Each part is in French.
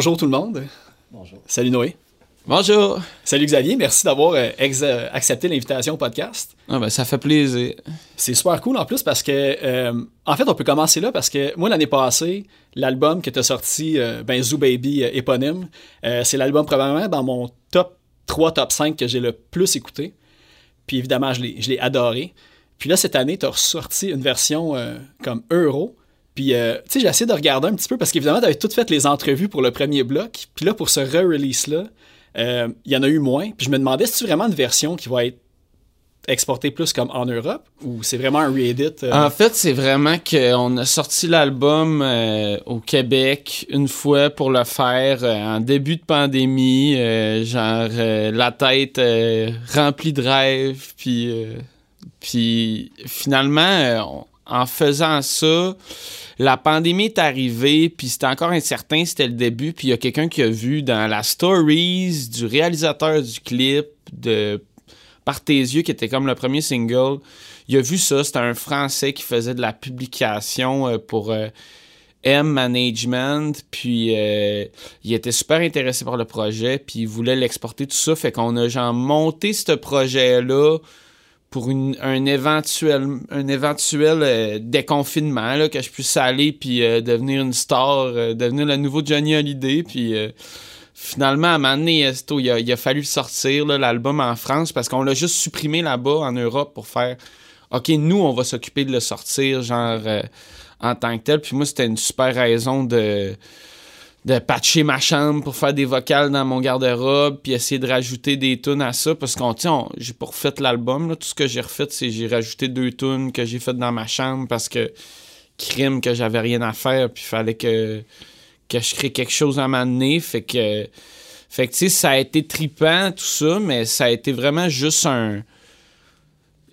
bonjour tout le monde. Bonjour. Salut Noé. Bonjour. Salut Xavier, merci d'avoir euh, accepté l'invitation au podcast. Ah ben, ça fait plaisir. C'est super cool en plus parce que, euh, en fait, on peut commencer là parce que moi, l'année passée, l'album que tu as sorti, euh, ben, Zoo Baby euh, éponyme, euh, c'est l'album probablement dans mon top 3, top 5 que j'ai le plus écouté. Puis évidemment, je l'ai je l'ai adoré. Puis là, cette année, tu as ressorti une version euh, comme Euro. Puis, euh, tu sais, j'ai essayé de regarder un petit peu parce qu'évidemment, tu avais toutes fait les entrevues pour le premier bloc. Puis là, pour ce re-release-là, euh, il y en a eu moins. Puis je me demandais si c'est vraiment une version qui va être exportée plus comme en Europe ou c'est vraiment un re-edit. euh, En fait, c'est vraiment qu'on a sorti l'album euh, au Québec une fois pour le faire en début de pandémie, genre la tête remplie de rêves, puis puis finalement, en faisant ça, la pandémie est arrivée, puis c'était encore incertain, c'était le début, puis il y a quelqu'un qui a vu dans la stories du réalisateur du clip de Par tes yeux, qui était comme le premier single, il a vu ça, c'était un Français qui faisait de la publication euh, pour euh, M Management, puis euh, il était super intéressé par le projet, puis il voulait l'exporter, tout ça, fait qu'on a genre monté ce projet-là pour un éventuel, un éventuel euh, déconfinement, là, que je puisse aller puis euh, devenir une star, euh, devenir le nouveau Johnny Hallyday, puis finalement, à un moment donné, il a, il a fallu sortir l'album en France parce qu'on l'a juste supprimé là-bas en Europe pour faire OK, nous, on va s'occuper de le sortir, genre en tant que tel. Puis moi, c'était une super raison de de patcher ma chambre pour faire des vocales dans mon garde-robe puis essayer de rajouter des tunes à ça parce qu'on tient j'ai pas refait l'album tout ce que j'ai refait c'est j'ai rajouté deux tunes que j'ai faites dans ma chambre parce que crime que j'avais rien à faire puis fallait que que je crée quelque chose à m'amener. Fait que fait que tu sais ça a été tripant tout ça mais ça a été vraiment juste un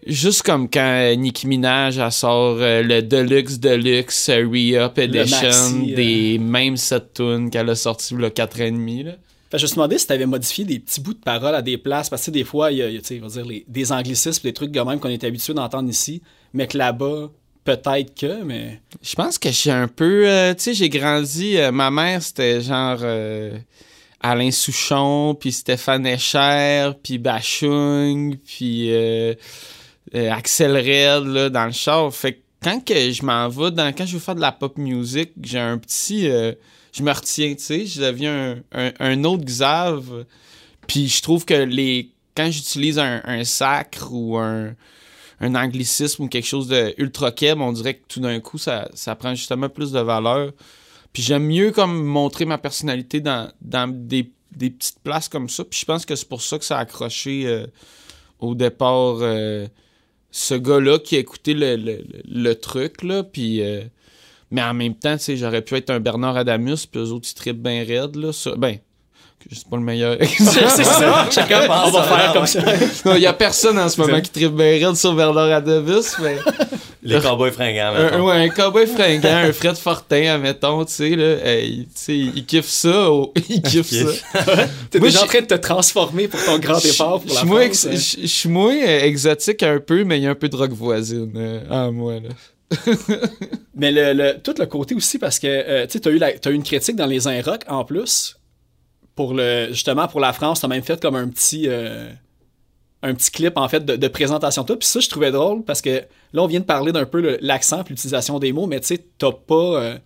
Juste comme quand euh, Nicki Minaj elle sort euh, le Deluxe Deluxe Re-Up Edition maxi, euh. des mêmes 7 tunes qu'elle a sorti a 4 ans et demi. Là. Fait que je me suis demandé si tu avais modifié des petits bouts de paroles à des places, parce que des fois, il y a, y a, on va dire, les- des anglicismes, des trucs de même qu'on est habitué d'entendre ici, mais que là-bas, peut-être que, mais. Je pense que suis un peu. euh, tu sais, j'ai grandi. euh, ma mère, c'était genre. euh, Alain Souchon, puis Stéphane Escher, puis Bachung, puis euh, Axel Red, là, dans le char. Fait que quand que je m'en vais, dans, quand je veux faire de la pop music, j'ai un petit... euh, je me retiens, tu sais, je deviens un, un, autre Xav. Puis je trouve que les quand j'utilise un, un sacre ou un, un anglicisme ou quelque chose de ultra keb, on dirait que tout d'un coup, ça, ça prend justement plus de valeur. Puis j'aime mieux comme montrer ma personnalité dans, dans des, des petites places comme ça. Puis je pense que c'est pour ça que ça a accroché euh, au départ euh, ce gars-là qui a écouté le, le, le- truc, là. Puis... euh, mais en même temps, tu sais, j'aurais pu être un Bernard Adamus, puis eux autres, ils trippent bien raide, là. Ça, ben, c'est pas le meilleur c'est ça, chacun, on va faire comme ça. Il y a personne en ce moment qui trippe bien raide sur Bernard Adamus, mais... Les cowboys fringants, Un, ouais, un cowboy fringant, un Fred Fortin, admettons, tu sais, là, hey, tu sais, il kiffe ça, oh, il kiffe ça. T'es déjà en train de te transformer pour ton grand effort pour la France, hein. je- suis moins euh, exotique un peu, mais il y a un peu de rock voisine euh, en moi, là. Mais le, le- tout le côté aussi, parce que euh, tu sais, t'as eu, la- t'as eu une critique dans les Inrock en plus. Pour le, justement, pour la France, t'as même fait comme un petit, euh, un petit clip en fait de, de présentation de. Puis ça, je trouvais drôle parce que là, on vient de parler d'un peu l'accent puis l'utilisation des mots, mais tu sais, t'as pas. euh,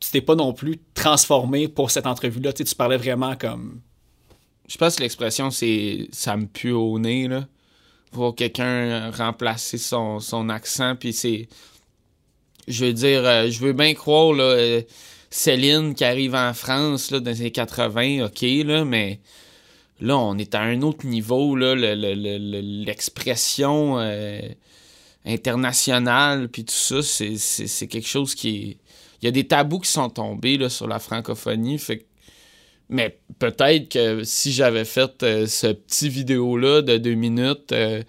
tu t'es pas non plus transformé pour cette entrevue-là. Tu parlais vraiment comme. Je pense que l'expression, c'est ça me pue au nez, là. Voir quelqu'un remplacer son, accent, puis c'est. Je veux dire, euh, je veux bien croire, là, euh, Céline qui arrive en France, là, dans les années 80, ok, là, mais là, on est à un autre niveau, là, le- le- le- le- euh, internationale, puis tout ça, c'est- quelque chose qui est. Il y a des tabous qui sont tombés, là, sur la francophonie, fait que mais peut-être que si j'avais fait euh, ce petit vidéo-là de deux minutes euh,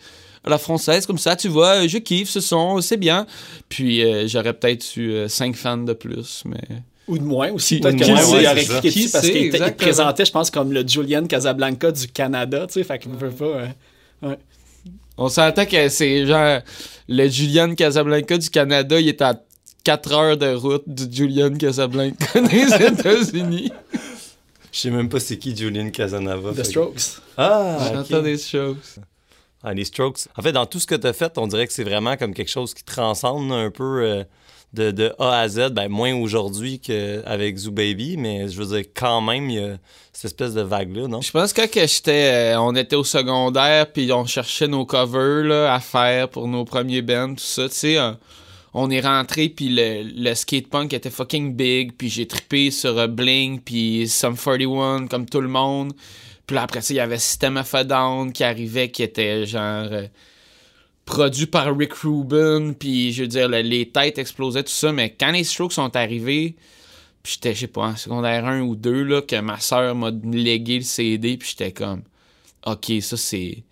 à la française, comme ça, tu vois, je kiffe ce son, c'est bien. Puis euh, j'aurais peut-être eu euh, cinq fans de plus, mais... Ou de moins aussi. Peut-être que moins, ouais, aurait cliqué parce qu'il présentait, je pense, comme le Julian Casablanca du Canada. Tu sais, fait qu'il veut pas. euh, On s'entend que c'est genre... Le Julian Casablanca du Canada, il est à 4 heures de route du Julian Casablanca des États-Unis. Je sais même pas c'est qui Julian Casanova. The que- Strokes. Ah. J'entends des choses. Ah, les Strokes. En fait, dans tout ce que tu as fait, on dirait que c'est vraiment comme quelque chose qui transcende un peu euh, de, A à Z. Ben, moins aujourd'hui qu'avec Zoo Baby, mais je veux dire, quand même, il y a cette espèce de vague-là, non? Je pense que quand j'étais, euh, on était au secondaire, puis on cherchait nos covers là, à faire pour nos premiers bands, tout ça. Tu sais, euh, on est rentré, puis le, le skate punk était fucking big, puis j'ai trippé sur euh, Bling, puis Sum 41, comme tout le monde. Puis après ça, il y avait System of a Down qui arrivait, qui était genre produit par Rick Rubin, puis je veux dire, le- les têtes explosaient, tout ça. Mais quand les Strokes sont arrivés, puis j'étais, je sais pas, en secondaire 1 ou 2, là, que ma soeur m'a légué le CD, puis j'étais comme, OK, ça c'est.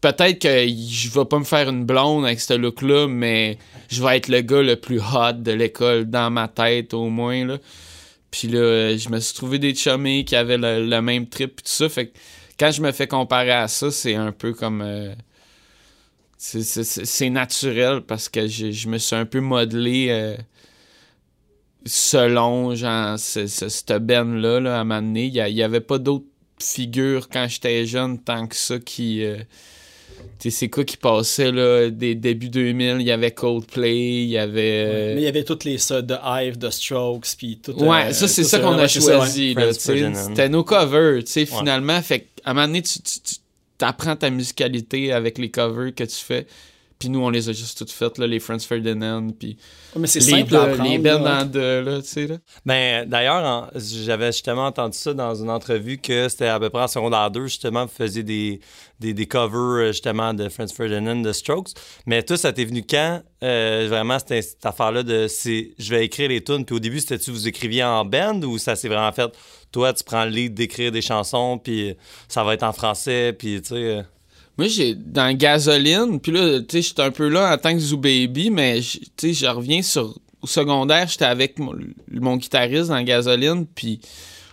Peut-être que je vais pas me faire une blonde avec ce look-là, mais je vais être le gars le plus hot de l'école dans ma tête, au moins, là. Puis là, je me suis trouvé des chummies qui avaient le, le même trip, puis tout ça. Fait que quand je me fais comparer à ça, c'est un peu comme. euh, c'est- c'est c'est- c'est naturel parce que je, je me suis un peu modelé euh, selon genre ce, ce, cette band-là là, à un moment donné. Il n'y avait pas d'autres figures quand j'étais jeune tant que ça qui. euh, tu sais, c'est quoi qui passait là, des débuts 2000? Il y avait Coldplay, il y avait. euh, Mais il y avait toutes les ça de Hive, de Strokes, puis tout. Ouais, euh, ça, c'est ça qu'on ouais, a ouais. choisi. là. C'était nos covers, tu sais, finalement. Fait qu'à un moment donné, tu, tu, tu apprends ta musicalité avec les covers que tu fais. Puis nous, on les a juste toutes faites, là, les Franz Ferdinand, puis Ouais, mais c'est les, simple les deux, là, tu sais. Là. Ben, d'ailleurs, en- j'avais justement entendu ça dans une entrevue que c'était à peu près en secondaire 2, justement, vous faisiez des, des, des covers, euh, justement, de Franz Ferdinand, de Strokes. Mais toi, ça t'est venu quand? Euh, vraiment, c'était cette affaire-là de c'est je vais écrire les tunes. Puis au début, c'était-tu vous écriviez en band ou ça s'est vraiment fait? Toi, tu prends le lead d'écrire des chansons, puis ça va être en français, puis tu sais. euh, Moi, j'ai dans Gasoline, puis là, tu sais, j'étais un peu là en tant que Zoo Baby, mais tu sais, je reviens sur au secondaire, j'étais avec mon, guitariste dans Gasoline, puis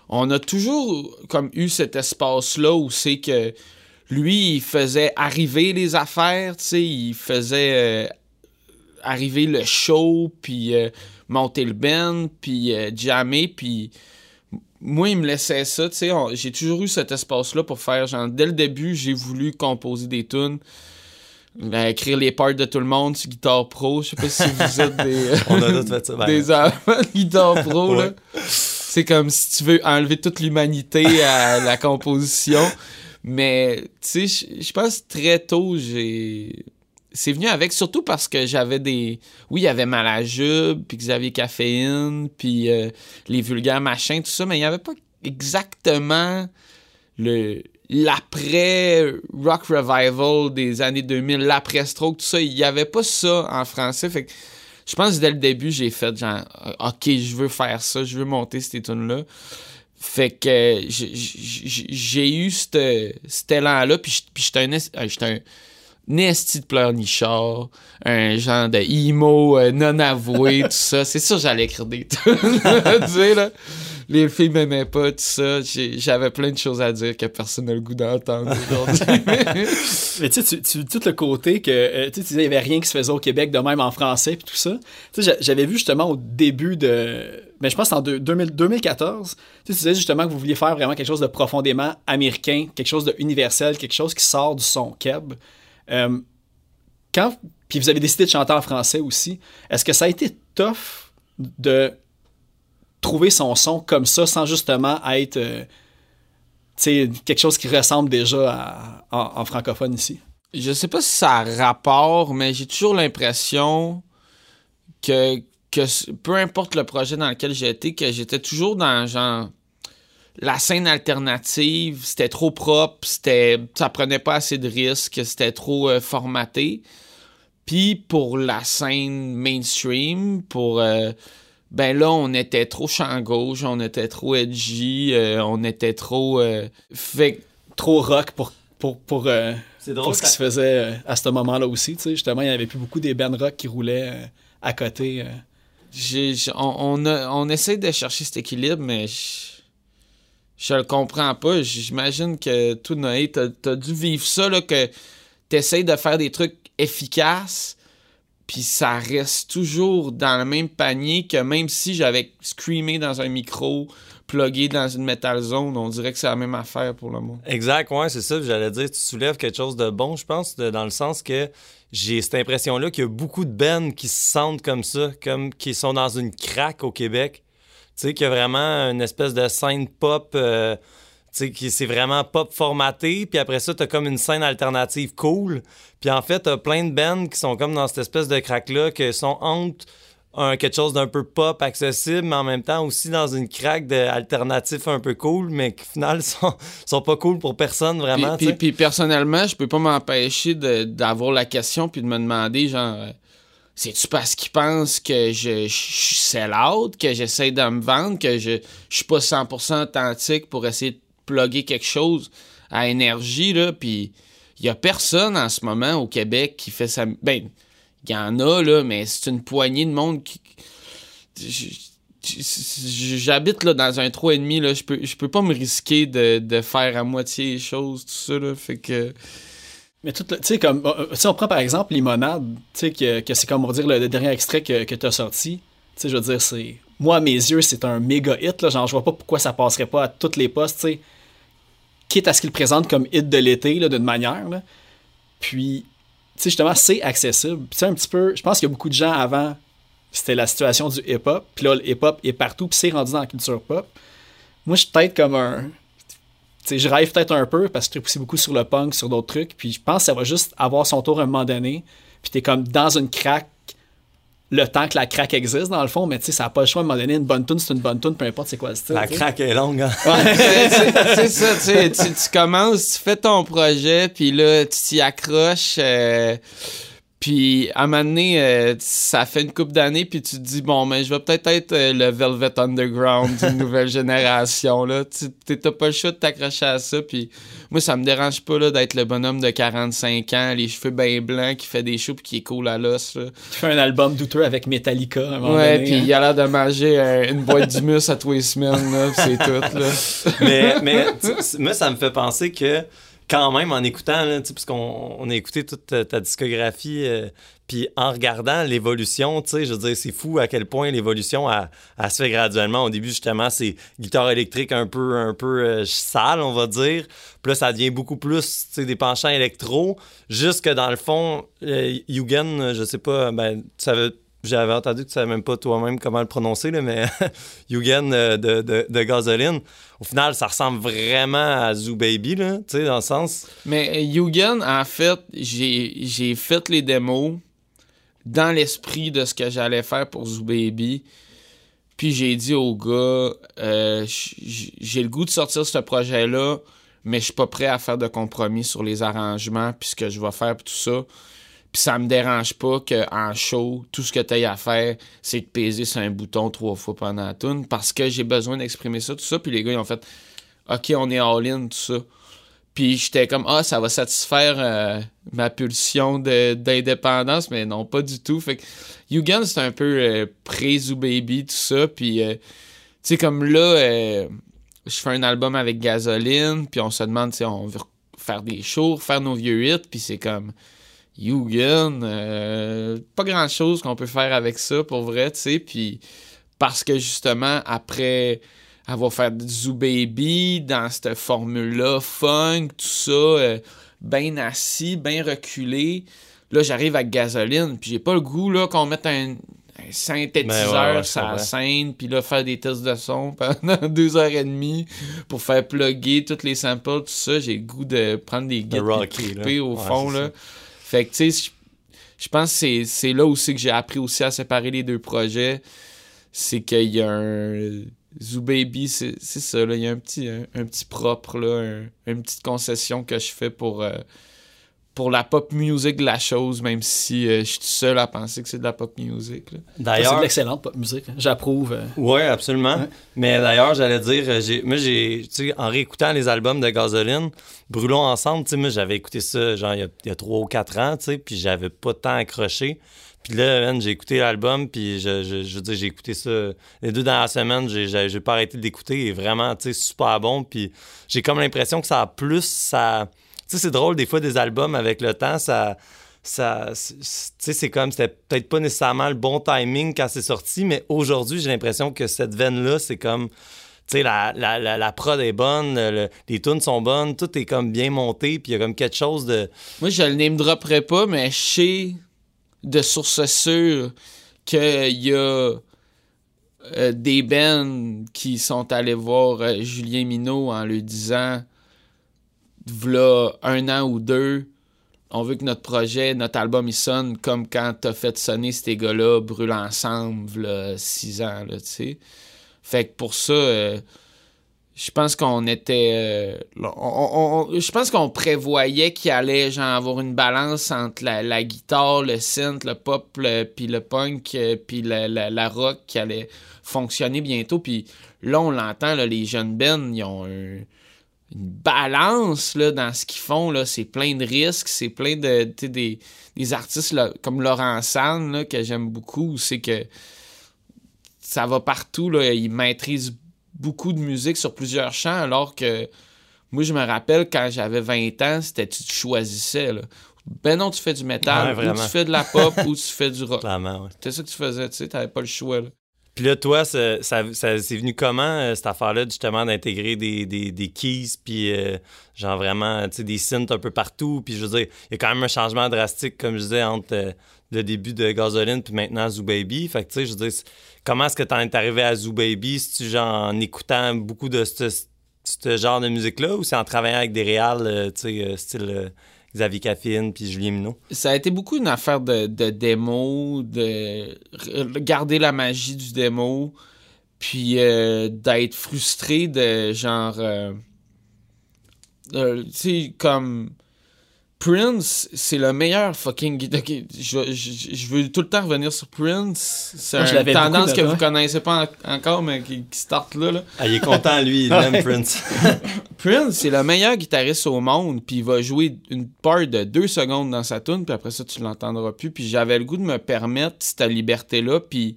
on a toujours comme eu cet espace-là où c'est que lui, il faisait arriver les affaires, tu sais, il faisait euh, arriver le show, puis euh, monter le band, puis jammer, puis moi, il me laissait ça, tu sais, j'ai toujours eu cet espace-là pour faire, genre, dès le début, j'ai voulu composer des tunes, euh, écrire les parts de tout le monde sur Guitare Pro, je sais pas si vous êtes des... On a fait ça. Ben, des de Guitare Pro, là. C'est comme si tu veux enlever toute l'humanité à la composition, mais, tu sais, je pense très tôt, j'ai... C'est venu avec, surtout parce que j'avais des... Oui, il y avait Malajube, puis Xavier Caféine, puis euh, les vulgaires machins, tout ça, mais il n'y avait pas exactement le l'après rock revival des années 2000, l'après stroke, tout ça. Il n'y avait pas ça en français. Fait que je pense que dès le début, j'ai fait genre, euh, OK, je veux faire ça, je veux monter ces tunes-là. Fait que euh, j'ai- eu cet élan-là, puis j'étais un, nasty de pleurnichard, un genre de emo euh, non avoué, tout ça. C'est sûr j'allais écrire des tunes, tu sais, là. Les filles m'aimaient pas, tout ça. J'avais plein de choses à dire que personne n'a le goût d'entendre aujourd'hui. Mais tu sais, tu- tout le côté que euh, tu sais, tu disais, il n'y avait rien qui se faisait au Québec de même en français puis tout ça. Tu sais, j'a- j'avais vu justement au début de. Mais je pense que en deux- 2000 2014. Tu sais, tu disais justement que vous vouliez faire vraiment quelque chose de profondément américain, quelque chose de universel, quelque chose qui sort du son keb. Euh, quand. Puis vous avez décidé de chanter en français aussi. Est-ce que ça a été tough de trouver son son comme ça sans justement être. euh, quelque chose qui ressemble déjà à- en- francophone ici? je sais pas si ça a rapport, mais j'ai toujours l'impression que, que peu importe le projet dans lequel j'étais, que j'étais toujours dans genre la scène alternative, c'était trop propre, c'était ça prenait pas assez de risques, c'était trop euh, formaté. Puis pour la scène mainstream, pour euh, ben là on était trop champ gauche, on était trop edgy, euh, on était trop fait trop rock pour, pour, pour, C'est pour ce qui se faisait à ce moment-là aussi. Tu sais, justement, il n'y avait plus beaucoup des bands rock qui roulaient à côté. J'ai- j'ai- on, on, a- on essaie de chercher cet équilibre, mais je, je le comprends pas. J'imagine que tout Noé, t'as as dû vivre ça, là, que t'essayes de faire des trucs efficaces, puis ça reste toujours dans le même panier que même si j'avais screamé dans un micro, plugué dans une metal zone, on dirait que c'est la même affaire pour le monde. Exact, ouais, c'est ça. J'allais dire, tu soulèves quelque chose de bon, je pense, dans le sens que j'ai cette impression-là qu'il y a beaucoup de bands qui se sentent comme ça, comme qui sont dans une craque au Québec. Tu sais, qu'il y a vraiment une espèce de scène pop. Euh, tu sais, c'est vraiment pop formaté, puis après ça, t'as comme une scène alternative cool. Puis en fait, t'as plein de bands qui sont comme dans cette espèce de craque-là, qui sont entre un, quelque chose d'un peu pop accessible, mais en même temps aussi dans une craque d'alternatif un peu cool, mais qui au final sont, sont pas cool pour personne vraiment. Puis, puis, personnellement, je peux pas m'empêcher d'avoir la question puis de me demander genre euh, c'est-tu parce qu'ils pensent que je, suis sell out, que j'essaie de me vendre, que je, je suis pas 100% authentique pour essayer de plugger quelque chose à énergie, là, puis il y a personne en ce moment au Québec qui fait ça. Ben, il y en a, là, mais c'est une poignée de monde qui. J'habite là dans un 3,5, là, je peux, je peux pas me risquer de, faire à moitié les choses, tout ça, là, fait que... Mais tout, tu sais, comme, si on prend par exemple Limonade, tu sais, que, c'est comme, on va dire, le, dernier extrait que, que tu as sorti, tu sais, je veux dire, c'est, moi, à mes yeux, c'est un méga hit, là, genre, je vois pas pourquoi ça passerait pas à toutes les postes, tu sais, quitte à ce qu'il présente comme hit de l'été, là, d'une manière, là. Puis, tu sais, justement, c'est accessible. Tu sais, un petit peu, je pense qu'il y a beaucoup de gens avant, c'était la situation du hip-hop, puis là, le hip-hop est partout, puis c'est rendu dans la culture pop. Moi, je suis peut-être comme un. Je rêve peut-être un peu parce que je tripe aussi beaucoup sur le punk, sur d'autres trucs, puis je pense que ça va juste avoir son tour à un moment donné, puis t'es comme dans une craque le temps que la craque existe, dans le fond, mais tu sais, ça n'a pas le choix à un moment donné. Une bonne tune, c'est une bonne tune, peu importe c'est quoi le style. La craque est longue, hein? c'est ça, tu commences, tu fais ton projet, puis là, tu t'y accroches. Euh, puis à un moment donné, euh, ça fait une couple d'années, puis tu te dis, bon, mais je vais peut-être être, euh, le Velvet Underground d'une nouvelle génération. là. Tu n'as pas le choix de t'accrocher à ça. Puis moi, ça me dérange pas d'être le bonhomme de 45 ans, les cheveux bien blancs, qui fait des shows puis qui est cool à l'os. Qui fait un album douteux avec Metallica. À un moment ouais, puis hein. il a l'air de manger euh, une boîte d'humus à tous les semaines, c'est tout. Là. mais mais moi, ça me fait penser que quand même, en écoutant, puisqu'on on a écouté toute ta, discographie, euh, puis en regardant l'évolution, je veux dire, c'est fou à quel point l'évolution a, se fait graduellement. Au début, justement, c'est guitare électrique un peu, un peu euh, sale, on va dire. Puis là, ça devient beaucoup plus, des penchants électro. Jusque dans le fond, euh, Yugen, je sais pas, ben, tu savais j'avais entendu que tu savais même pas toi-même comment le prononcer, là, mais Yugen euh, de, de, de, Gasoline. Au final, ça ressemble vraiment à Zoo Baby, là, tu sais, dans le sens. Mais euh, Yugen, en fait, j'ai fait les démos dans l'esprit de ce que j'allais faire pour Zoo Baby. Puis j'ai dit au gars, euh, j'ai le goût de sortir ce projet-là, mais je suis pas prêt à faire de compromis sur les arrangements, puis ce que je vais faire, tout ça. Puis ça me dérange pas qu'en show, tout ce que tu à faire, c'est de peser sur un bouton trois fois pendant la tune parce que j'ai besoin d'exprimer ça, tout ça. Puis les gars, ils ont fait OK, on est all-in, tout ça. Puis j'étais comme Ah, ça va satisfaire euh, ma pulsion d'indépendance, mais non, pas du tout. Fait que Yugen, c'est un peu euh, pré-Zoo Baby, tout ça. Puis, euh, tu sais, comme là, je fais un album avec Gasoline, puis on se demande, si on veut faire des shows, faire nos vieux hits, puis c'est comme Yugen, euh, pas grand chose qu'on peut faire avec ça pour vrai, tu sais. Puis parce que justement, après avoir fait du Zoo Baby dans cette formule-là, funk, tout ça, euh, bien assis, bien reculé, là j'arrive avec gasoline, puis j'ai pas le goût là qu'on mette un, synthétiseur sur la scène, puis là, faire des tests de son pendant deux heures et demie pour faire plugger toutes les samples, tout ça. J'ai le goût de prendre des guides au fond, là. Fait que, tu sais, je pense que c'est là aussi que j'ai appris aussi à séparer les deux projets. C'est qu'il y a un. Zoo Baby, c'est ça, là. Il y a un petit, propre, une petite concession que je fais pour. Euh, pour la pop music de la chose, même si euh, je suis tout seul à penser que c'est de la pop music. D'ailleurs, c'est de l'excellente pop music. Hein. J'approuve. Euh. Oui, absolument. Mais d'ailleurs, j'allais dire, euh, moi, j'ai, en réécoutant les albums de Gasoline, Brûlons ensemble, moi, j'avais écouté ça genre il y a trois ou quatre ans, puis j'avais pas tant accroché. Puis là, j'ai écouté l'album, puis je, je, veux dire, j'ai écouté ça les deux dernières semaines, j'ai, j'ai pas arrêté d'écouter, et vraiment, tu sais, super bon. Puis j'ai comme l'impression que ça a plus, ça sais, c'est drôle, des fois, des albums avec le temps, ça ça, c'est- comme, c'était peut-être pas nécessairement le bon timing quand c'est sorti, mais aujourd'hui, j'ai l'impression que cette veine-là, c'est comme, tu sais, la, la, prod est bonne, le- les tunes sont bonnes, tout est comme bien monté, puis il y a comme quelque chose de. Moi, je le name dropperai pas, mais je sais de sources sûres qu'il y a euh, des bands qui sont allés voir euh, Julien Minot en lui disant v'là un an ou deux, on veut que notre projet, notre album, il sonne comme quand t'as fait sonner ces gars-là brûlent ensemble, v'là six ans, là, tu sais. Fait que pour ça, euh, je pense qu'on était. euh, je pense qu'on prévoyait qu'il allait genre, avoir une balance entre la, guitare, le synth, le pop, puis le punk, euh, puis la, la- rock qui allait fonctionner bientôt. Puis là, on l'entend, les jeunes bands, ils ont un- une balance là, dans ce qu'ils font. là. C'est plein de risques, c'est plein de. Des, des artistes là, comme Laurent San, là, que j'aime beaucoup, c'est que ça va partout. Là. Ils maîtrisent beaucoup de musique sur plusieurs champs, alors que moi, je me rappelle quand j'avais 20 ans, c'était tu te choisissais. Là. Ben non, tu fais du Ouais, métal, ou tu fais de la pop, ou tu fais du rock. Ouais. C'était ça que tu faisais, tu sais, t'avais pas le choix. Là. Puis là, toi, ça, c'est venu comment, euh, cette affaire-là, justement, d'intégrer des, des, des keys, puis euh, genre vraiment, tu sais, des synths un peu partout? Puis je veux dire, il y a quand même un changement drastique, comme je disais, entre euh, le début de Gasoline puis maintenant Zoo Baby. Fait que, tu sais, je veux dire, comment est-ce que t'en es arrivé à Zoo Baby? Si tu genre en écoutant beaucoup de ce, ce genre de musique-là ou c'est en travaillant avec des réals, tu sais, style Xavier Caffine puis Julien Minot? Ça a été beaucoup une affaire de, démo, de garder la magie du démo, puis euh, d'être frustré de genre. euh, euh, tu sais, comme. Prince, c'est le meilleur fucking guitar. ok, Je, je- je veux tout le temps revenir sur Prince. C'est une tendance que vous connaissez pas en- encore, mais qui, qui start là. là. Ah, il est content, lui, il aime Prince. Prince, c'est le meilleur guitariste au monde, puis il va jouer une part de deux secondes dans sa tune, puis après ça, tu l'entendras plus. Puis j'avais le goût de me permettre cette liberté-là, puis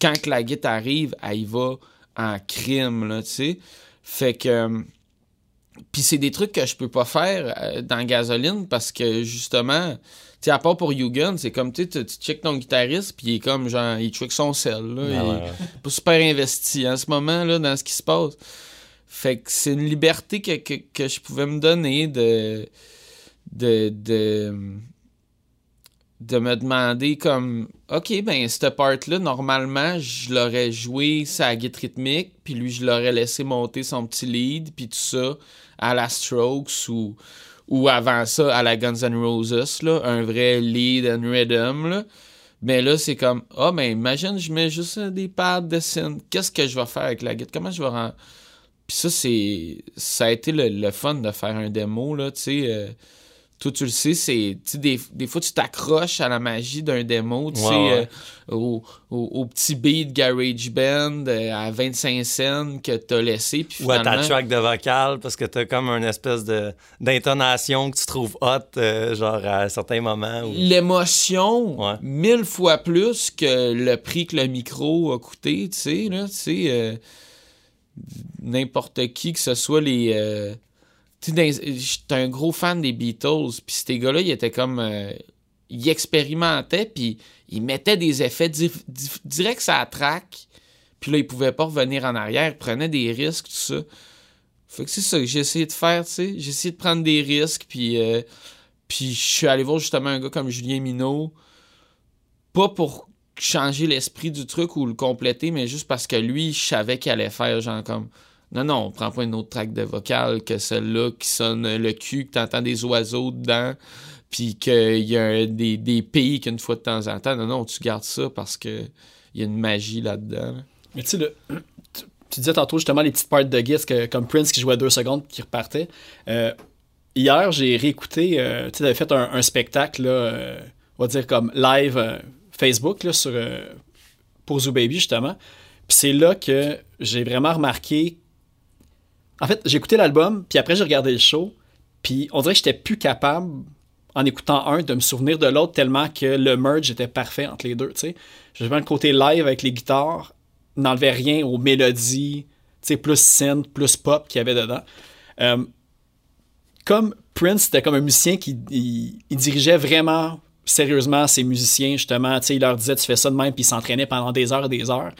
quand que la guitare arrive, elle y va en crime, là, tu sais. Fait que... Puis c'est des trucs que je peux pas faire euh, dans Gasoline, parce que, justement... Tu à part pour Yugen, c'est comme, tu check ton guitariste, puis il est comme, genre, il check son sel, là. Ah il- ouais, ouais. pas super investi en ce moment là dans ce qui se passe. Fait que c'est une liberté que, que, que je pouvais me donner de de, de de me demander comme OK ben cette part là normalement je l'aurais joué sa guitare rythmique puis lui je l'aurais laissé monter son petit lead puis tout ça à la Strokes ou ou avant ça à la Guns N' Roses là un vrai lead and rhythm là mais là, c'est comme, ah, ben imagine, je mets juste des pads de synth. Qu'est-ce que je vais faire avec la guitare? Comment je vais rendre. Puis ça, c'est. Ça a été le, le fun de faire un démo, là, tu sais. euh, toi, tu le sais, c'est. Des, des fois, tu t'accroches à la magie d'un démo, tu sais, ouais. euh, au, au, au petit beat Garage Band euh, à 25 cents que t'as laissé. Puis Ou à ta track de vocal parce que t'as comme une espèce de d'intonation que tu trouves hot, euh, genre à certains moments. l'émotion Ouais. mille fois plus que le prix que le micro a coûté, tu sais, là, tu sais, euh, n'importe qui, que ce soit les... j'étais un gros fan des Beatles, puis ces gars-là, ils étaient comme... euh, ils expérimentaient, puis ils mettaient des effets di- di- directs sur la track, puis là, ils pouvaient pas revenir en arrière, ils prenaient des risques, tout ça. Fait que c'est ça que j'ai essayé de faire, tu sais. J'ai essayé de prendre des risques, puis... euh, puis je suis allé voir justement un gars comme Julien Minot, pas pour changer l'esprit du truc ou le compléter, mais juste parce que lui, je savais qu'il allait faire genre comme non, non, on prend pas une autre track de vocal que celle-là qui sonne le cul, que t'entends des oiseaux dedans, puis qu'il y a des, des pays qu'une fois de temps en temps. Non, non, tu gardes ça parce que il y a une magie là-dedans. là. Mais tu sais, le- tu, disais tantôt justement les petites parts de guitare que- comme Prince qui jouait deux secondes qui repartait. Euh, hier, j'ai réécouté, euh, tu sais, t'avais fait un, spectacle, euh, on va dire comme live euh, Facebook là, sur, pour Zoo Baby justement. Puis c'est là que j'ai vraiment remarqué. En fait, j'ai écouté l'album, puis après j'ai regardé le show, puis on dirait que j'étais plus capable, en écoutant un, de me souvenir de l'autre tellement que le merge était parfait entre les deux. Tu sais, justement le côté live avec les guitares n'enlevait rien aux mélodies, tu sais, plus synth, plus pop qu'il y avait dedans. Euh, comme Prince, c'était comme un musicien qui dirigeait vraiment sérieusement ces musiciens, justement, tu sais, il leur disait, tu fais ça de même, puis ils s'entraînaient pendant des heures et des heures.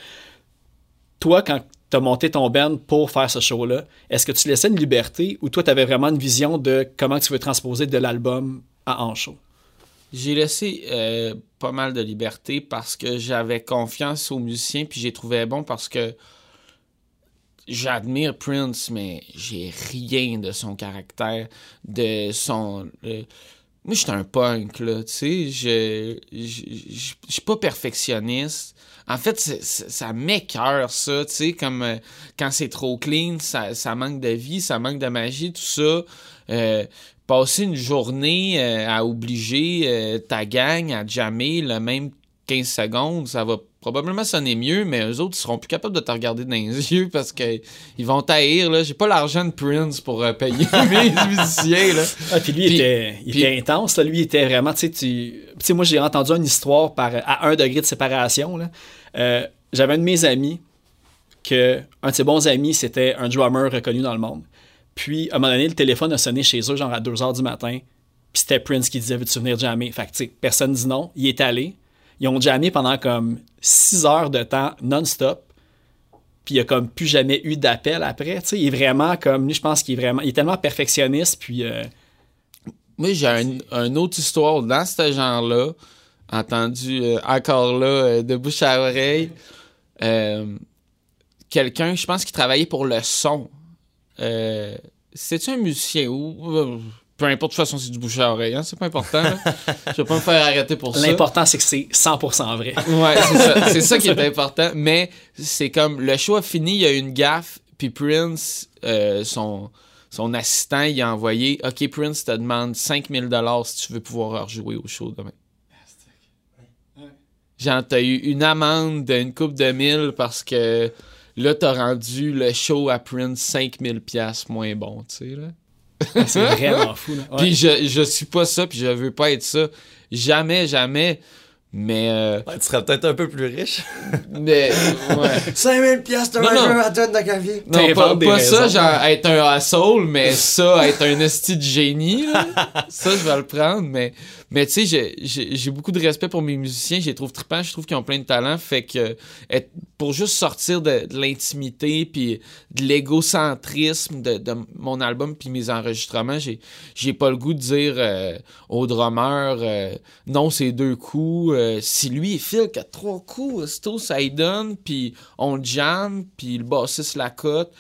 Toi, quand tu as monté ton band pour faire ce show-là, est-ce que tu laissais une liberté ou toi, tu avais vraiment une vision de comment tu veux transposer de l'album à en show? J'ai laissé euh, pas mal de liberté parce que j'avais confiance aux musiciens, puis j'ai trouvé bon parce que j'admire Prince, mais j'ai rien de son caractère, de son. euh, moi, j'étais un punk, là, tu sais. Je je suis pas perfectionniste. En fait, ça m'écœure, ça, tu sais, comme euh, quand c'est trop clean, ça, ça manque de vie, ça manque de magie, tout ça. Euh, passer une journée euh, à obliger euh, ta gang à jammer le même 15 secondes, ça va probablement sonner mieux, mais eux autres, ils seront plus capables de te regarder dans les yeux parce que ils vont taïr, là. J'ai pas l'argent de Prince pour euh, payer mes musiciens, là. Ah, puis lui, il était, il puis- était intense. Là. Lui, il était vraiment, tu sais, tu tu sais, moi, j'ai entendu une histoire par, à un degré de séparation. là. Euh, J'avais un de mes amis, que un de ses bons amis, c'était un drummer reconnu dans le monde. Puis, à un moment donné, le téléphone a sonné chez eux, genre à 2 h du matin. Puis c'était Prince qui disait Veux-tu venir jammer Fait que, tu sais, personne dit non. Il est allé. Ils ont jammé pendant comme 6 heures de temps non-stop. Puis il y a comme plus jamais eu d'appel après. Il est vraiment comme. Lui, je pense qu'il est vraiment. Il est tellement perfectionniste. Puis. euh, Moi, j'ai un, une autre histoire dans ce genre-là, entendu euh, encore là, euh, de bouche à oreille. Quelqu'un, je pense, qui travaillait pour le son. C'est-tu un musicien ou. Peu importe, de toute façon, c'est du bouche à oreille, hein, c'est pas important. là. Je vais pas me faire arrêter pour ça. L'important, c'est que c'est 100% vrai. Ouais, c'est ça. C'est ça qui est important. Mais c'est comme le show a fini, il y a eu une gaffe, puis Prince, euh, son, son assistant, il a envoyé Ok, Prince te demande 5000 si tu veux pouvoir rejouer au show demain. Genre, t'as eu une amende d'une coupe de mille parce que là, t'as rendu le show à Prince 5000 pièces moins bon, tu sais, là. C'est vraiment fou. Là. Ouais. Puis je, je suis pas ça, puis je veux pas être ça. Jamais, jamais. Mais, euh, Ouais, tu serais peut-être un peu plus riche. mais, ouais. 5000 pièces de jeu à donne de café. Non, pas, pas ça, genre être un asshole, mais ça, être un esti de génie. là. ça, je vais le prendre. Mais, mais tu sais, j'ai- beaucoup de respect pour mes musiciens. Je les trouve trippants. Je trouve qu'ils ont plein de talent. Fait que pour juste sortir de, l'intimité puis de l'égocentrisme de, mon album puis mes enregistrements, j'ai pas le goût de dire euh, au drummer euh, non, c'est deux coups. Euh, si lui, il file que trois coups, c'est tout, ça y donne. Puis on jam, puis le bassiste la cote.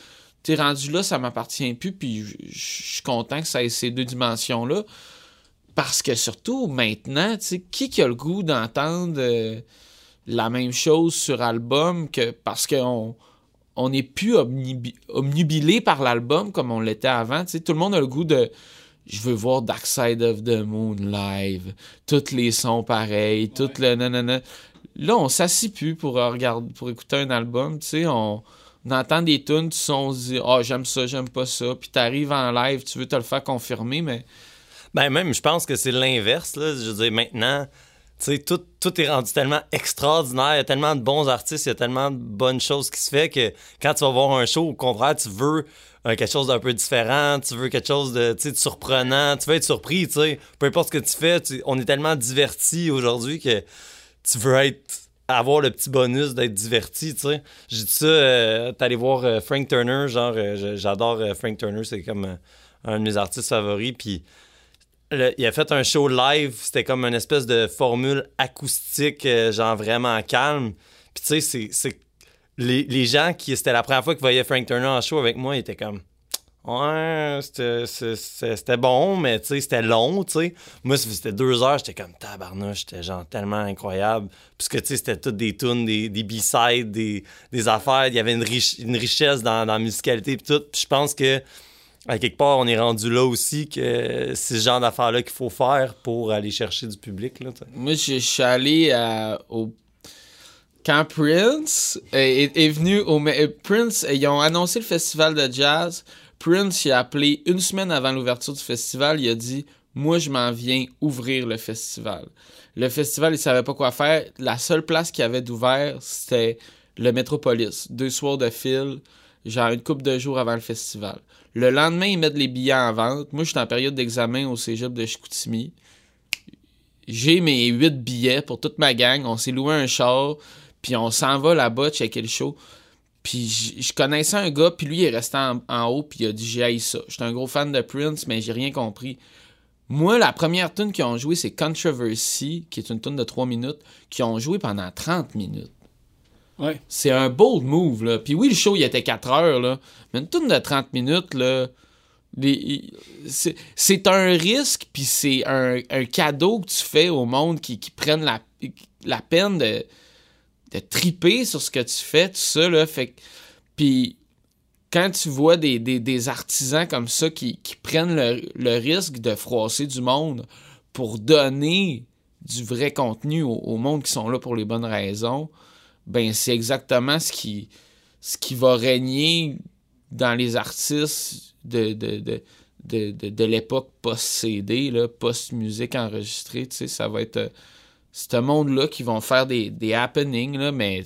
Rendu là, ça m'appartient plus, puis je suis content que ça ait ces deux dimensions-là. Parce que surtout, maintenant, tu sais, qui qui a le goût d'entendre euh, la même chose sur album que parce qu'on on n'est plus omnubilé par l'album comme on l'était avant. tout le monde a le goût de je veux voir Dark Side of the Moon live, tous les sons pareils, tout le nanana. Là, on s'assit plus pour euh, regarder, pour écouter un album, tu sais, on, on entend des tunes, tu on se dit, ah, j'aime ça, j'aime pas ça, puis t'arrives en live, tu veux te le faire confirmer, mais Ben même, je pense que c'est l'inverse. Là. Je veux dire, maintenant, tout, tout est rendu tellement extraordinaire. Il y a tellement de bons artistes, il y a tellement de bonnes choses qui se fait que quand tu vas voir un show, au contraire, tu veux euh, quelque chose d'un peu différent, tu veux quelque chose de, de surprenant, tu veux être surpris, tu sais. Peu importe ce que tu fais, tu- on est tellement divertis aujourd'hui que tu veux être avoir le petit bonus d'être diverti, tu sais. J'ai dit ça, euh, allé voir euh, Frank Turner, genre, euh, j'adore Frank Turner, c'est comme un de mes artistes favoris, puis il a fait un show live, c'était comme une espèce de formule acoustique, euh, genre vraiment calme. Puis tu sais, c'est-. Les, les gens qui. C'était la première fois qu'ils voyaient Frank Turner en show avec moi, ils étaient comme. Ouais, c'était bon, mais tu sais, c'était long, tu sais. Moi, c'était deux heures, j'étais comme tabarnouche, j'étais genre tellement incroyable. Puisque, tu sais, c'était toutes des tunes, des, des B-sides, des, des affaires. Il y avait une, riche- une richesse dans, dans la musicalité, puis tout. Puis je pense que, à quelque part, on est rendu là aussi que c'est ce genre d'affaires-là qu'il faut faire pour aller chercher du public, là. Moi, je suis allé à- au. Quand Prince est, est venu au. euh, Prince, euh, ils ont annoncé le festival de jazz. Prince, il a appelé une semaine avant l'ouverture du festival. Il a dit Moi, je m'en viens ouvrir le festival. Le festival, il savait pas quoi faire. La seule place qu'il avait d'ouvert, c'était le Metropolis. Deux soirs de fil, genre une couple de jours avant le festival. Le lendemain, ils mettent les billets en vente. Moi, je suis en période d'examen au cégep de Chicoutimi j'ai mes huit billets pour toute ma gang. On s'est loué un char, puis on s'en va là-bas checker le show. Puis je connaissais un gars, puis lui, il est resté en, haut, puis il a dit J'ai ça. J'étais un gros fan de Prince, mais j'ai rien compris. Moi, la première tune qu'ils ont joué, c'est Controversy, qui est une tune de 3 minutes, qui ont joué pendant 30 minutes. C'est un bold move, là. Puis oui, le show, il était 4 heures, là. Mais une tune de 30 minutes, là. c'est un risque, puis c'est un, un cadeau que tu fais au monde qui, qui prennent la, la peine de, de triper sur ce que tu fais, tout ça. Fait Puis quand tu vois des, des- artisans comme ça qui, qui prennent le, le risque de froisser du monde pour donner du vrai contenu au monde qui sont là pour les bonnes raisons, ben c'est exactement ce qui, ce qui va régner dans les artistes de, de, de, de, de- l'époque post-CD, post-musique enregistrée. Ça va être euh, ce monde-là qui vont faire des, des happenings, là, mais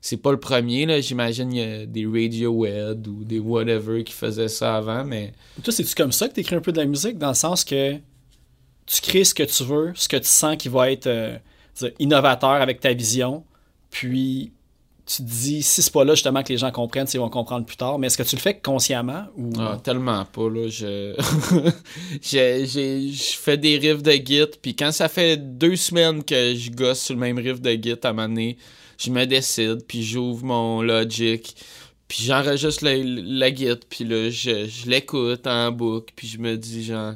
c'est pas le premier. J'imagine il y a des Radiohead ou des whatever qui faisaient ça avant, mais Toi, c'est-tu comme ça que tu écris un peu de la musique, dans le sens que tu crées ce que tu veux, ce que tu sens qui va être euh, innovateur avec ta vision, puis tu te dis, si c'est pas là justement que les gens comprennent, ils vont comprendre plus tard, mais est-ce que tu le fais consciemment ou... Ah, tellement pas, là. Je... j'ai- je fais des riffs de git, puis quand ça fait deux semaines que je gosse sur le même riff de git à un moment donné, je me décide, puis j'ouvre mon Logic, puis j'enregistre la, la git, puis là, je, je l'écoute en boucle, puis je me dis, genre...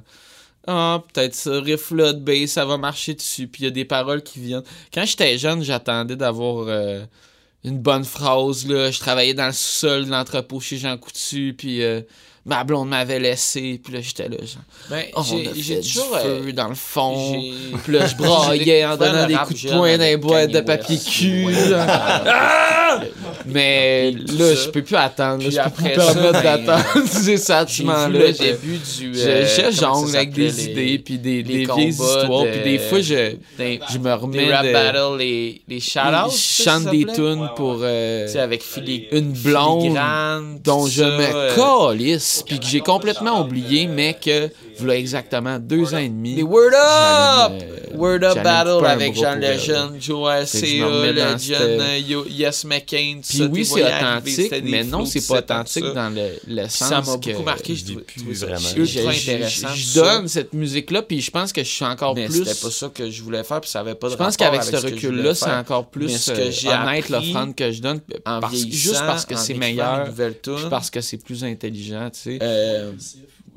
Ah, peut-être ça, riff-là de bass, ça va marcher dessus. Puis il y a des paroles qui viennent. Quand j'étais jeune, j'attendais d'avoir euh, une bonne phrase. Là. Je travaillais dans le sous-sol de l'entrepôt chez Jean Coutu, puis euh, ma blonde m'avait laissé. Puis là, j'étais là, genre, Ben, oh, j'ai- on a fait euh, dans le fond. Puis là, je braillais en donnant des coups de poing dans les boîtes de papier cul. Genre. Mais là, je peux plus attendre. Je peux plus permettre ben, d'attendre ces J'ai vu sentiments-là. le début du. je, euh, jongle avec des idées puis des, les des vieilles histoires puis des fois je me remets des rap de battles, les, les shout-outs. je chante des tunes pour euh, avec Philly, une blonde dont je ça, me euh, calisse puis que j'ai complètement oublié mais que voilà exactement deux ans et demi Les Word Up! me- Word Up Battle avec Jean. Legend, Joe dans Legend, euh, Yes McCain, tout puis ça. oui c'est authentique mais non c'est pas authentique dans le, le sens ça m'a beaucoup marqué. Je plus ça vraiment. ultra intéressant. je donne cette musique là puis je pense que je suis encore plus c'était pas ça que je voulais faire, puis ça avait pas de Je pense qu'avec avec ce recul-là, c'est encore plus ce euh, que j'ai honnête l'offrande que je donne, vieillissant, juste parce que c'est meilleur, parce que c'est plus intelligent, tu sais.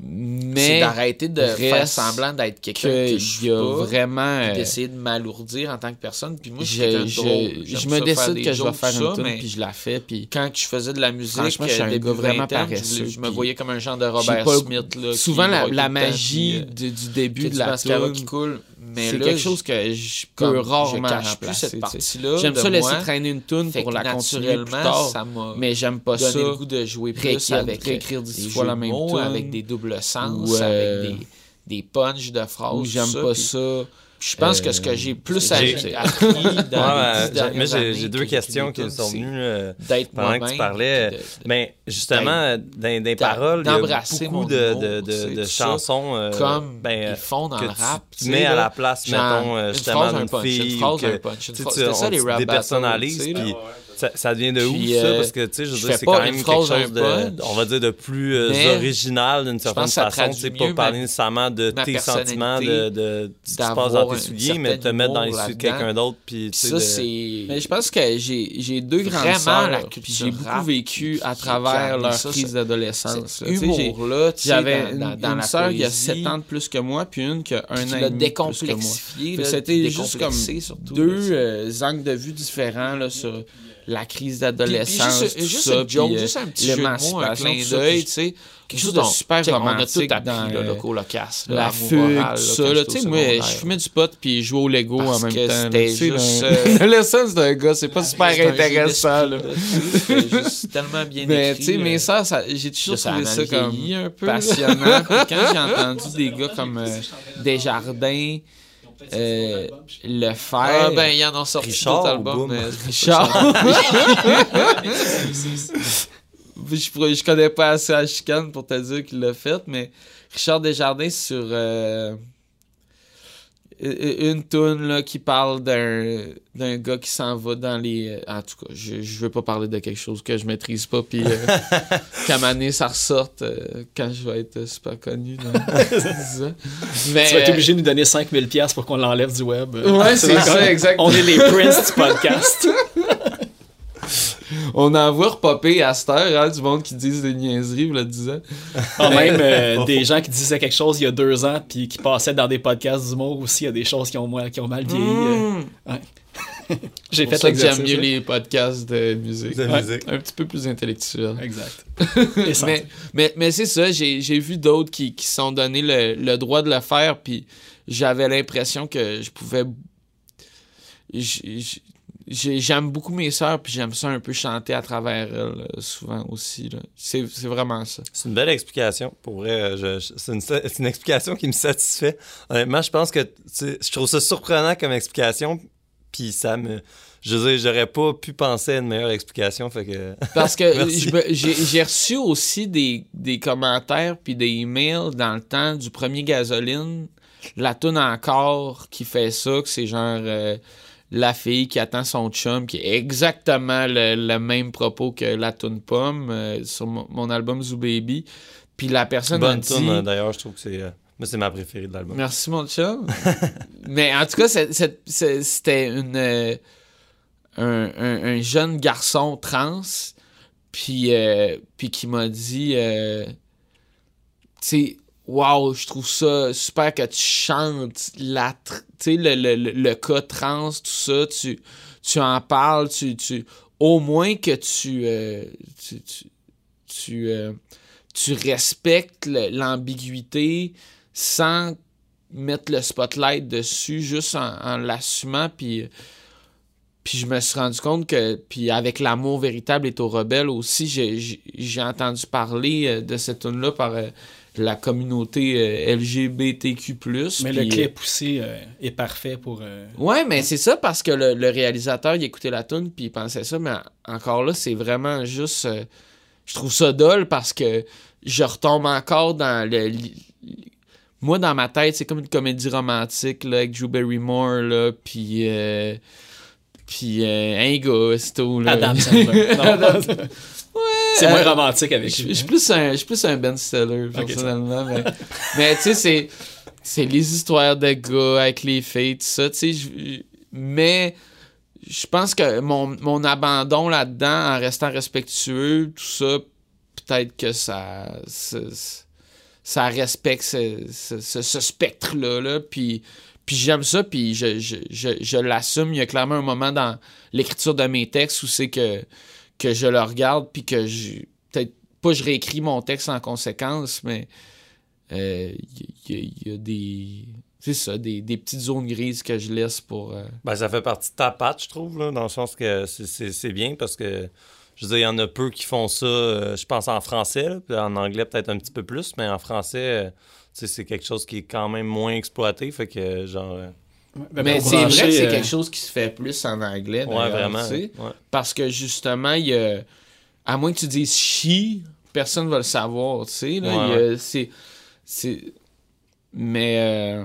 Euh, c'est Mais d'arrêter de faire semblant d'être quelqu'un que je y a pas, vraiment... euh, d'essayer de m'alourdir en tant que personne. Puis moi, je je, me décide que je vais faire une tune, mais puis je la fais, puis... quand je faisais de la musique, Franchement, je suis euh, un début gars vraiment je, paresseux, je me voyais comme un genre de Robert Smith. Là, Souvent, la, magie euh, du, début de la qui tune, coule. Mais c'est quelque je- chose que je peux je rarement cache plus cette partie-là J'aime ça laisser moi, traîner une tune pour la continuer plus tard, ça m'a mais j'aime pas ça. le goût de jouer plus réécrire- avec réécrire des dix fois la même tune, avec des doubles sens, ou, euh, avec des, des punchs de phrases. J'aime pas ça. Je pense que ce que Euh, j'ai plus j'ai- appris dans Ouais, les ben, j'ai- mais deux que questions qui me sont venues euh, pendant que tu parlais. de- de- Ben, justement, dans des paroles, il y a beaucoup de, de, tu sais, de, de tout ça, chansons euh, comme ben, ils font dans que le rap. tu mets à la place, mettons, euh, une justement, une fille. phrase, un punch, C'était ça, les rap tu puis. Ça, ça devient de Puis, où, ça? euh, Parce que, tu sais, je veux dire, c'est quand même quelque chose de, punch. on va dire, de plus euh, original d'une certaine façon. Sais, pas parler nécessairement de tes sentiments, de, ce qui se passe dans tes souliers, mais de te mettre dans les souliers de quelqu'un d'autre, puis, tu sais, Ça, de- c'est... Mais je pense que j'ai j'ai deux grandes Vraiment, sœurs, j'ai beaucoup vécu à travers leur crise ce- d'adolescence. cet là. Tu sais, j'ai- humour-là, J'avais dans, une, sœur qui a poésie, 7 ans de plus que moi, puis une qui a un an et demi de plus que moi. c'était juste comme deux euh, angles de vue différents là, sur la crise d'adolescence, juste, tout juste ça, joke, puis, euh, juste un petit jeu de mots, un clin d'œil, tu sais. quelque chose de super check, On a romantique tout appris, dans, là, euh, le colocasse, la fugue, tout ça. là. Tu sais, moi, je fumais du pot puis je jouais au Lego en même temps. c'était juste, euh, L'adolescence d'un gars, c'est pas super un jeu intéressant. c'est juste tellement bien Mais écrit. tu sais, mes euh, sœurs, ça- j'ai toujours trouvé ça comme passionnant. Quand j'ai entendu des gars comme euh, Desjardins euh, le faire, Ah ben, ils en ont sorti Richard d'autres ou albums. Boom? mais- Richard. je, pourrais- je connais pas assez à chicane pour te dire qu'il l'a fait, mais Richard Desjardins sur euh, euh, une toune là, qui parle d'un gars qui s'en va dans les euh, en tout cas je, je veux pas parler de quelque chose que je maîtrise pas puis euh, qu'à donné, ça ressorte euh, quand je vais être super connu dans 10 ans. mais Tu vas être obligé de nous donner 5000 pièces pour qu'on l'enlève du web. Ouais, c'est ça, exactement. On est les princes du podcast. on en voit repopper à cette heure hein, du monde qui disent des niaiseries le 10 ans Ah, même euh, des gens qui disaient quelque chose il y a deux ans puis qui passaient dans des podcasts d'humour aussi, il y a des choses qui ont, moins- qui ont mal vieilli. euh. Mmh. J'ai fait ça que j'aime mieux les podcasts de musique De Ouais. musique. un petit peu plus intellectuels Exact. Mais, mais, mais c'est ça, j'ai j'ai vu d'autres qui qui se sont donné le, le droit de le faire, puis j'avais l'impression que je pouvais. J'ai- J'aime beaucoup mes sœurs, puis j'aime ça un peu chanter à travers elles, euh, souvent aussi. C'est vraiment ça. C'est une belle explication. Pour vrai, euh, c'est une, une explication qui me satisfait. Honnêtement, je pense que tu sais, je trouve ça surprenant comme explication. Puis ça me. Je veux dire, j'aurais pas pu penser à une meilleure explication. Fait que. Parce que j'ai reçu aussi des, des commentaires puis des emails dans le temps du premier gasoline. La toune encore qui fait ça, que c'est genre euh, la fille qui attend son chum, qui est exactement le, le même propos que la toune pomme euh, sur mon, album Zoo Baby. Puis la personne Bonne dit... tune, euh, d'ailleurs, je trouve que c'est. euh, moi, c'est ma préférée de l'album. Merci mon chum. Mais en tout cas, c'était une euh, un, un- un jeune garçon trans puis puis qui m'a dit tu sais waouh, je trouve ça super que tu chantes la le, le, le, le cas trans tout ça, tu tu en parles, tu tu au moins que tu euh, tu tu tu, euh, respectes l'ambiguïté sans mettre le spotlight dessus, juste en, l'assumant, puis, puis je me suis rendu compte que, puis avec l'amour véritable est au rebelle aussi, j'ai- entendu parler euh, de cette tune là par la communauté euh, LGBTQ+. Mais le clip aussi euh, est parfait pour. euh, Ouais, mais c'est ça parce que le, le réalisateur, il écoutait la tune puis il pensait ça, mais en- encore là, c'est vraiment juste. euh, je trouve ça dole parce que je retombe encore dans le. Moi, dans ma tête, c'est comme une comédie romantique là, avec Drew Barrymore, là, puis. euh, puis euh, un gars, c'est tout. Là. Adam Sandler. C'est moins euh, romantique avec Je lui. je suis plus un, plus un Ben Stiller, personnellement. mais mais tu sais, c'est, c'est les histoires de gars avec les filles, tout ça. Tu sais, je- mais je pense que mon, mon abandon là-dedans, en restant respectueux, tout ça, peut-être que ça. ça, ça respecte ce, ce- ce- ce spectre-là. Là, puis. Puis j'aime ça, puis je, je, je, je l'assume. Il y a clairement un moment dans l'écriture de mes textes où c'est que, que je le regarde, puis que je. Peut-être pas je réécris mon texte en conséquence, mais euh, il y, il y a des. C'est ça, des, des petites zones grises que je laisse pour. euh, Ben, ça fait partie de ta patte, je trouve, là, dans le sens que c'est- bien parce que, je veux dire, il y en a peu qui font ça, euh, je pense en français, là, puis en anglais peut-être un petit peu plus, mais en français, euh, c'est quelque chose qui est quand même moins exploité, fait que, genre... Ben, Mais c'est vrai que c'est euh, quelque chose qui se fait plus en anglais. ouais, vraiment. tu sais. ouais. Parce que justement, il y a. À moins que tu dises chi, personne va le savoir, tu sais. là. Ouais, Il y a- C'est. C'est. Mais. euh,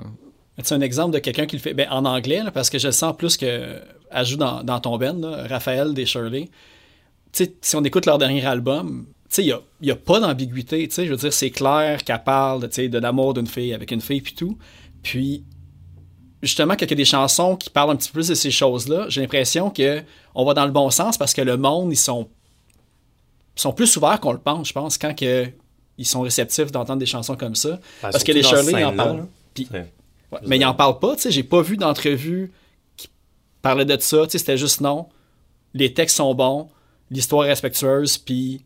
C'est un exemple de quelqu'un qui le fait? Ben, en anglais, là, parce que je sens plus que joue dans, dans ton là, Raphaël des Shirley. Tu sais, si on écoute leur dernier album, tu sais, il n'y a, il y a pas d'ambiguïté. tu sais, Je veux dire, c'est clair qu'elle parle tu sais, de l'amour d'une fille avec une fille puis tout. Puis, justement, quand il y a des chansons qui parlent un petit peu plus de ces choses-là, j'ai l'impression que on va dans le bon sens parce que le monde, ils sont, ils sont plus ouverts qu'on le pense, je pense, quand que, ils sont réceptifs d'entendre des chansons comme ça. Ben, Parce que les Shirley, ils en parlent. Ouais, mais ils en parlent pas, tu sais, j'ai pas vu d'entrevue qui parlait de ça, tu sais, c'était juste non. Les textes sont bons, l'histoire est respectueuse, puis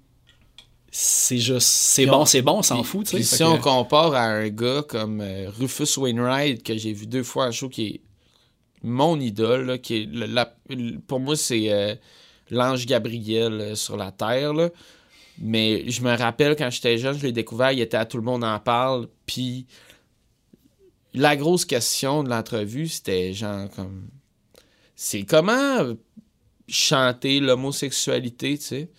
c'est juste, c'est bon, on- c'est bon, on s'en fout, puis si que- on compare à un gars comme euh, Rufus Wainwright, que j'ai vu deux fois à show, qui est mon idole, là, qui est le- la- le- pour moi, c'est euh, l'ange Gabriel euh, sur la Terre. là. Mais je me rappelle quand j'étais jeune, je l'ai découvert, il était à Tout le monde en parle, puis la grosse question de l'entrevue, c'était genre comme... C'est comment chanter l'homosexualité, tu sais?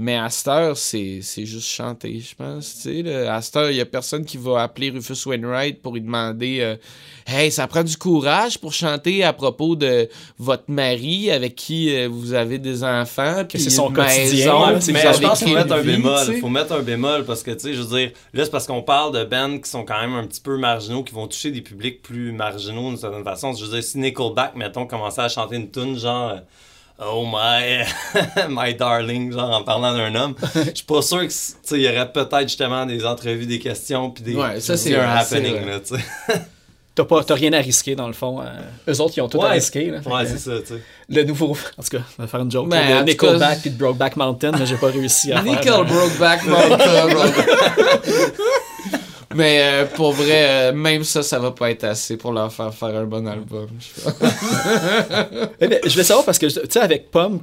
Mais à cette heure, c'est c'est juste chanter, je pense. Tu sais, là. à cette heure, il y a personne qui va appeler Rufus Wainwright pour lui demander euh, Hey, ça prend du courage pour chanter à propos de votre mari avec qui euh, vous avez des enfants. c'est son quotidien, maison, mais je pense qu'il faut mettre un bémol. sais. faut mettre un bémol parce que, tu sais, je veux dire, là, c'est parce qu'on parle de bands qui sont quand même un petit peu marginaux, qui vont toucher des publics plus marginaux d'une certaine façon. Je veux dire, si Nickelback, mettons, commençait à chanter une tune genre. euh, Oh my, my darling, genre en parlant d'un homme. Je suis pas sûr que, tu sais, il y aurait peut-être justement des entrevues, des questions, puis des. Ouais, ça, c'est un happening, là, tu sais. T'as pas, t'as rien à risquer, dans le fond. euh, eux autres, ils ont tout à risquer. Là, Ouais, c'est ça, tu sais. le nouveau. En tout cas, on va faire une joke. Ben, là, tout cas, Nickelback puis de Brokeback Mountain, mais j'ai pas réussi à faire. Nickel euh, Brokeback Mountain. Mais euh, pour vrai, euh, même ça, ça va pas être assez pour leur faire faire un bon album. je. Eh je voulais savoir parce que, tu sais, avec Pomme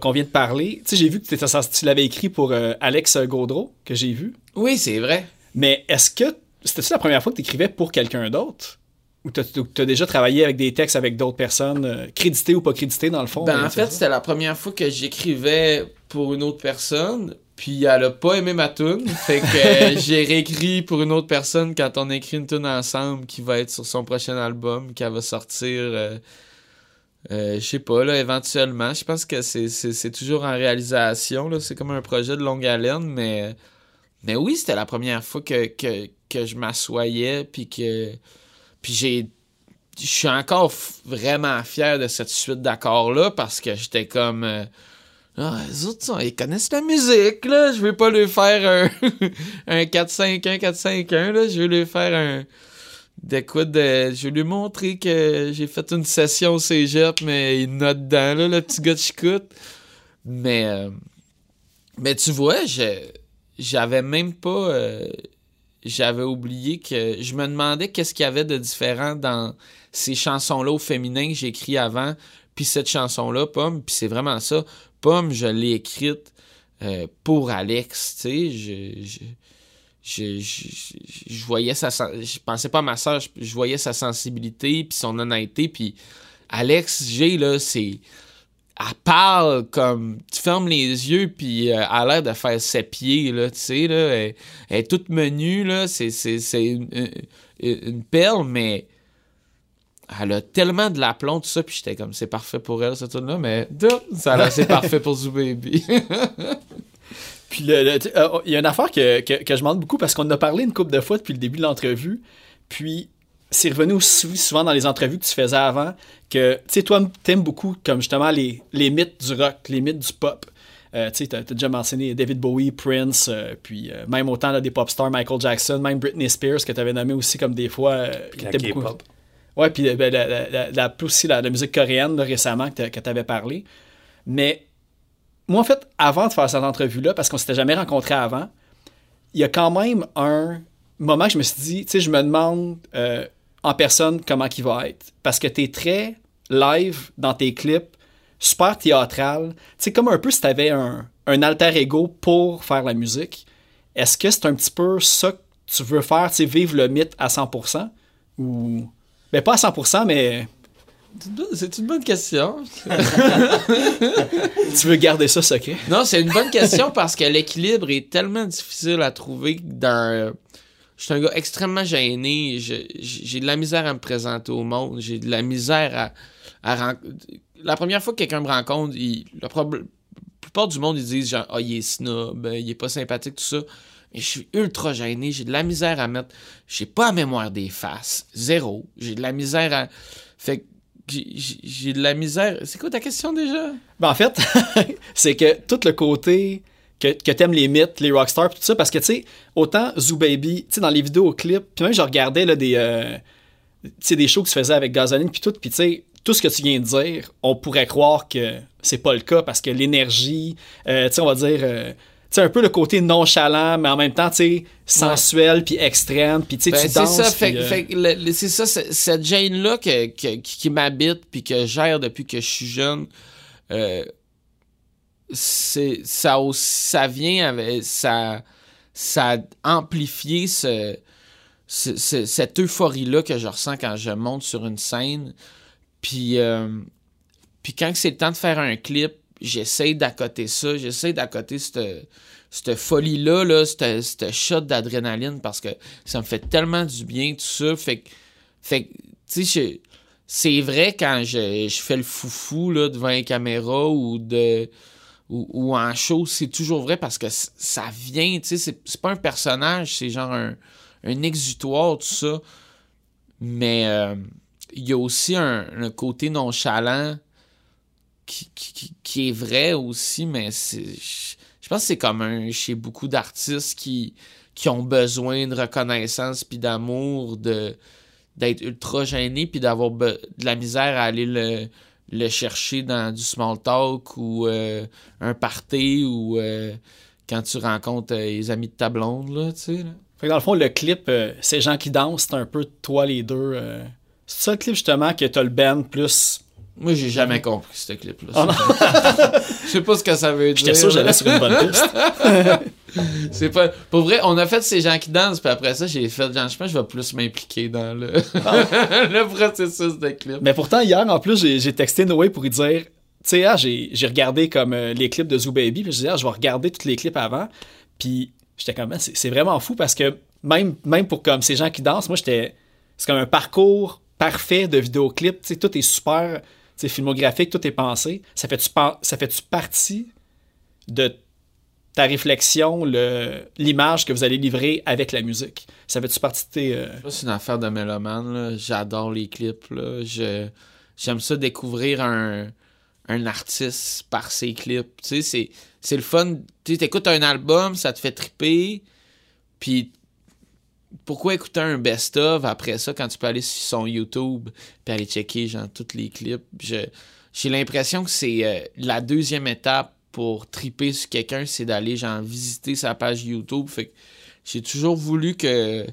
qu'on vient de parler, tu sais, j'ai vu que tu l'avais écrit pour euh, Alex Gaudreau, que j'ai vu. Oui, c'est vrai. Mais est-ce que c'était-tu la première fois que tu écrivais pour quelqu'un d'autre? Ou t'as as déjà travaillé avec des textes avec d'autres personnes, créditées ou pas créditées dans le fond? Ben, en fait, c'était la première fois que j'écrivais pour une autre personne, puis elle a pas aimé ma tune. Fait que euh, j'ai réécrit pour une autre personne quand on écrit une tune ensemble qui va être sur son prochain album, qui va sortir. euh, euh, je sais pas, là, éventuellement. Je pense que c'est- toujours en réalisation, là. C'est comme un projet de longue haleine, mais. Mais oui, c'était la première fois que, que, que je m'assoyais, puis que. Puis j'ai. Je suis encore vraiment fier de cette suite d'accords-là parce que j'étais comme. euh, ah, les autres, ils connaissent la musique, là. Je vais pas lui faire un, un 4-5-1, 4-5-1, là. Je vais lui faire un. De quoi. Je vais lui montrer que j'ai fait une session au cégep, mais il note dedans, là, le petit gars de chicoute. Mais. euh, mais tu vois, je j'avais même pas. euh, j'avais oublié que. Je me demandais qu'est-ce qu'il y avait de différent dans ces chansons-là au féminin que j'ai écrit avant, puis cette chanson-là, Pomme, puis c'est vraiment ça. Pomme, je l'ai écrite euh, pour Alex, tu sais. Je, je, je, je, voyais sa. Je pensais pas à ma soeur, je, voyais sa sensibilité, puis son honnêteté, puis Alex G, là, c'est elle parle comme tu fermes les yeux puis euh, elle a l'air de faire ses pieds là tu sais là elle, est toute menue là c'est c'est une- une perle mais elle a tellement de l'aplomb tout ça puis j'étais comme c'est parfait pour elle cette tune là mais ça a l'air c'est parfait pour Zoo Baby Puis euh, il y a une affaire que, que, que je demande beaucoup parce qu'on en a parlé une couple de fois depuis le début de l'entrevue. Puis c'est revenu aussi souvent dans les entrevues que tu faisais avant que, tu sais, toi, t'aimes beaucoup comme justement les, les mythes du rock, les mythes du pop. Euh, tu sais, t'as déjà mentionné David Bowie, Prince, euh, puis euh, même autant là, des pop stars, Michael Jackson, même Britney Spears que tu avais nommé aussi comme des fois. euh, La. K-pop. Ouais, puis ben, la, la, aussi la, musique coréenne récemment que tu avais parlé. Mais moi, en fait, avant de faire cette entrevue-là, parce qu'on s'était jamais rencontrés avant, il y a quand même un moment que je me suis dit, tu sais, je me demande euh, en personne comment il va être. Parce que tu es très live dans tes clips, super théâtral. Tu sais, comme un peu si tu avais un, un alter ego pour faire la musique. Est-ce que c'est un petit peu ça que tu veux faire, tu sais, vivre le mythe à 100%? Ou... Ben, pas à 100%, mais C'est une bonne- question tu veux garder ça secret? Non, c'est une bonne question parce que l'équilibre est tellement difficile à trouver dans. Je suis un gars extrêmement gêné. J'ai de la misère à me présenter au monde. J'ai de la misère à. à La première fois que quelqu'un me rencontre, il- la plupart du monde, ils disent genre, ah, il est snob, il est pas sympathique, tout ça. Je suis ultra gêné. J'ai de la misère à mettre. J'ai pas la mémoire des faces. Zéro. J'ai de la misère à. Fait que j'ai- de la misère. C'est quoi ta question déjà? Ben, en fait, c'est que tout le côté que, que t'aimes les mythes, les rockstars, tout ça, parce que, tu sais, autant Zoo Baby, tu sais, dans les vidéoclips, puis même je regardais là, des, euh, des shows que tu faisais avec Gasoline, puis tout, puis tu sais, tout ce que tu viens de dire, on pourrait croire que c'est pas le cas, parce que l'énergie, euh, tu sais, on va dire... euh, sais, un peu le côté nonchalant, mais en même temps, tu sais, sensuel, puis extrême, puis tu sais, tu c'est danses. ça, fait, euh, fait c'est ça, c'est- cette gêne-là que, que- qui, m'habite puis que gère depuis que je suis jeune, euh, c'est, ça, ça vient avec, ça, ça a amplifié ce, ce- ce- cette euphorie-là que je ressens quand je monte sur une scène. Puis, euh, puis quand c'est le temps de faire un clip, j'essaie d'accoter ça, j'essaie d'accoter cette, cette folie-là, là, cette, shot d'adrénaline parce que ça me fait tellement du bien, tout ça. Fait que, fait tu sais, c'est vrai quand je, je fais le foufou là, devant une caméra ou de ou, en show, c'est toujours vrai parce que ça vient, tu sais, c'est, pas un personnage, c'est genre un, un exutoire, tout ça. Mais euh, il y a aussi un côté nonchalant qui, est vrai aussi, mais je, pense que c'est comme un, chez beaucoup d'artistes qui, qui ont besoin de reconnaissance puis d'amour, d'être ultra gêné puis d'avoir de la misère à aller le, le chercher dans du small talk ou euh, un party ou euh, quand tu rencontres euh, les amis de ta blonde, là, tu sais. là. Fait que dans le fond, le clip, ces gens qui dansent, c'est un peu toi les deux. C'est ça le clip justement que t'as le band plus. Moi, j'ai jamais compris ce clip-là. Oh non. Je sais pas ce que ça veut dire. J'étais sûr que j'allais sur une bonne piste. C'est pas... Pour vrai, on a fait ces gens qui dansent, puis après ça, j'ai fait, genre, je pense que je vais plus m'impliquer dans le... le processus de clip. Mais pourtant, hier, en plus, j'ai texté Noé pour lui dire. Tu sais, ah, j'ai regardé comme euh, les clips de Zoo Baby, puis je disais, ah, je vais regarder tous les clips avant. Puis j'étais comme, Ah, c'est vraiment fou parce que même, même pour comme ces gens qui dansent, moi, j'étais. C'est comme un parcours parfait de vidéoclip. Tu sais, tout est super sais, filmographique, tout est pensé. Ça fait-tu partie de ta réflexion, le- l'image que vous allez livrer avec la musique? Ça fait-tu partie de tes. euh, c'est une affaire de mélomane. J'adore les clips. J'aime ça découvrir un... artiste par ses clips. C'est... c'est le fun. Tu sais, t'écoutes un album, ça te fait triper, puis pourquoi écouter un best-of après ça quand tu peux aller sur son YouTube puis aller checker genre tous les clips? J'ai l'impression que c'est euh, la deuxième étape pour triper sur quelqu'un, c'est d'aller genre visiter sa page YouTube. Fait que j'ai toujours voulu que,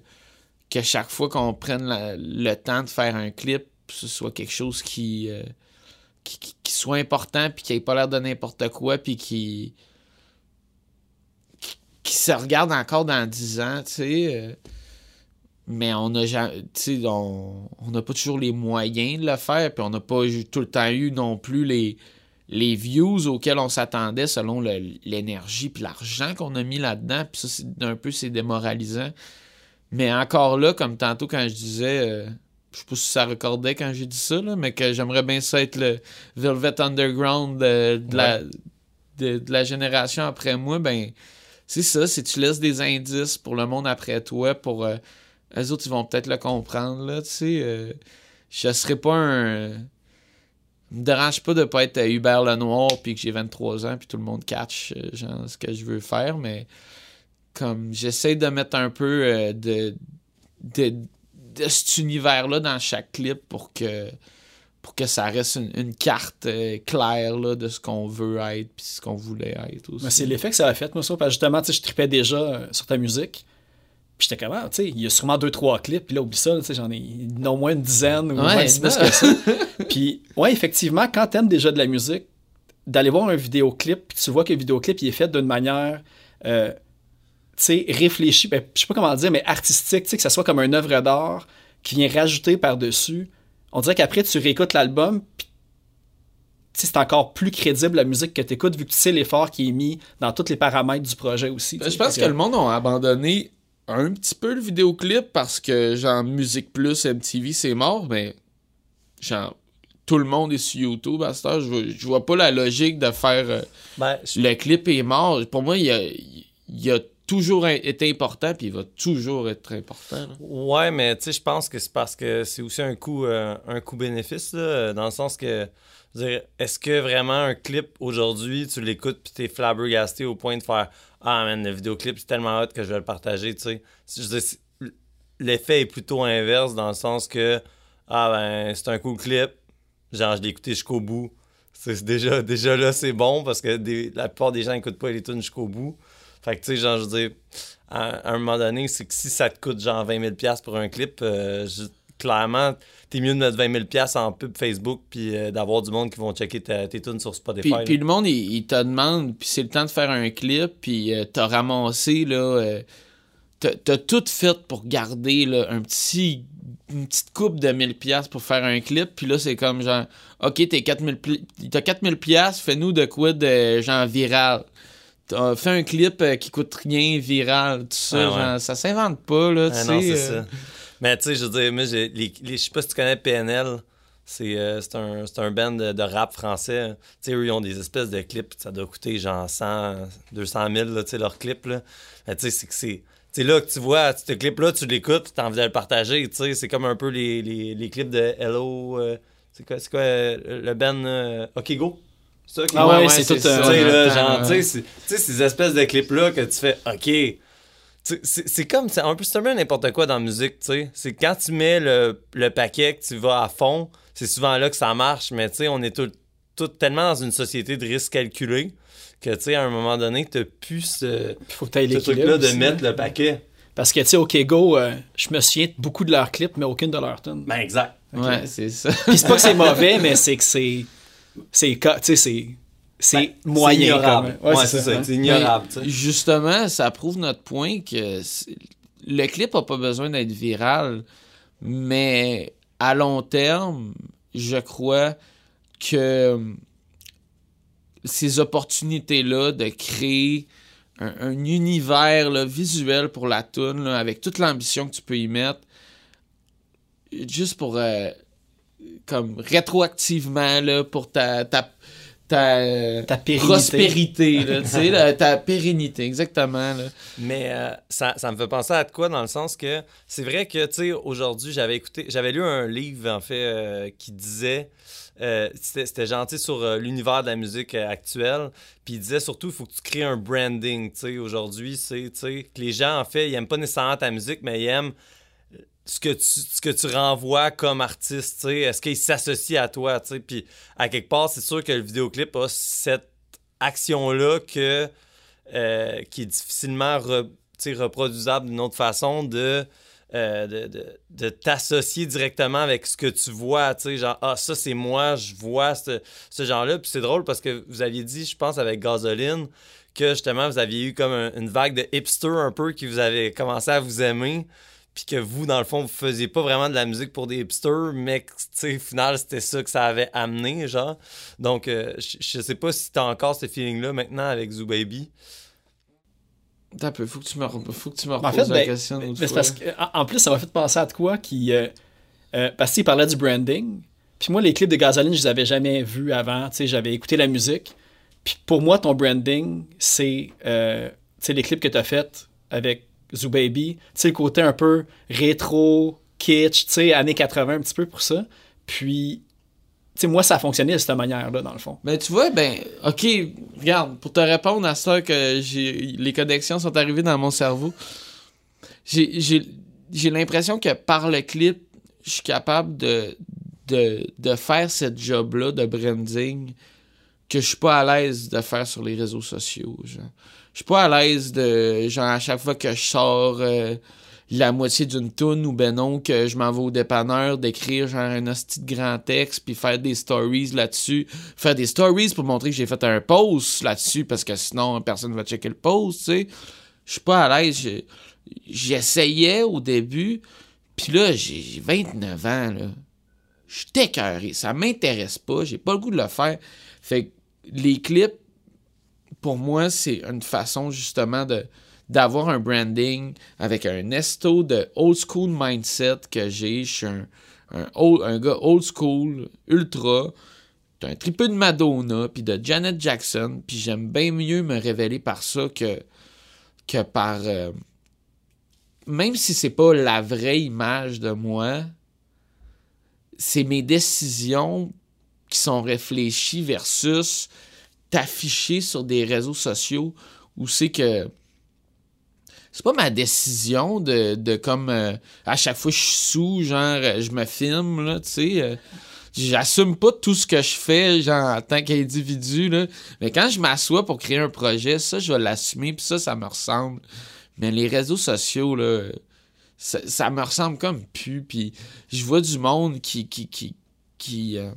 que chaque fois qu'on prenne le temps de faire un clip, ce soit quelque chose qui, euh, qui, soit important puis qui ait pas l'air de n'importe quoi puis qui, qui se regarde encore dans 10 ans, tu sais. Mais on a ja- tu sais, on on n'a pas toujours les moyens de le faire, puis on n'a pas tout le temps eu non plus les, les views auxquels on s'attendait selon l'énergie puis l'argent qu'on a mis là-dedans. Puis ça, c'est un peu, c'est démoralisant. Mais encore là, comme tantôt quand je disais, euh, je sais pas si ça recordait quand j'ai dit ça, là, mais que j'aimerais bien ça être le Velvet Underground de, de la, de, de la génération après moi, ben c'est ça, c'est tu laisses des indices pour le monde après toi, pour euh, eux autres, ils vont peut-être le comprendre, là, tu sais. euh, je serais pas un... me dérange pas de pas être Hubert Lenoir puis que j'ai 23 ans puis tout le monde catch euh, genre ce que je veux faire, mais comme j'essaie de mettre un peu euh, de, de, de cet univers-là dans chaque clip pour que pour que ça reste une, une carte euh, claire là, de ce qu'on veut être puis ce qu'on voulait être aussi. Mais c'est l'effet que ça a fait, moi, ça. Parce que justement, tu sais, je tripais déjà sur ta musique. Puis j'étais comme, ah, tu sais, il y a sûrement deux, trois clips. Puis là, oublie ça, tu sais, j'en ai non moins une dizaine ou Ouais, plus non. que ça. puis, ouais, effectivement, quand t'aimes déjà de la musique, d'aller voir un vidéoclip, puis tu vois que le vidéoclip, il est fait d'une manière, euh, tu sais, réfléchie, ben, je sais pas comment le dire, mais artistique, tu sais, que ça soit comme une œuvre d'art qui vient rajouter par-dessus. On dirait qu'après, tu réécoutes l'album, puis tu sais, c'est encore plus crédible la musique que tu écoutes, vu que tu sais l'effort qui est mis dans tous les paramètres du projet aussi. Ben, je pense que le monde a abandonné un petit peu le vidéoclip parce que, genre, Musique Plus, MTV, c'est mort, mais, genre, tout le monde est sur YouTube à cette heure. Je vois, je vois pas la logique de faire euh, Ben, le clip est mort. Pour moi, il a, il a toujours été important, puis il va toujours être important. là. Ouais, mais tu sais, je pense que c'est parce que c'est aussi un coût, euh, un coût bénéfice, là, dans le sens que, est-ce que vraiment un clip aujourd'hui, tu l'écoutes puis t'es flabbergasté au point de faire Ah man, le vidéoclip c'est tellement hot que je vais le partager, tu sais. L'effet est plutôt inverse dans le sens que Ah ben, c'est un cool clip, genre je l'ai écouté jusqu'au bout. C'est déjà, déjà là, c'est bon parce que la plupart des gens n'écoutent pas les tunes jusqu'au bout. Fait que tu sais, genre, je veux dire, à, un moment donné, c'est que si ça te coûte genre 20 000 pièces pour un clip, euh, je- clairement, t'es mieux de mettre 20 000 pièces en pub Facebook puis euh, d'avoir du monde qui vont checker ta- tes tunes sur Spotify. Puis, puis le monde, il, il te demande, puis c'est le temps de faire un clip, puis euh, t'as ramassé, là, euh, t'as, tout fait pour garder là, un petit une petite coupe de 1000 pièces pour faire un clip, puis là, c'est comme genre, OK, t'es 4000 pli- t'as 4000 pièces, fais-nous de quoi de genre viral. T'as fait un clip qui coûte rien, viral, tout ça, Ah ouais. genre, ça s'invente pas, là, tu Ah sais. non, euh, ça. Mais tu sais, je veux dire, moi, j'ai- les, les- je sais pas si tu connais PNL. C'est euh, c'est un, c'est un band de, de rap français. Tu sais, eux, ils ont des espèces de clips. Ça doit coûter genre 100, 200 000, là, tu sais, leurs clips. Là. Mais tu sais, c'est que c'est. Tu sais, là, que tu vois, ce clip-là, tu l'écoutes, tu as envie de le partager. Tu sais, c'est comme un peu les, les, les clips de Hello. euh, c'est quoi, c'est quoi euh, le band euh, OK Go? C'est ça qui Ah Ouais, ouais, c'est c'est tout. ça. tu sais, là, Attends, genre, ouais. tu sais, c'est- tu sais, ces espèces de clips-là que tu fais, OK. Tu C'est comme, c'est un peu, c'est un peu n'importe quoi dans la musique, tu sais. C'est quand tu mets le, le paquet, que tu vas à fond, c'est souvent là que ça marche, mais tu sais, on est tout, tout tellement dans une société de risque calculé que, tu sais, à un moment donné, t'as plus ce, faut l'équilibre. truc-là de aussi. mettre le paquet. Parce que, tu sais, OK Go, euh, je me souviens de beaucoup de leurs clips, mais aucune de leurs tunes. Ben, exact. Ouais, c'est ça. Puis c'est pas que c'est mauvais, mais c'est que c'est. C'est. Tu sais, c'est. C'est Ben, moyen. C'est ignorable. Ouais, c'est ça. C'est ignorable. Justement, ça prouve notre point que le clip a pas besoin d'être viral, mais à long terme, je crois que ces opportunités-là de créer un, un univers là, visuel pour la tune avec toute l'ambition que tu peux y mettre, juste pour euh, comme rétroactivement là, pour ta ta, ta, Ta pérennité. prospérité, là, tu sais, la- ta pérennité, exactement. Là. Mais euh, ça, ça me fait penser à de quoi dans le sens que c'est vrai que, tu sais, aujourd'hui, j'avais écouté, j'avais lu un livre, en fait, euh, qui disait, euh, c'était c'était gentil sur euh, l'univers de la musique euh, actuelle, puis il disait surtout, il faut que tu crées un branding, tu sais, aujourd'hui, c'est, tu sais, que les gens, en fait, ils aiment pas nécessairement ta musique, mais ils aiment ce que tu, ce que tu renvoies comme artiste, est-ce qu'il s'associe à toi, tu puis à quelque part, c'est sûr que le vidéoclip a cette action-là que, euh, qui est difficilement reproduisable d'une autre façon de, euh, de, de, de t'associer directement avec ce que tu vois, tu sais, genre, ah, ça c'est moi, je vois ce, ce genre-là, puis c'est drôle parce que vous aviez dit, je pense, avec Gasoline, que justement, vous aviez eu comme un- une vague de hipster un peu qui vous avait commencé à vous aimer puis que vous, dans le fond, vous faisiez pas vraiment de la musique pour des hipsters, mais que, au final, c'était ça que ça avait amené, genre. Donc, euh, je sais pas si t'as encore ce feeling-là maintenant avec Zoo Baby. Un peu, faut que tu me, faut que tu me En reposes fait, la ben, question. parce que, en- plus, ça m'a fait penser à de quoi qui. euh, euh, parce qu'il parlait du branding. Puis moi, les clips de Gasoline, je les avais jamais vus avant. Tu sais, j'avais écouté la musique. Puis pour moi, ton branding, c'est euh, tu sais, les clips que tu as fait avec Zoo Baby. Tu sais, le côté un peu rétro, kitsch, tu sais, années 80, un petit peu pour ça. Puis, tu sais, moi, ça a fonctionné de cette manière-là, dans le fond. Ben, tu vois, ben, ok, regarde, pour te répondre à ça que les connexions sont arrivées dans mon cerveau, j'ai l'impression que par le clip, je suis capable de, de, de faire cette job-là de branding que je suis pas à l'aise de faire sur les réseaux sociaux, genre. Je suis pas à l'aise de, genre, à chaque fois que je sors euh, la moitié d'une toune ou ben non, que je m'en vais au dépanneur, d'écrire genre un hostie de grand texte, puis faire des stories là-dessus. Faire des stories pour montrer que j'ai fait un post là-dessus, parce que sinon, personne va checker le post, tu sais. Je suis pas à l'aise. Je- J'essayais au début, puis là, j'ai j'ai 29 ans, là. Je suis. Ça m'intéresse pas. J'ai pas le goût de le faire. Fait que les clips, pour moi, c'est une façon justement de d'avoir un branding avec un esto de old school mindset que j'ai. Je suis un, un, old- un gars old school, ultra. J'ai un triple de Madonna, puis de Janet Jackson, puis j'aime bien mieux me révéler par ça que, que par... euh, même si c'est pas la vraie image de moi, c'est mes décisions qui sont réfléchies versus t'afficher sur des réseaux sociaux où c'est que c'est pas ma décision de, comme euh, à chaque fois je suis sous genre je me filme là tu sais euh, j'assume pas tout ce que je fais genre en tant qu'individu là. Mais quand je m'assois pour créer un projet ça je vais l'assumer puis ça ça me ressemble. Mais les réseaux sociaux là ça, me ressemble comme pu puis je vois du monde qui qui qui qui euh,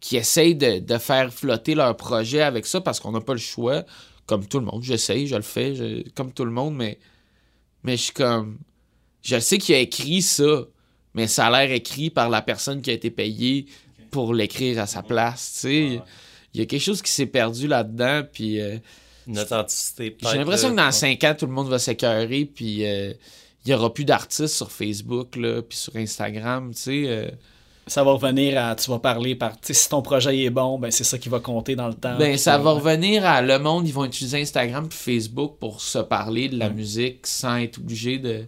qui essayent de, de faire flotter leur projet avec ça parce qu'on n'a pas le choix. Comme tout le monde. J'essaye, je le fais, je- comme tout le monde, mais, mais je suis comme. Je sais qu'il a écrit ça, mais ça a l'air écrit par la personne qui a été payée pour l'écrire à sa place, tu sais. Il y a quelque chose qui s'est perdu là-dedans, puis euh, Une authenticité, j'ai l'impression que dans euh, 5 ans, tout le monde va s'écœurer, puis euh, il y aura plus d'artistes sur Facebook, là, puis sur Instagram, tu sais. euh. Ça va revenir à. Tu vas parler par. Si ton projet est bon, ben c'est ça qui va compter dans le temps. Ben, ça va revenir à le monde, ils vont utiliser Instagram puis Facebook pour se parler de la musique sans être obligé de.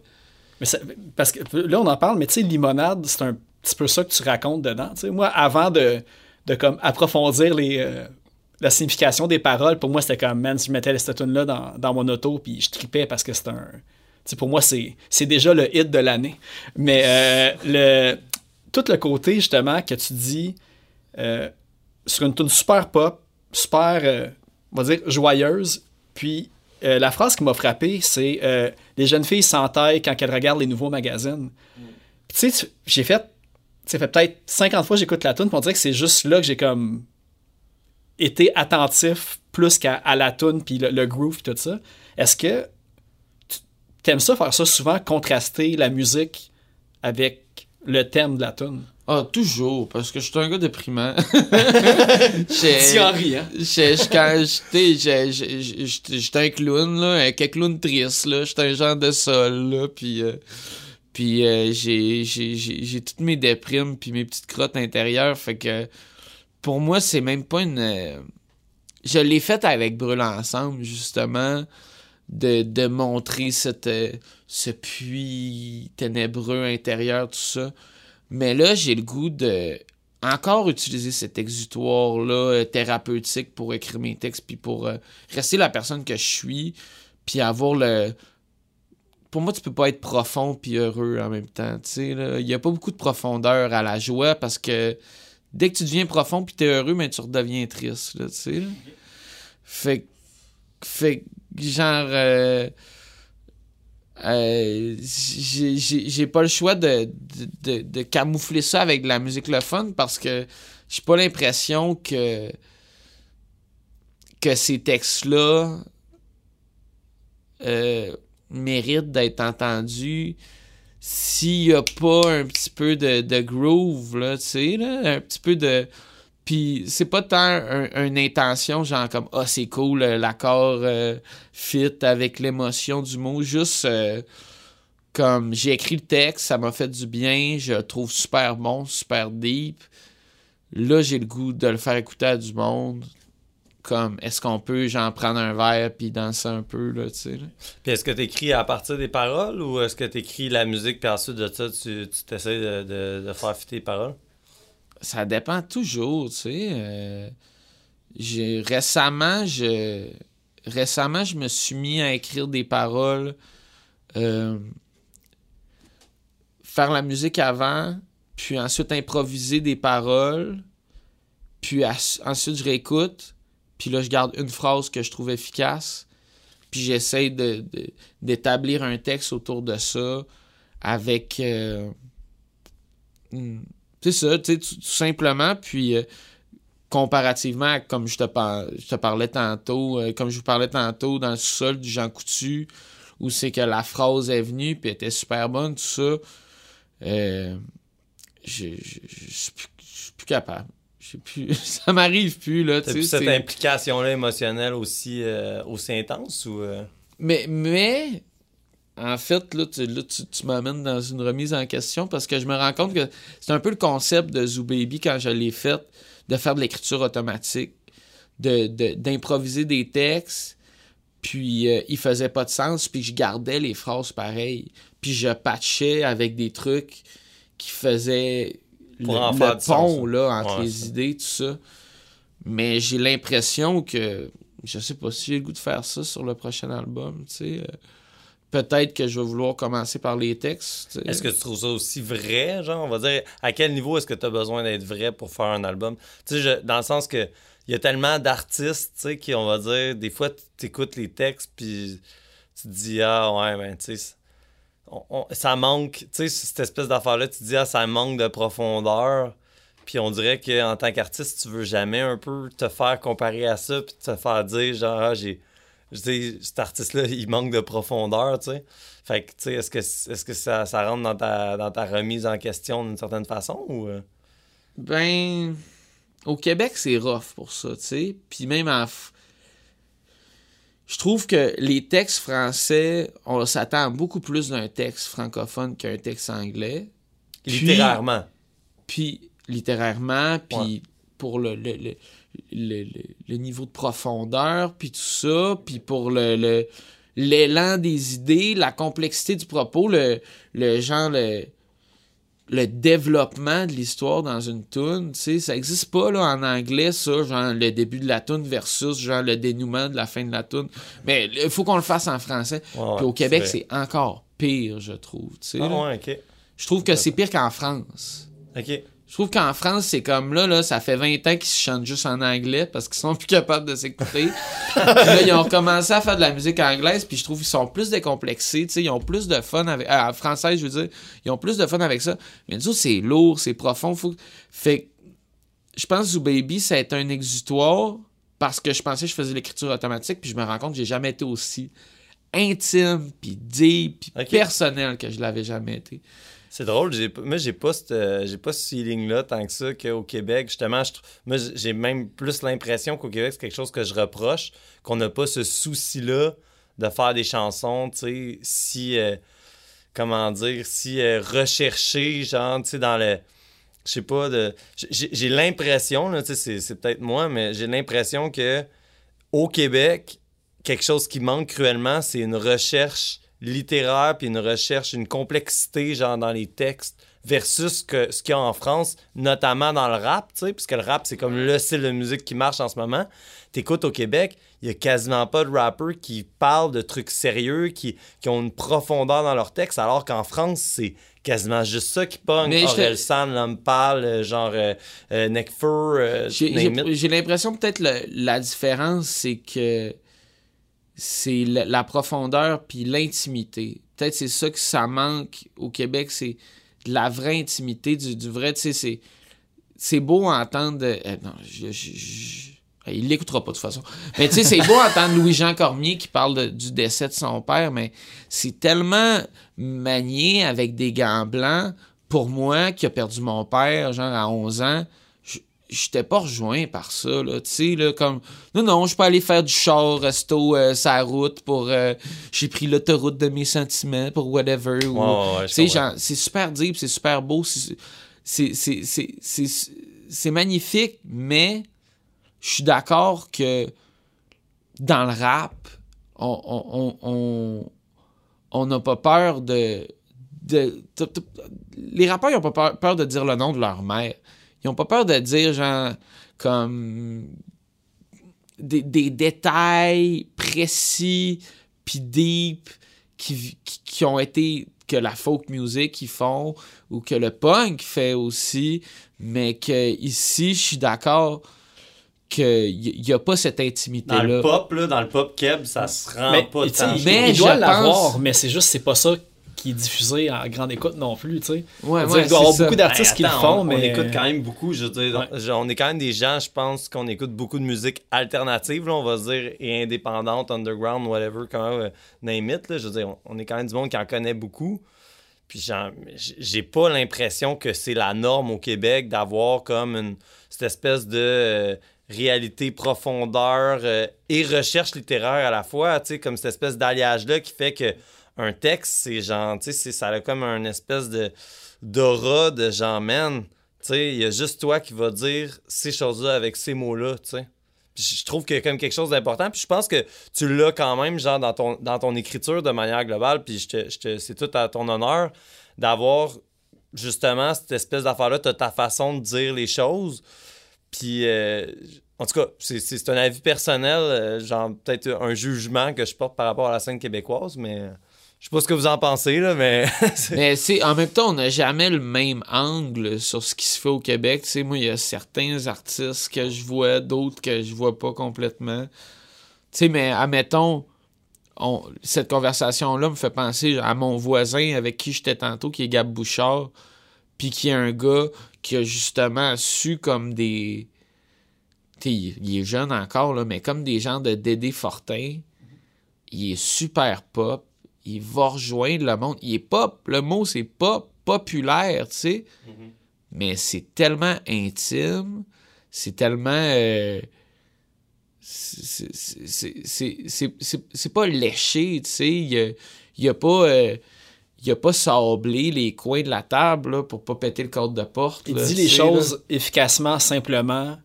Mais ça- parce que là, on en parle, mais tu sais, limonade, c'est un petit peu ça que tu racontes dedans. Tu sais, moi, avant de, de comme approfondir les, euh, la signification des paroles, pour moi, c'était comme, man, si je mettais cette tune-là dans, dans mon auto, puis je tripais parce que c'est un. Tu sais, pour moi, c'est c'est déjà le hit de l'année. Mais euh, le, tout le côté, justement, que tu dis euh, sur une tune super pop, super, euh, on va dire, joyeuse, puis euh, la phrase qui m'a frappé, c'est Les jeunes filles s'entaillent quand elles regardent les nouveaux magazines. Puis Tu sais, j'ai fait. Ça fait peut-être 50 fois que j'écoute la tune, puis on dirait que c'est juste là que j'ai comme été attentif plus qu'à à la tune puis le, le groove tout ça. Est-ce que tu t'aimes ça faire ça souvent, contraster la musique avec le thème de la tune? Ah, toujours, parce que je suis un gars déprimant. Hein? J'étais j'ai- j'ai- j'ai- j'étais un clown là un clown triste là j'étais un genre de sol là puis euh, puis euh, j'ai toutes mes déprimes puis mes petites crottes intérieures fait que pour moi c'est même pas une euh, je l'ai faite avec Brûle ensemble justement de, de montrer cette ce puits ténébreux intérieur tout ça mais là j'ai le goût de encore utiliser cet exutoire-là euh, thérapeutique pour écrire mes textes, puis pour euh, rester la personne que je suis, puis avoir le... Pour moi, tu peux pas être profond puis heureux en même temps, tu sais. Il y a pas beaucoup de profondeur à la joie, parce que dès que tu deviens profond puis t'es heureux, mais tu redeviens triste, tu sais. Fait, fait genre... euh, euh, j'ai- pas le choix de, de, camoufler ça avec de la musique le fun parce que j'ai pas l'impression que que ces textes-là euh, méritent d'être entendus. S'il y a pas un petit peu de, groove, là, tu sais, un petit peu de... Puis c'est pas tant un- une intention, genre comme « Ah, c'est cool, euh, l'accord euh, fit avec l'émotion du mot », juste euh, comme j'ai écrit le texte, ça m'a fait du bien, je le trouve super bon, super deep. Là, j'ai le goût de le faire écouter à du monde. Comme, est-ce qu'on peut, genre, prendre un verre puis danser un peu, là, tu sais? Puis est-ce que tu écris à partir des paroles ou est-ce que tu écris la musique puis ensuite de ça, tu t'essaies de, de, de faire fitter les paroles? Ça dépend toujours, tu sais. euh, récemment, je récemment, je me suis mis à écrire des paroles, euh, faire la musique avant, puis ensuite improviser des paroles, puis ensuite je réécoute, puis là je garde une phrase que je trouve efficace, puis j'essaie de- d'établir un texte autour de ça avec euh, hmm, c'est ça, tu sais, tout, tout simplement. Puis, euh, comparativement à comme je te, par- je te parlais tantôt, euh, comme je vous parlais tantôt dans le sous-sol du Jean Coutu, où c'est que la phrase est venue, puis était super bonne, tout ça, euh, je suis plus, plus capable. Je sais plus, ça m'arrive plus, là, tu T'as sais. plus cette implication-là émotionnelle aussi, euh, aussi intense ou. Mais, mais en fait, là, tu, là, tu, tu m'amènes dans une remise en question parce que je me rends compte que c'est un peu le concept de Zoo Baby quand je l'ai fait, de faire de l'écriture automatique, de, de- d'improviser des textes, puis euh, il faisait pas de sens, puis je gardais les phrases pareilles, puis je patchais avec des trucs qui faisaient le, sens, pont ça. là, entre Ouais, les ça. idées, tout ça. Mais j'ai l'impression que je sais pas si j'ai le goût de faire ça sur le prochain album, tu sais. euh, Peut-être que je vais vouloir commencer par les textes. Est-ce que tu trouves ça aussi vrai, genre, on va dire, à quel niveau est-ce que tu as besoin d'être vrai pour faire un album? Tu sais, dans le sens que il y a tellement d'artistes, tu sais, qui, on va dire, des fois, tu écoutes les textes, puis tu te dis, ah, ouais, ben, tu sais, on- ça manque, tu sais, cette espèce d'affaire-là, tu te dis, ah, ça manque de profondeur. Puis on dirait qu'en tant qu'artiste, tu veux jamais un peu te faire comparer à ça, puis te faire dire, genre, ah, j'ai. Je dis, cet artiste-là, il manque de profondeur, tu sais. Fait que, tu sais, est-ce que, est-ce que ça, ça rentre dans ta, dans ta remise en question d'une certaine façon ou. euh? Ben, au Québec, c'est rough pour ça, tu sais. Puis même en. Je trouve que les textes français, on s'attend beaucoup plus d'un texte francophone qu'un texte anglais. Puis- Littérairement. Puis littérairement, puis Ouais. pour le, le, le, le- le- le niveau de profondeur, puis tout ça, puis pour le, le- l'élan des idées, la complexité du propos, le, le genre, le, le développement de l'histoire dans une tune, tu sais, ça existe pas là en anglais, ça, genre le début de la tune versus genre le dénouement de la fin de la tune. Mais il faut qu'on le fasse en français. Ouais, Puis au Québec, c'est encore pire, je trouve. tu sais, Ah ouais. Je trouve que c'est pire qu'en France. Ok. Je trouve qu'en France, c'est comme là, là, ça fait 20 ans qu'ils se chantent juste en anglais parce qu'ils sont plus capables de s'écouter. Puis là, ils ont commencé à faire de la musique anglaise, puis je trouve qu'ils sont plus décomplexés, tu sais, ils ont plus de fun avec. Français, je veux dire, ils ont plus de fun avec ça. Mais nous c'est lourd, c'est profond. Faut... Fait que je pense que Zoo Baby, ça a été un exutoire parce que je pensais que je faisais l'écriture automatique, puis je me rends compte que j'ai jamais été aussi intime, puis deep, puis personnel que je l'avais jamais été. C'est drôle, j'ai, moi j'ai pas, euh, j'ai pas ce feeling-là tant que ça qu'au Québec. Justement, je, moi j'ai même plus l'impression qu'au Québec, c'est quelque chose que je reproche, qu'on n'a pas ce souci-là de faire des chansons, tu sais, si, euh, comment dire, si euh, genre, tu sais, dans le, je sais pas, de, j'ai, l'impression, là, tu sais, c'est, c'est peut-être moi, mais j'ai l'impression que au Québec, quelque chose qui manque cruellement, c'est une recherche littéraire puis une recherche, une complexité genre dans les textes versus que, ce qu'il y a en France, notamment dans le rap, tu sais, puisque le rap, c'est comme le style de musique qui marche en ce moment. T'écoutes au Québec, il y a quasiment pas de rappeurs qui parlent de trucs sérieux, qui, qui ont une profondeur dans leurs textes, alors qu'en France, c'est quasiment juste ça qui pogne. Aurel San, l'homme pâle, euh, genre euh, euh, Necfeu, euh, J'ai l'impression peut-être la différence, c'est que c'est la, profondeur puis l'intimité. Peut-être c'est ça que ça manque au Québec, c'est de la vraie intimité, du, vrai, tu c'est beau entendre... euh, non, il l'écoutera pas de toute façon. Mais tu sais, c'est beau entendre Louis-Jean Cormier qui parle du décès de son père, mais c'est tellement manié avec des gants blancs. Pour moi, qui a perdu mon père, genre à 11 ans, j'étais pas rejoint par ça, là, tu sais, là, comme, non, non, je peux aller faire du char, resto, euh, sa route pour, euh, j'ai pris l'autoroute de mes sentiments pour whatever, ou, ouais, tu sais, c'est super deep, c'est super beau, c'est- magnifique, mais je suis d'accord que dans le rap, on on- on- on- on n'a pas peur de... de- les rappeurs, ils n'ont pas peur, peur de dire le nom de leur mère. Ils n'ont pas peur de dire, genre, comme... Des, des détails précis, puis deep, qui, qui, qui ont été... que la folk music, ils font, ou que le punk fait aussi, mais que ici, je suis d'accord qu'il n'y a pas cette Dans intimité-là. le pop, là, dans le pop keb, ça se rend Mais, pas tant. Mais il doit l'avoir, pense- mais c'est juste, c'est pas ça qui est diffusé à grande écoute non plus, tu sais. Ouais, il doit y avoir c'est ça. beaucoup d'artistes qui le font, on, mais. on écoute quand même beaucoup. Je veux dire, Ouais. genre, on est quand même des gens, je pense, qu'on écoute beaucoup de musique alternative, là, on va se dire, et indépendante, underground, whatever, comment euh, name it. Là, je veux dire, on, on est quand même du monde qui en connaît beaucoup. Puis j'ai pas l'impression que c'est la norme au Québec d'avoir comme une, cette espèce de euh, réalité profondeur euh, et recherche littéraire à la fois, tu sais, comme cette espèce d'alliage-là qui fait que un texte, c'est genre, tu sais, ça a comme un espèce de d'aura de genre, tu sais, il y a juste toi qui va dire ces choses-là avec ces mots-là, tu sais. Je trouve qu'il y a comme quelque chose d'important. Puis je pense que tu l'as quand même, genre, dans ton, dans ton écriture de manière globale. Puis je te, je te- c'est tout à ton honneur d'avoir justement cette espèce d'affaire-là. Tu ta façon de dire les choses. Puis, euh, en tout cas, c'est, un avis personnel, euh, genre peut-être un jugement que je porte par rapport à la scène québécoise, mais je sais pas ce que vous en pensez, là, mais. Mais c'est en même temps, on n'a jamais le même angle sur ce qui se fait au Québec. Sais, moi, il y a certains artistes que je vois, d'autres que je vois pas complètement. Sais, mais admettons, on- cette conversation-là me fait penser à mon voisin avec qui j'étais tantôt, qui est Gab Bouchard, puis qui est un gars qui a justement su comme des... Tu sais, il il est jeune encore, là, mais comme des gens de Dédé Fortin, il est super pop. Il va rejoindre le monde. Il est pop. Le mot, c'est pas populaire, tu sais. Mais c'est tellement intime. C'est tellement. euh, c'est- pas léché, tu sais. Il y a, y a pas. euh, il a pas sablé les coins de la table là, pour pas péter le cadre de porte. Il là, dit les choses efficacement, simplement,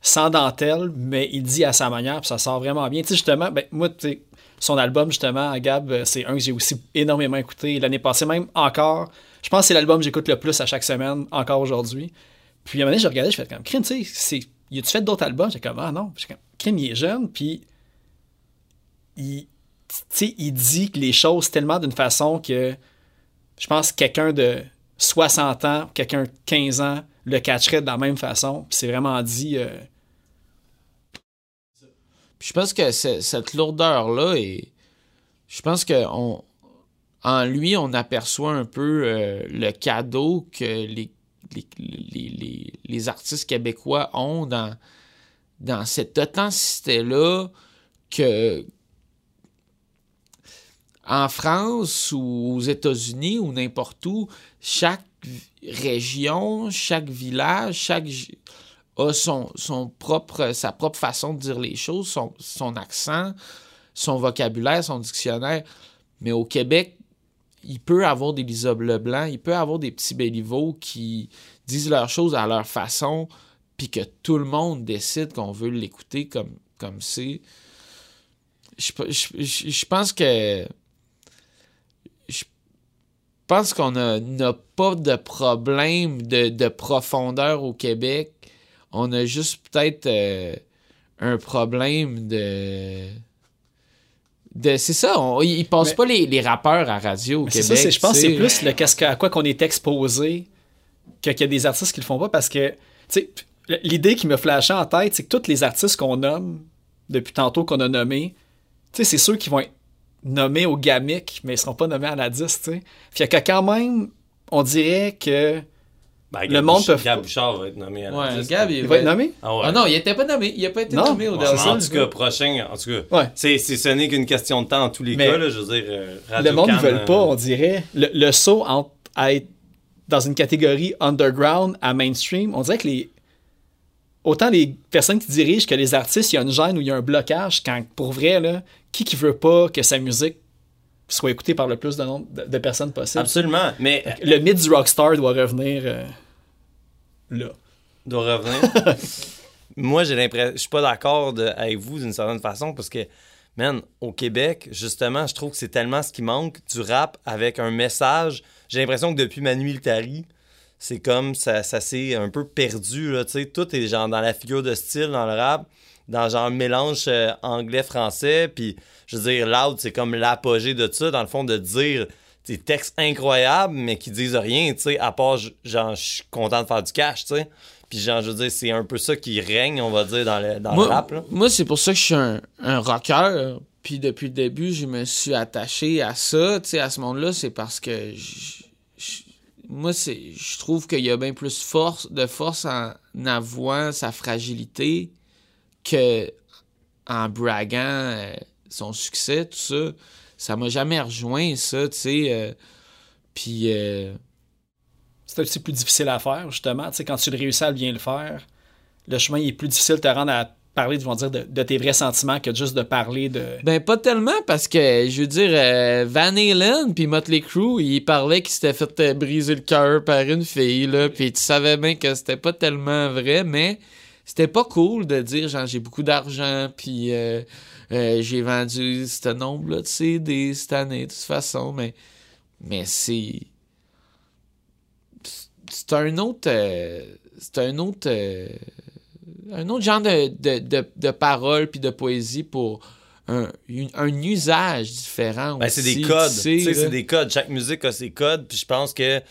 sans dentelle, mais il dit à sa manière, puis ça sort vraiment bien. Tu sais, justement, ben, moi, tu sais, son album, justement, à Gab, euh, c'est un que j'ai aussi énormément écouté. L'année passée, même encore, je pense que c'est l'album que j'écoute le plus à chaque semaine, encore aujourd'hui. Puis à un moment donné, j'ai regardé, je fais comme, Crime, tu sais, y a-tu fait d'autres albums? J'ai comme, ah non. J'ai comme, Crime, il est jeune, puis il, il dit les choses tellement d'une façon que je pense que quelqu'un de 60 ans, quelqu'un de 15 ans le catcherait de la même façon. C'est vraiment dit. euh, Je pense que ce- cette lourdeur-là est. Je pense que on, en lui, on aperçoit un peu euh, le cadeau que les, les, les, les- artistes québécois ont dans, dans cette authenticité-là que en France ou aux États-Unis ou n'importe où, chaque région, chaque village, chaque a son, son propre, sa propre façon de dire les choses, son, son accent, son vocabulaire, son dictionnaire. Mais au Québec, il peut avoir des Lisa Leblanc, il peut avoir des petits Béliveaux qui disent leurs choses à leur façon, puis que tout le monde décide qu'on veut l'écouter comme comme c'est. Je, je, je- pense que. Je pense qu'on n'a pas de problème de, de profondeur au Québec. On a juste peut-être euh, un problème de. de c'est ça, on, ils passent Mais- pas les, les rappeurs à radio au Québec. ça, je pense que c'est plus le qu'est-ce que- à quoi qu'on est exposé que qu'il y a des artistes qui le font pas parce que, tu sais, l'idée qui me flashait en tête, c'est que tous les artistes qu'on nomme depuis tantôt qu'on a nommés, tu sais, c'est ceux qui vont être nommés au gamic, mais ils seront pas nommés à la 10, tu sais. Fait que quand même, on dirait que Ben, Le Gab monde peut- Gab Bouchard va être nommé à Ouais, liste. Gab, il, il va être nommé? Ah ouais. Ah non, il était pas nommé. Il a pas été Non. nommé au dernier. en tout cas, prochain, en tout cas, Ouais. c'est, c'est, ce n'est qu'une question de temps en tous les Mais cas, là, je veux dire. euh, Radio Le monde ne veut euh, pas, on dirait. Le, le saut entre être dans une catégorie underground à mainstream, on dirait que les. Autant les personnes qui dirigent que les artistes, il y a une gêne ou il y a un blocage quand, pour vrai, là, qui qui veut pas que sa musique soit écoutée par le plus de nombre de, de personnes possible? Absolument, mais Le mythe du rockstar doit revenir euh, là. doit revenir. Moi, j'ai l'impression, je suis pas d'accord avec vous d'une certaine façon parce que, man, au Québec, justement, je trouve que c'est tellement ce qui manque du rap avec un message. J'ai l'impression que depuis Manu Militari, c'est comme ça, ça s'est un peu perdu, là, tu sais. Tout est genre dans la figure de style dans le rap, dans genre le mélange euh, anglais-français, puis je veux dire, Loud, c'est comme l'apogée de ça, dans le fond, de dire des textes incroyables, mais qui disent rien, tu sais, à part, genre, je suis content de faire du cash, tu sais. Puis genre, je veux dire, c'est un peu ça qui règne, on va dire, dans le, dans le Moi, rap, là. moi, c'est pour ça que je suis un, un rocker. Puis depuis le début, je me suis attaché à ça, tu sais, à ce monde-là. C'est parce que je- je- moi, c'est, je trouve qu'il y a bien plus force, de force en avouant sa fragilité que en braguant euh, son succès, tout ça. Ça m'a jamais rejoint, ça, tu sais. euh, puis. euh, C'est aussi plus difficile à faire, justement. Tu sais, quand tu le réussis à bien le faire, le chemin il est plus difficile de te rendre à parler vont dire, de, de tes vrais sentiments que juste de parler de. Ben, pas tellement, parce que, je veux dire, euh, Van Halen puis Motley Crue, ils parlaient qu'ils s'étaient fait euh, briser le cœur par une fille, là, puis tu savais bien que c'était pas tellement vrai, mais c'était pas cool de dire, genre, j'ai beaucoup d'argent, puis euh, euh, j'ai vendu ce nombre-là de CD cette année, de toute façon, mais, mais c'est... C'est un autre... euh, c'est un autre... euh, un autre genre de, de, de, de parole puis de poésie pour un, un usage différent. Ben, c'est des codes. tu sais, c'est des codes. Chaque musique a ses codes. Puis je pense que tu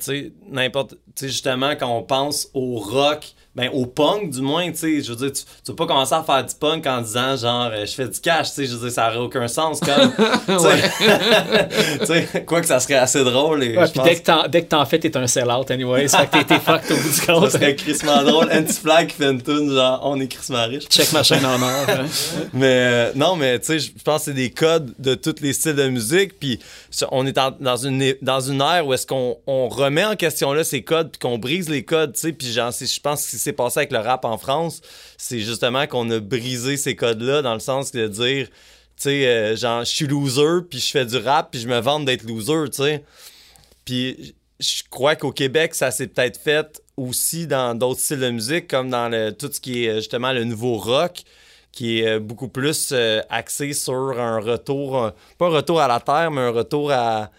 sais, n'importe. Tu sais, justement, quand on pense au rock, ben au punk du moins, tu sais, je veux dire, tu, tu vas pas commencer à faire du punk en disant genre euh, je fais du cash, tu sais, je veux dire, ça aurait aucun sens comme. tu sais, quoi que ça serait assez drôle. Et Ouais, puis pense dès que t'en- dès que t'en fais, t'es un sell-out, anyway. Ça fait que t'es- fucked au bout du ça compte. serait crissement drôle. Anti-Flag qui fait une tune, genre on est crissement riche. Check ma chaîne en or. hein. Mais euh, non, mais tu sais, je pense que c'est des codes de tous les styles de musique. Puis ça, on est en- dans, une, dans une ère où est-ce qu'on on remet en question là ces codes, puis qu'on brise les codes, tu sais. Puis genre, je pense que s'est passé avec le rap en France, c'est justement qu'on a brisé ces codes-là dans le sens de dire, tu sais, euh, genre, je suis loser, puis je fais du rap, puis je me vante d'être loser, tu sais. Puis je crois qu'au Québec, ça s'est peut-être fait aussi dans d'autres styles de musique, comme dans le, tout ce qui est euh, justement le nouveau rock, qui est euh, beaucoup plus axé sur un retour, pas un retour à la terre, mais un retour à,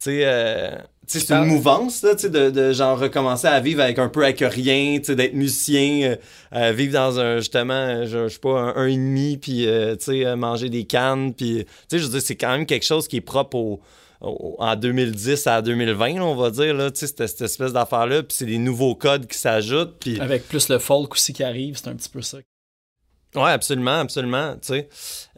tu sais, c'est une mouvance, là, de, de genre recommencer à vivre avec un peu avec rien, d'être musicien, euh, euh, vivre dans un, justement, euh, je, je sais pas, un, un et demi, puis, euh, tu sais, manger des cannes, puis, tu sais, je veux dire, c'est quand même quelque chose qui est propre au, au- en 2010 à 2020, là, on va dire, là, cette, cette espèce d'affaire-là, puis c'est des nouveaux codes qui s'ajoutent, puis... Avec plus le folk aussi qui arrive, c'est un petit peu ça. Ouais, absolument, absolument.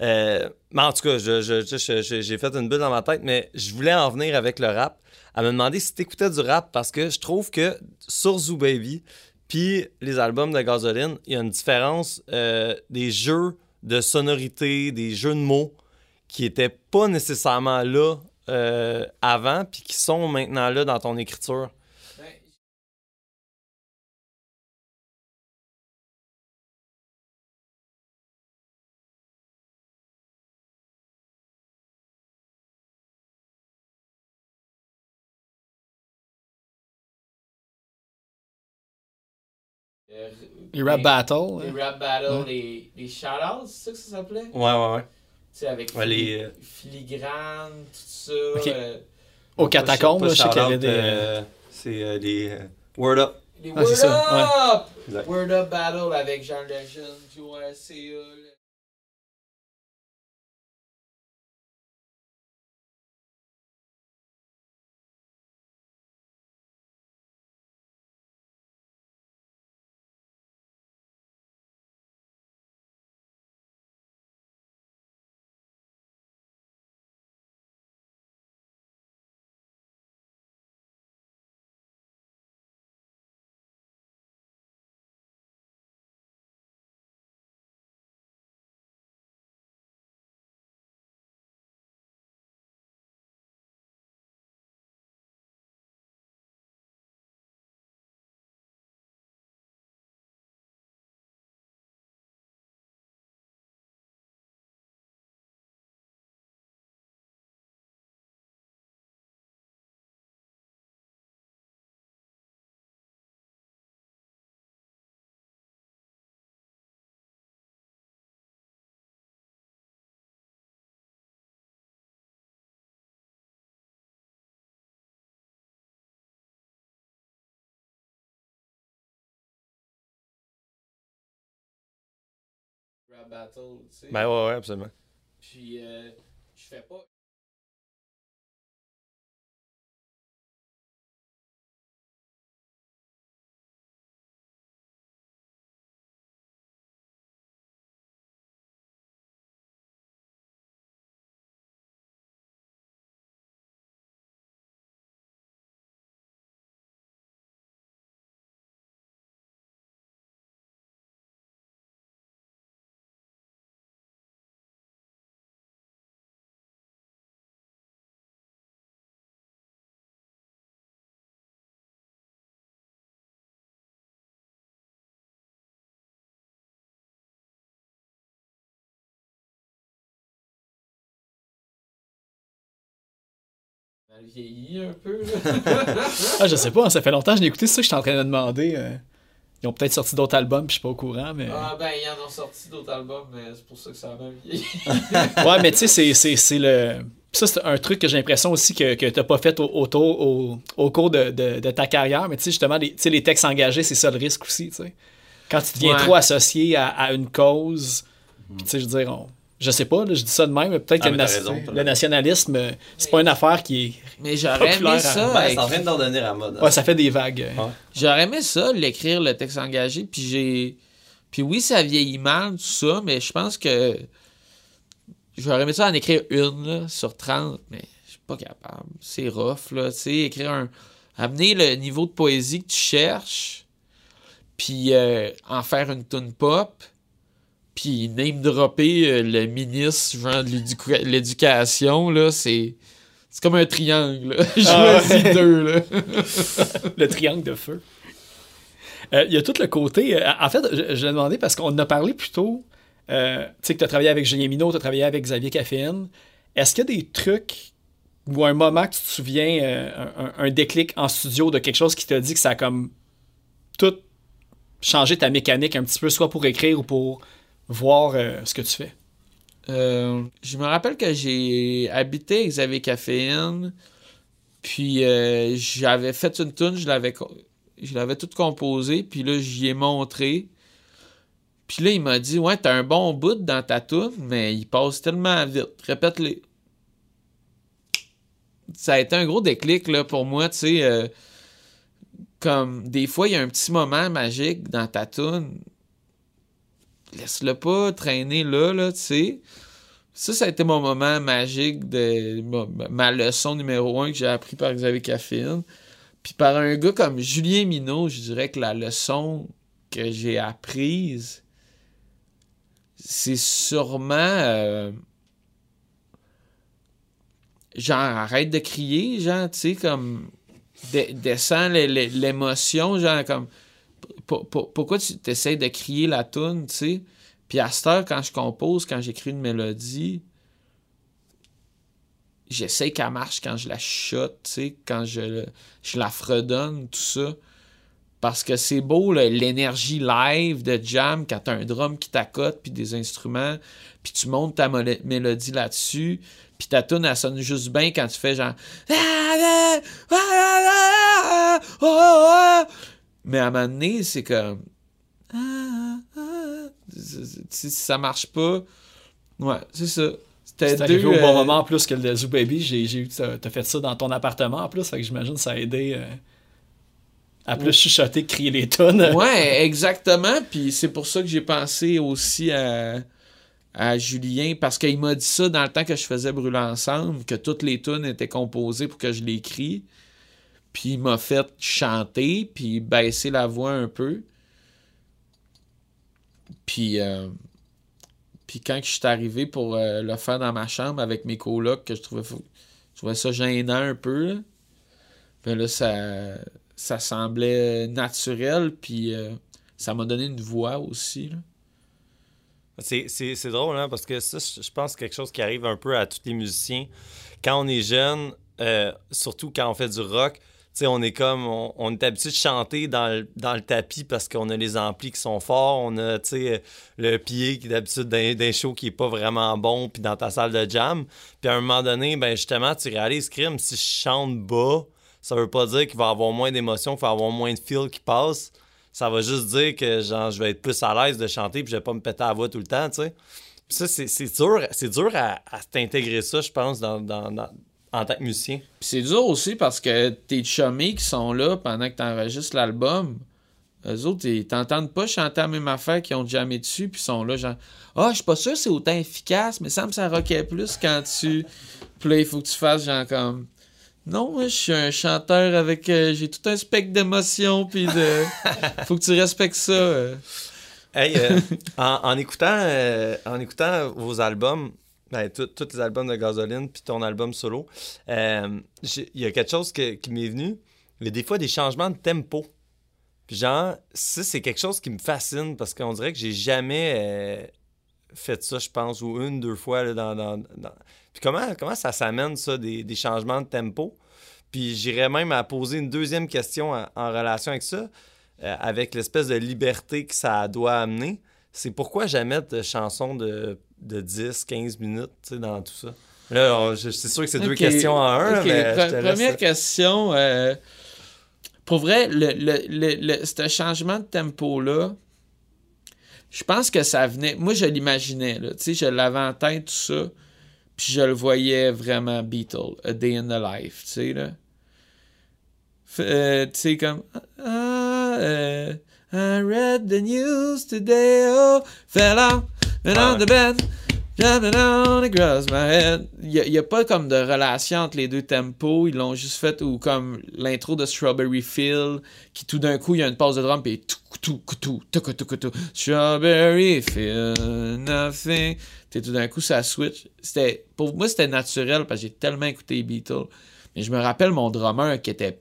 Euh, mais en tout cas, je, je- je- je- j'ai fait une bulle dans ma tête, mais je voulais en venir avec le rap, à me demander si t'écoutais du rap, parce que je trouve que sur Zoo Baby, puis les albums de Gasoline, il y a une différence euh, des jeux de sonorité, des jeux de mots, qui étaient pas nécessairement là euh, avant, puis qui sont maintenant là dans ton écriture. Les rap les- battles. Les hein. rap battles, Ouais. les, les shout-outs, c'est ça que ça s'appelait? Tu Ouais, ouais, ouais. sais, avec Ouais, les, euh, filigrane, tout ça. Ok. euh, Aux catacombes, Pas là, je sais qu'il y avait des. euh, c'est euh, les euh, Word Up. les Ah, Word c'est ça, Up! Exact. Word Up Battle avec Jean Legend, QRCA. là. Rap battle, tu sais. Ben ouais, ouais, absolument. Puis, euh, je fais pas. Mal vieilli un peu, là. Ah, je sais pas, ça fait longtemps que je l'ai écouté, c'est ça que je suis en train de demander. euh, Ils ont peut-être sorti d'autres albums, puis je suis pas au courant, mais. ah, ben, ils en ont sorti d'autres albums, mais c'est pour ça que ça a mal vieilli. Ouais, mais tu sais, c'est- c'est c'est le. Ça, c'est un truc que j'ai l'impression aussi que, que tu n'as pas fait au, au, au cours de, de- de ta carrière. Mais tu sais, justement, les, tu sais, les textes engagés, c'est ça le risque aussi. tu sais. Quand tu deviens Ouais. trop associé à, à une cause, puis tu sais, je veux dire, on- Je sais pas, là, je dis ça de même, mais peut-être Ah, que le, raison, le nationalisme, euh, c'est pas une affaire qui est. Mais j'aurais aimé ça. Ben, c'est écrire- en train d'en donner à mode. hein. Ouais, ça fait des vagues. Ouais. J'aurais aimé ça, l'écrire, le texte engagé, puis j'ai... Puis oui, ça vieillit mal, tout ça, mais je pense que... J'aurais aimé ça en écrire une, là, sur 30, mais je suis pas capable. C'est rough, là, tu sais, écrire un... Amener le niveau de poésie que tu cherches, puis euh, en faire une tune pop, puis name dropper euh, le ministre, genre, de l'éduca- l'éducation, là, c'est... C'est comme un triangle, là. Ah Choisis deux, là. le triangle de feu. Euh, Il y a tout le côté. euh, en fait, je, je l'ai demandé parce qu'on en a parlé plus tôt. euh, tu sais que tu as travaillé avec Julien Minot, tu as travaillé avec Xavier Caféine. Est-ce qu'il y a des trucs ou un moment que tu te souviens, un, un déclic en studio de quelque chose qui t'a dit que ça a comme tout changé ta mécanique un petit peu, soit pour écrire ou pour voir euh, ce que tu fais? Euh, je me rappelle que j'ai habité Xavier Caféine, puis euh, j'avais fait une tune, je l'avais toute composée, puis là, j'y ai montré. Puis là, il m'a dit Ouais, t'as un bon bout dans ta tune, mais il passe tellement vite. Répète-les. Ça a été un gros déclic là, pour moi, tu sais. comme des fois, il y a un petit moment magique dans ta tune laisse-le pas traîner là, là, tu sais. Ça, ça a été mon moment magique de ma, leçon numéro un que j'ai appris par Xavier Caffine. Puis par un gars comme Julien Minot, je dirais que la leçon que j'ai apprise, c'est sûrement euh, genre arrête de crier, genre, tu sais, comme de- descends l'é- l'é- l'émotion, genre comme pour- pour- pourquoi tu essaies de crier la toune, tu sais? Puis à cette heure, quand je compose, quand j'écris une mélodie, j'essaie qu'elle marche quand je la chuchote, tu sais, quand je, je la fredonne, tout ça. Parce que c'est beau, l'énergie live de jam, quand t'as un drum qui t'accote, puis des instruments, puis tu montes ta mélodie là-dessus, puis ta tune, elle sonne juste bien quand tu fais genre... Mais à un moment donné, c'est comme... Si ça marche pas... Ouais, c'est ça. C'était arrivé deux, au bon euh, moment en plus que le Zoo Baby. J'ai, eu, t'as, fait ça dans ton appartement en plus, fait que j'imagine que ça a aidé euh, à plus chuchoter que crier les tonnes. Ouais, exactement. Puis c'est pour ça que j'ai pensé aussi à, à Julien, parce qu'il m'a dit ça dans le temps que je faisais Brûler ensemble, que toutes les tunes étaient composées pour que je l'écris. Puis il m'a fait chanter, puis baisser la voix un peu. Puis, euh, puis quand je suis arrivé pour euh, le faire dans ma chambre avec mes colocs, que je trouvais, je trouvais ça gênant un peu. Ben là, ça, ça semblait naturel, puis euh, ça m'a donné une voix aussi. C'est, drôle, hein, parce que ça, je pense que quelque chose qui arrive un peu à tous les musiciens. Quand on est jeune, surtout quand on fait du rock, on est comme, on, est habitué de chanter dans le, dans le tapis parce qu'on a les amplis qui sont forts, on a, tu sais, le pied qui est d'habitude d'un, show qui est pas vraiment bon, puis dans ta salle de jam. Puis à un moment donné, ben justement, tu réalises, crime, si je chante bas, ça veut pas dire qu'il va avoir moins d'émotions, qu'il va avoir moins de feel qui passe. Ça va juste dire que genre, je vais être plus à l'aise de chanter puis je vais pas me péter la voix tout le temps, tu sais. Ça, c'est, dur, c'est dur à, à t'intégrer ça, je pense, dans- en tant que musicien. Puis c'est dur aussi parce que tes chummies qui sont là pendant que tu enregistres l'album, eux autres, ils t'entendent pas chanter la même affaire qu'ils ont jamais dessus, puis ils sont là, genre, ah, je suis pas sûr que c'est autant efficace, mais ça me ça rockait plus quand tu. Puis là, il faut que tu fasses, genre, comme. Non, moi, je suis un chanteur avec. euh, j'ai tout un spectre d'émotions, puis de. faut que tu respectes ça. euh. Hey, euh, en, en écoutant, euh, en écoutant vos albums, ben, tous les albums de Gasoline puis ton album solo, euh, il y a quelque chose qui m'est venu. A des fois des changements de tempo. Puis genre, ça, c'est quelque chose qui me fascine parce qu'on dirait que j'ai jamais euh, fait ça, je pense, ou une, deux fois. là, dans, dans- Puis comment, comment ça s'amène, ça, des, des changements de tempo? Puis j'irais même à poser une deuxième question en, en relation avec ça, euh, avec l'espèce de liberté que ça doit amener. C'est pourquoi jamais de chansons de, de 10, 15 minutes dans tout ça? Là, c'est sûr que c'est deux questions en un, mais pre- laisse- Première question. euh, pour vrai, le, le, le, le- ce changement de tempo-là, je pense que ça venait. Moi, je l'imaginais, là. Tu sais, je l'avais en tête, tout ça. Puis je le voyais vraiment Beatle, A Day in the Life, tu sais, là. Euh, tu sais, comme. Ah, euh, I read the news today, oh, fell out, and on the bed, jumping down across my head. Il n'y a, pas comme de relation entre les deux tempos, ils l'ont juste fait, ou comme l'intro de Strawberry Field, qui tout d'un coup, il y a une pause de drum, puis tout, tout, tout, tout, tout, tout, Strawberry Field, nothing. Tout d'un coup, ça switch. C'était, pour moi, c'était naturel, parce que j'ai tellement écouté les Beatles. Mais je me rappelle mon drummer qui était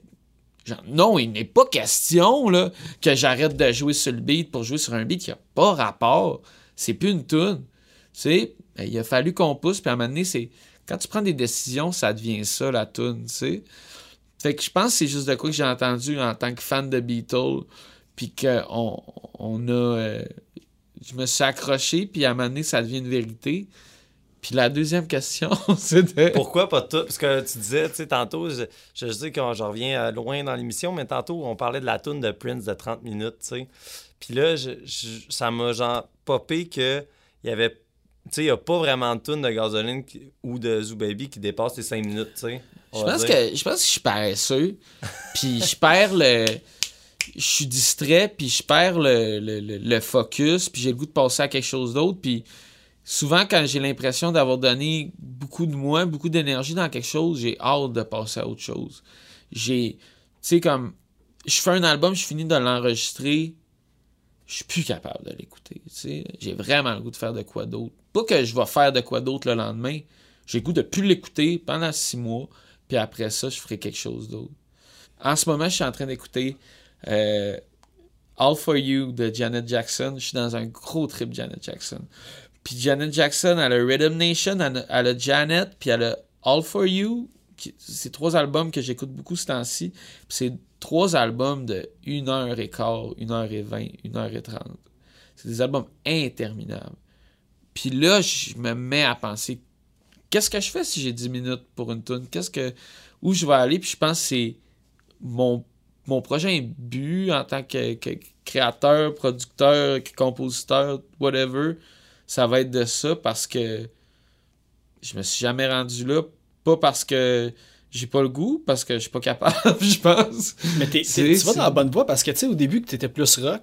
Genre, non, il n'est pas question là, que j'arrête de jouer sur le beat pour jouer sur un beat qui n'a pas rapport. C'est plus une tune. Tu sais, ben, il a fallu qu'on pousse, puis à un moment donné, c'est. Quand tu prends des décisions, ça devient ça, la tune, tu sais. Fait que je pense que c'est juste de quoi que j'ai entendu en tant que fan de Beatles, puis qu'on on a. euh, je me suis accroché, puis à un moment donné, ça devient une vérité. Puis la deuxième question, c'était. Pourquoi pas tout? Parce que tu disais, tu sais, tantôt, je, je sais que je reviens euh, loin dans l'émission, mais tantôt, on parlait de la toune de Prince de 30 minutes, tu sais. Puis là, je, je- ça m'a genre popé que il y avait. Tu sais, il n'y a pas vraiment de toune de gasoline qui- ou de Zoo Baby qui dépasse les 5 minutes, tu sais. Je pense, que, je pense que je suis paresseux, puis je perds le... Je suis distrait, puis je perds le, le, le- le focus, puis j'ai le goût de passer à quelque chose d'autre, puis souvent, quand j'ai l'impression d'avoir donné beaucoup de moi, beaucoup d'énergie dans quelque chose, j'ai hâte de passer à autre chose. J'ai... Tu sais, comme... Je fais un album, je finis de l'enregistrer, je suis plus capable de l'écouter. J'ai vraiment le goût de faire de quoi d'autre. Pas que je vais faire de quoi d'autre le lendemain, j'ai le goût de plus l'écouter pendant six mois, puis après ça, je ferai quelque chose d'autre. En ce moment, je suis en train d'écouter euh, All For You de Janet Jackson. Je suis dans un gros trip Janet Jackson. Puis Janet Jackson, elle a Rhythm Nation, elle a, Janet, puis elle a All For You. C'est trois albums que j'écoute beaucoup ce temps-ci. C'est trois albums de 1h15, 1h20, 1h30. C'est des albums interminables. Puis là, je me mets à penser qu'est-ce que je fais si j'ai 10 minutes pour une tune? Qu'est-ce que où je vais aller? Puis je pense que c'est mon mon prochain but en tant que, créateur, producteur, compositeur, whatever, ça va être de ça parce que je me suis jamais rendu là pas parce que j'ai pas le goût, parce que je suis pas capable, je pense. Mais t'es- tu vas dans la bonne voie parce que, tu sais, au début, que t'étais plus rock,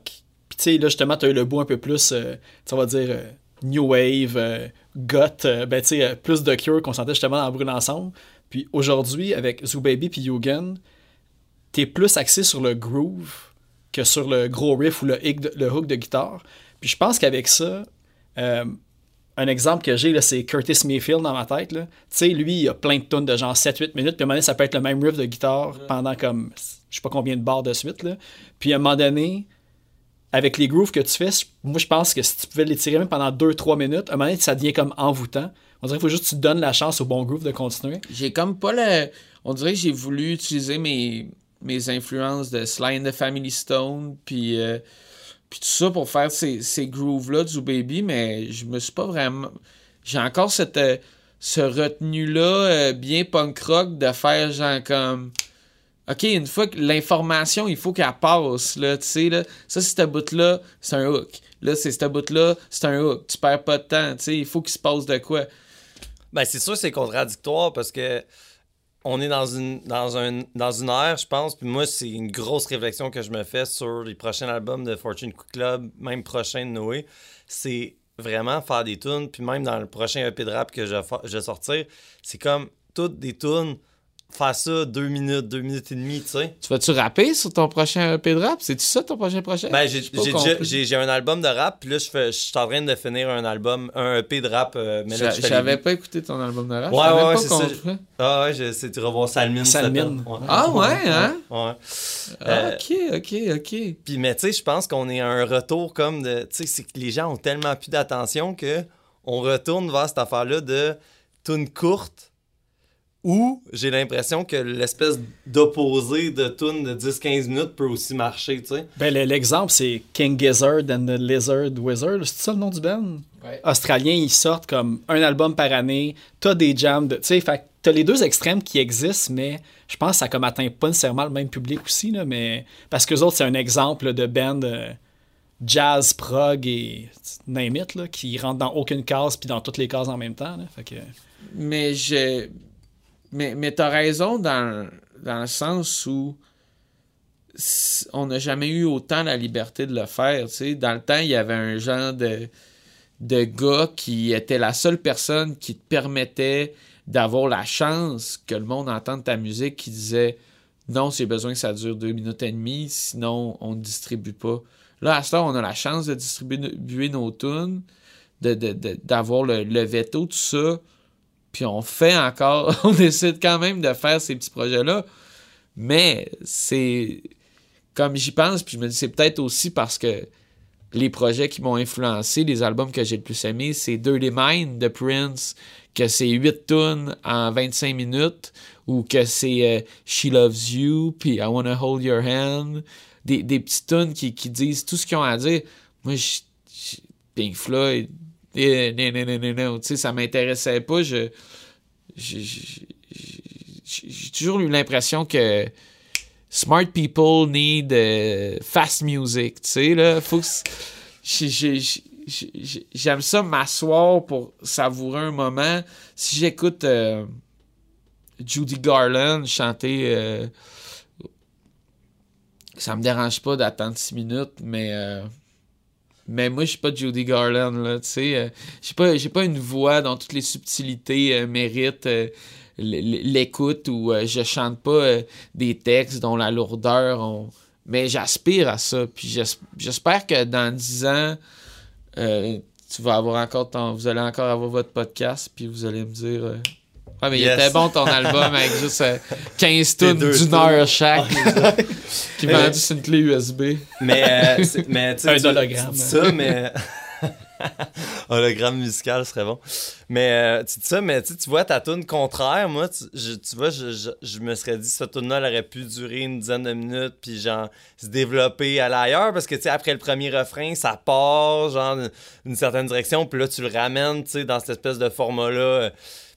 puis tu sais, là, justement, t'as eu le bout un peu plus, euh, on va dire, euh, new wave, euh, goth, euh, ben, tu sais, euh, plus de Cure qu'on sentait justement dans Brûle ensemble. Puis aujourd'hui, avec Zoo Baby puis Yugen, t'es plus axé sur le groove que sur le gros riff ou le, hic de- le hook de guitare. Puis je pense qu'avec ça, euh, un exemple que j'ai, c'est Curtis Mayfield dans ma tête. Tu sais, lui, il a plein de tonnes de genre 7-8 minutes. Puis à un moment donné, ça peut être le même riff de guitare pendant comme je sais pas combien de bars de suite. Là. Puis à un moment donné, avec les grooves que tu fais, moi je pense que si tu pouvais les tirer même pendant 2-3 minutes, à un moment donné, ça devient comme envoûtant. On dirait qu'il faut juste que tu donnes la chance au bon groove de continuer. J'ai comme pas le. On dirait que j'ai voulu utiliser mes, mes influences de Sly and the Family Stone, puis, euh, puis tout ça pour faire ces, ces grooves-là du Baby, mais je me suis pas vraiment. J'ai encore cette, euh, ce retenu-là euh, bien punk rock de faire genre comme. OK, une fois que l'information, il faut qu'elle passe, là, tu sais, là. Ça, c'est cette bout-là, c'est un hook. Là, c'est cette bout-là, c'est un hook. Tu perds pas de temps, tu sais, il faut qu'il se passe de quoi. Ben, c'est sûr, c'est contradictoire parce que on est dans une, dans un, dans ère, je pense, puis moi, c'est une grosse réflexion que je me fais sur les prochains albums de Fortune Club, même prochain de Noé. C'est vraiment faire des tunes, puis même dans le prochain EP de rap que je, je vais sortir, c'est comme toutes des tunes, faire ça deux minutes, deux minutes et demie, tu sais. Tu vas-tu rapper sur ton prochain EP de rap? C'est-tu ça ton prochain projet? Ben, j'ai un album de rap, puis là, je fais- je suis en train de finir un album, un EP de rap, euh, mais là, J'a- je les- pas écouté ton album de rap. Ouais, ouais, c'est ça. Ah ouais, c'est tu vas voir Salmine. Salmine. Ah ouais, hein? Ouais. Ah, Euh, ok, ok, ok. Puis, mais tu sais, je pense qu'on est à un retour comme de. Tu sais, c'est que les gens ont tellement plus d'attention que on retourne vers cette affaire-là de tune courte où j'ai l'impression que l'espèce d'opposé de tune de 10-15 minutes peut aussi marcher, tu sais. Ben, le- l'exemple, c'est King Gizzard and the Lizard Wizard. C'est ça le nom du band? Ouais. Australiens, ils sortent comme un album par année. T'as des jams. de- Tu sais, fait que t'as les deux extrêmes qui existent, mais je pense que ça comme atteint pas nécessairement le même public aussi. Là, mais parce que autres, c'est un exemple de band euh, jazz, prog et name it, là, qui rentre dans aucune case puis dans toutes les cases en même temps. Là. Fait que... Mais je. Mais, mais t'as raison dans, dans le sens où on n'a jamais eu autant la liberté de le faire. Dans le temps, il y avait un genre de, de gars qui était la seule personne qui te permettait d'avoir la chance que le monde entende ta musique qui disait non, j'ai besoin que ça dure deux minutes et demie, sinon on ne distribue pas. Là, à ce temps, on a la chance de distribuer nos tunes, de, de- de- d'avoir le, le veto, tout ça. Puis on fait encore, on décide quand même de faire ces petits projets-là. Mais c'est comme j'y pense, puis je me dis, c'est peut-être aussi parce que les projets qui m'ont influencé, les albums que j'ai le plus aimé, c'est Dirty Mind de Prince, que c'est 8 tunes en 25 minutes, ou que c'est euh, She Loves You, puis I Wanna Hold Your Hand, des, des petites tunes qui, qui disent tout ce qu'ils ont à dire. Moi, je, Pink Floyd, eh, non, non, non, non, tu sais, ça m'intéressait pas. Je, j'ai toujours eu l'impression que smart people need euh, fast music, tu sais, là. Faut J'aime ça m'asseoir pour savourer un moment. Si j'écoute euh, Judy Garland chanter, euh, ça me dérange pas d'attendre six minutes, mais euh, mais moi je suis pas Judy Garland là, tu sais, euh, j'ai pas une voix dont toutes les subtilités euh, méritent euh, l'écoute ou je chante pas des textes dont la lourdeur mais j'aspire à ça. Puis j'es- j'espère que dans dix ans tu vas avoir encore ton vous allez encore avoir votre podcast puis vous allez me dire euh, mais Yes. il était bon ton album avec juste euh, 15 Tes tonnes deux d'une tunes. heure chaque qui vendu sur une clé USB Mais, euh, mais tu sais, Un hologramme. ça, mais. hologramme musical serait bon. Mais euh, tu dis ça, mais tu vois ta tune contraire, moi, tu, je- tu vois, je, je- je me serais dit, cette tune là elle aurait pu durer une dizaine de minutes, puis genre, se développer, aller ailleurs, parce que tu sais, après le premier refrain, ça part, genre, d'une certaine direction, puis là, tu le ramènes, tu sais, dans cette espèce de format-là. euh,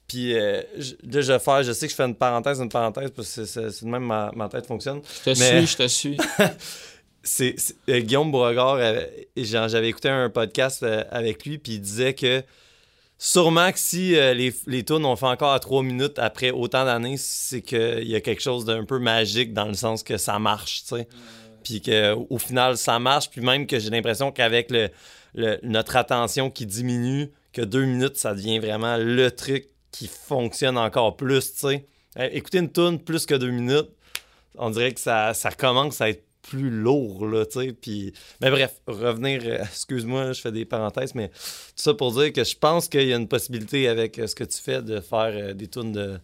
puis euh, je- là, je vais faire, je sais que je fais une parenthèse, une parenthèse, parce que c'est- de même ma, ma tête fonctionne je te Mais- suis je te suis c'est euh, Guillaume Beauregard, euh, j'avais écouté un podcast avec lui, puis il disait que sûrement que si les, les tunes ont fait encore à trois minutes après autant d'années, c'est qu'il y a quelque chose d'un peu magique dans le sens que ça marche, tu sais. Puis qu'au final, ça marche, puis même que j'ai l'impression qu'avec le, le- notre attention qui diminue, que deux minutes, ça devient vraiment le truc qui fonctionne encore plus, tu sais. Euh, Écouter une tune plus que deux minutes, on dirait que ça, ça commence à être plus lourd, là, tu sais. Puis... Mais bref, revenir, euh, excuse-moi, je fais des parenthèses, mais tout ça pour dire que je pense qu'il y a une possibilité avec euh, ce que tu fais de faire euh, des tunes de,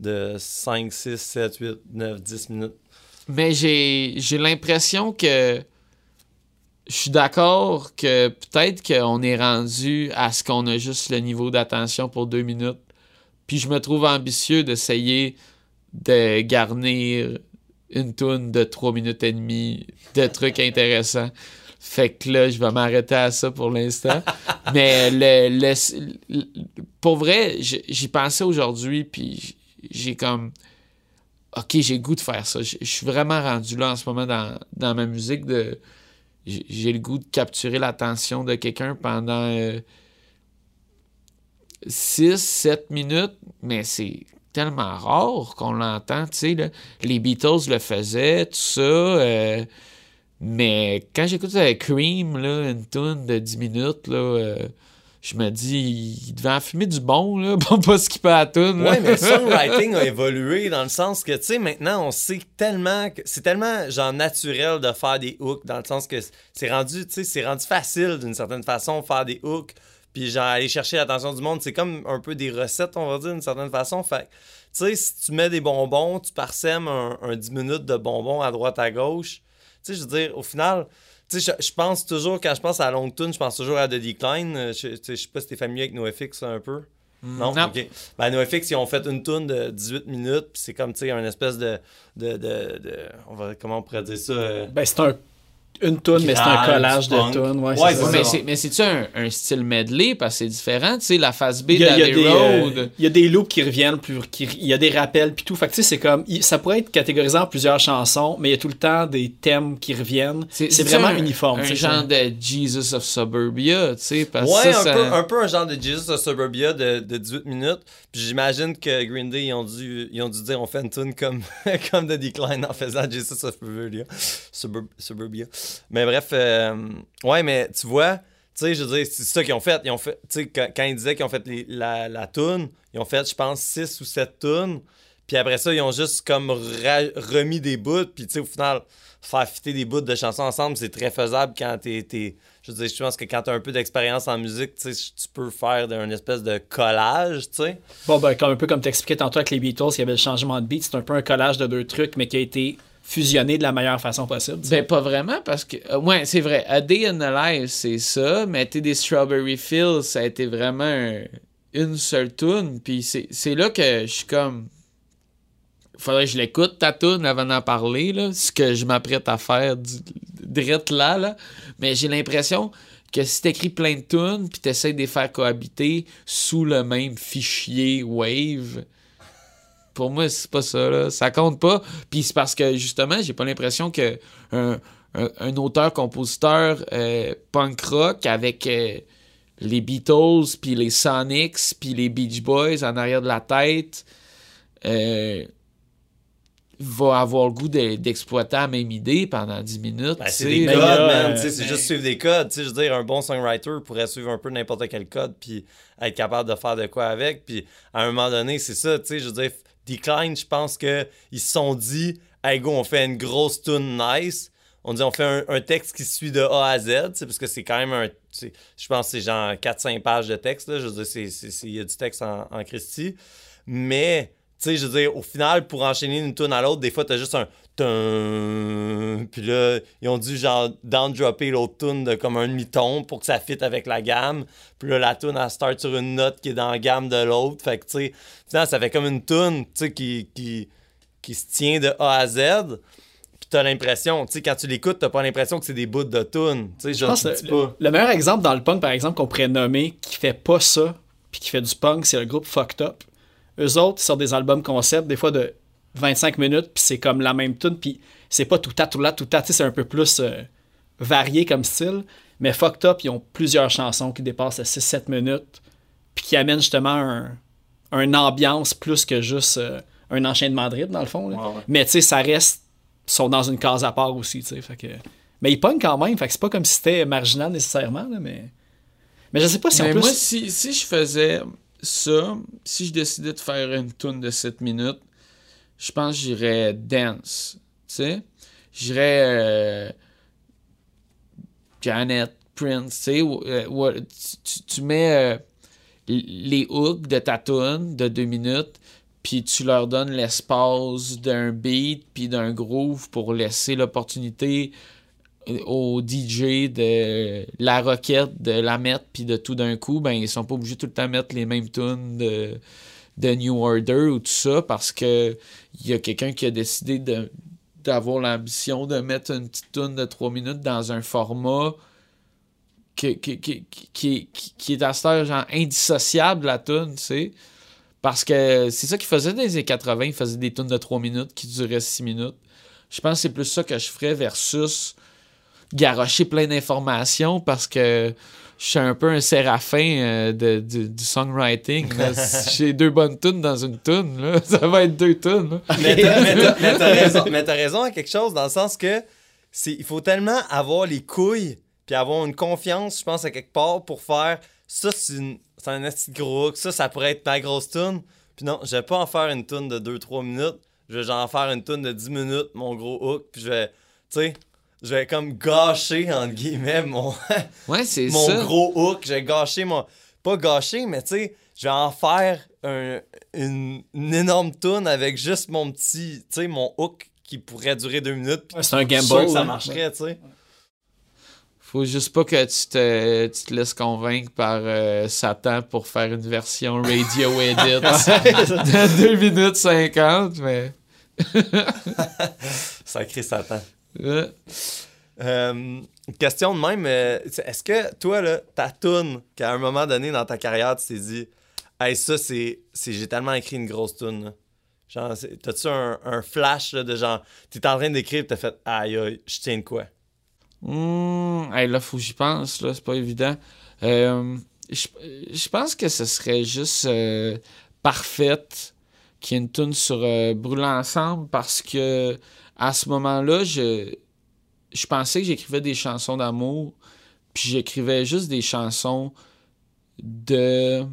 de 5, 6, 7, 8, 9, 10 minutes. Mais j'ai l'impression que je suis d'accord que peut-être qu'on est rendu à ce qu'on a juste le niveau d'attention pour deux minutes. Puis je me trouve ambitieux d'essayer de garnir une toune de trois minutes et demie de trucs intéressants. Fait que là, je vais m'arrêter à ça pour l'instant. Mais le, le- le- pour vrai, j'y pensais aujourd'hui, puis j'ai comme OK, j'ai le goût de faire ça. Je suis vraiment rendu là en ce moment dans, dans ma musique de j'ai le goût de capturer l'attention de quelqu'un pendant 6 7 minutes, mais c'est tellement rare qu'on l'entend, tu sais là. Les Beatles le faisaient, tout ça euh, mais quand j'écoute avec Cream là, une tune de 10 minutes là, euh, je me dis il devait en fumer du bon là, pour pas skipper la tune. là. Ouais, mais le songwriting a évolué dans le sens que, tu sais, maintenant, on sait tellement que c'est tellement, genre, naturel de faire des hooks, dans le sens que c'est rendu, tu sais, c'est rendu facile d'une certaine façon faire des hooks, puis genre, aller chercher l'attention du monde. C'est comme un peu des recettes, on va dire, d'une certaine façon. Fait que, tu sais, si tu mets des bonbons, tu parsèmes un, un 10 minutes de bonbons à droite, à gauche. Tu sais, je veux dire, au final, tu sais, je, je pense toujours, quand je pense à la longue tune, je pense toujours à The Decline. Euh, Je, tu sais, je sais pas si t'es familier avec NoFX un peu. Non? Non. OK. Ben, NoFX, ils ont fait une tune de 18 minutes, puis c'est comme, tu sais, un espèce de, de, de, de- On va, comment on pourrait dire ça? euh, Ben, c'est un une tune, mais c'est un collage de tunes. Ouais, Ouais, ça. Mais c'est- mais c'est-tu un, un style medley? Parce que c'est différent, tu sais, la phase B Il y, a, il y a d'Abbey des, euh, Road. il y a des loops qui reviennent, plus, qui- il y a des rappels, puis tout. Fait tu sais, c'est comme, ça pourrait être catégorisé en plusieurs chansons, mais il y a tout le temps des thèmes qui reviennent. C'est c'est vraiment un- uniforme. Un genre ça. de Jesus of Suburbia, tu sais, parce Ouais, ça, un, ça- peu, un peu un genre de Jesus of Suburbia de, de 18 minutes. Puis j'imagine que Green Day, ils ont dû, ils ont dû dire on fait une tune comme, comme The Decline en faisant Jesus of Suburbia. Subur- Suburbia. Mais bref, euh, ouais, mais tu vois, tu sais, je veux dire, c'est ça qu'ils ont fait. Ils ont fait, tu sais, quand, ils disaient qu'ils ont fait la, la tune, ils ont fait, je pense, 6 ou 7 tunes. Puis après ça, ils ont juste comme remis des bouts. Puis tu sais, au final, faire fitter des bouts de chansons ensemble, c'est très faisable quand t'es. t'es- je veux dire, je pense que quand t'as un peu d'expérience en musique, tu peux faire un espèce de collage, tu sais. Bon, ben, comme, un peu comme t'expliquais tantôt avec les Beatles, il y avait le changement de beat. C'est un peu un collage de deux trucs, mais qui a été fusionné de la meilleure façon possible. Ben, pas vraiment, parce que. euh, ouais, c'est vrai. A Day in the Life, c'est ça. Mais des Strawberry Fields, ça a été vraiment un- une seule tune. Puis c'est là que je suis comme. Faudrait que je l'écoute, ta tune, avant d'en parler, là. Ce que je m'apprête à faire direct là, là. Mais j'ai l'impression que si t'écris plein de tunes, puis t'essaies de les faire cohabiter sous le même fichier Wave, pour moi, c'est pas ça, là. Ça compte pas. Puis c'est parce que, justement, j'ai pas l'impression que un, un- un auteur-compositeur euh, punk rock avec euh, les Beatles, puis les Sonics, puis les Beach Boys en arrière de la tête euh, va avoir le goût de- d'exploiter la même idée pendant 10 minutes. Ben, c'est des mais codes, man. euh, tu sais, C'est mais- juste suivre des codes. Tu sais, je veux dire, un bon songwriter pourrait suivre un peu n'importe quel code puis être capable de faire de quoi avec. Puis à un moment donné, c'est ça. Tu sais, je veux dire, Je pense qu'ils se sont dit, hey go, on fait une grosse tune nice. On dit, on fait un, texte qui suit de A à Z, parce que c'est quand même un. Je pense que c'est genre 4-5 pages de texte. Là. Je veux dire, il y a du texte en Christie. Mais, tu sais, je veux dire, au final, pour enchaîner une tune à l'autre, des fois, t'as juste un. Puis là, ils ont dû genre down-dropper l'autre tune de comme un demi-ton pour que ça fitte avec la gamme. Puis là, la tune, elle start sur une note qui est dans la gamme de l'autre. Fait que, tu sais, finalement, ça fait comme une tune, tu sais, qui, qui, qui se tient de A à Z. Puis t'as l'impression, tu sais, quand tu l'écoutes, t'as pas l'impression que c'est des bouts de tune. Tu sais, Je pense que pas. le meilleur exemple dans le punk, par exemple, qu'on pourrait nommer, qui fait pas ça, puis qui fait du punk, c'est le groupe Fucked Up. Eux autres, ils sortent des albums concept, des fois de 25 minutes, puis c'est comme la même tune, puis c'est pas tout à tout là, tout à, c'est un peu plus euh, varié comme style. Mais Fucked Up, ils ont plusieurs chansons qui dépassent les 6-7 minutes, puis qui amènent justement un, un ambiance plus que juste euh, un enchaînement de rythme, dans le fond. là. Ouais, ouais. Mais tu sais, ça reste. Ils sont dans une case à part aussi, tu sais. Que... Mais ils pognent quand même, fait que c'est pas comme si c'était marginal nécessairement, là, mais. Mais je sais pas si en Mais plus. moi, si, si je faisais ça, si je décidais de faire une tune de 7 minutes, je pense que j'irais dance. Tu sais? J'irais euh, Janet, Prince, tu sais? euh, tu mets euh, les hooks de ta tune de 2 minutes, puis tu leur donnes l'espace d'un beat puis d'un groove pour laisser l'opportunité au DJ de la roquette de la mettre puis de tout d'un coup ben ils sont pas obligés tout le temps mettre les mêmes tunes de, de New Order ou tout ça parce que il y a quelqu'un qui a décidé de d'avoir l'ambition de mettre une petite tune de 3 minutes dans un format qui, qui, qui, qui, qui- est à cette heure genre indissociable la tune, tu sais. Parce que c'est ça qu'ils faisaient dans les années 80, ils faisaient des tunes de 3 minutes qui duraient 6 minutes. Je pense que c'est plus ça que je ferais versus garocher plein d'informations parce que je suis un peu un séraphin euh, de, du, du songwriting. J'ai deux bonnes tunes dans une tune, là. ça va être deux tunes. là. Mais t'as, raison, mais t'as raison à quelque chose dans le sens que il faut tellement avoir les couilles puis avoir une confiance, je pense, à quelque part pour faire ça, c'est, un petit gros hook, ça, ça pourrait être ma grosse tune. Puis non, je vais pas en faire une tune de 2-3 minutes, je vais genre en faire une tune de 10 minutes, mon gros hook, puis je vais, tu sais, je vais comme gâcher, entre guillemets, mon, Ouais, c'est mon ça. gros hook, je vais gâcher mon. Pas gâcher, mais tu sais, je vais en faire un- une, une énorme tune avec juste mon petit, tu sais, mon hook qui pourrait durer deux minutes. Ouais, c'est un gamble. sûr que ça marcherait, tu sais. Faut juste pas que tu te, tu te laisses convaincre par euh, Satan pour faire une version radio edit de 2 minutes 50, mais. Sacré Satan. Euh, Euh, question de même, euh, est-ce que toi, là, ta toune, qu'à un moment donné dans ta carrière, tu t'es dit, hey, ça, c'est, j'ai tellement écrit une grosse toune. Genre, t'as-tu un, un flash de genre, t'es en train d'écrire, t'as fait, aïe, aïe, je tiens de quoi? Hmm, hey, là, faut que j'y pense, là, c'est pas évident. Euh, je pense que ce serait juste parfaite qu'il y ait une tune sur Brûler ensemble parce que à ce moment-là, je, je pensais que j'écrivais des chansons d'amour, puis j'écrivais juste des chansons de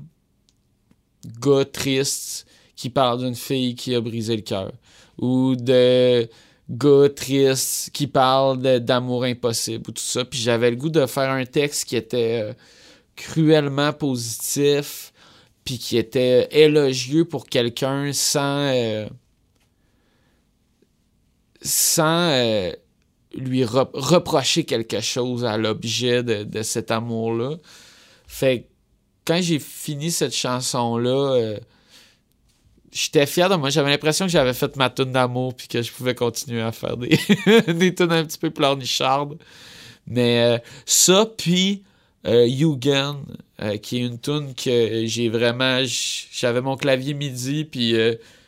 gars tristes qui parlent d'une fille qui a brisé le cœur ou de gars tristes qui parlent d'amour impossible ou tout ça. Puis j'avais le goût de faire un texte qui était euh, cruellement positif, puis qui était élogieux pour quelqu'un sans euh, sans euh, lui re- reprocher quelque chose à l'objet de, de cet amour-là. Fait que quand j'ai fini cette chanson-là, euh, j'étais fier de moi. J'avais l'impression que j'avais fait ma tune d'amour puis que je pouvais continuer à faire des, des tunes un petit peu pleurnichardes. Mais euh, ça, puis euh, Yugen, qui est une tune que j'ai vraiment... J'avais mon clavier midi, puis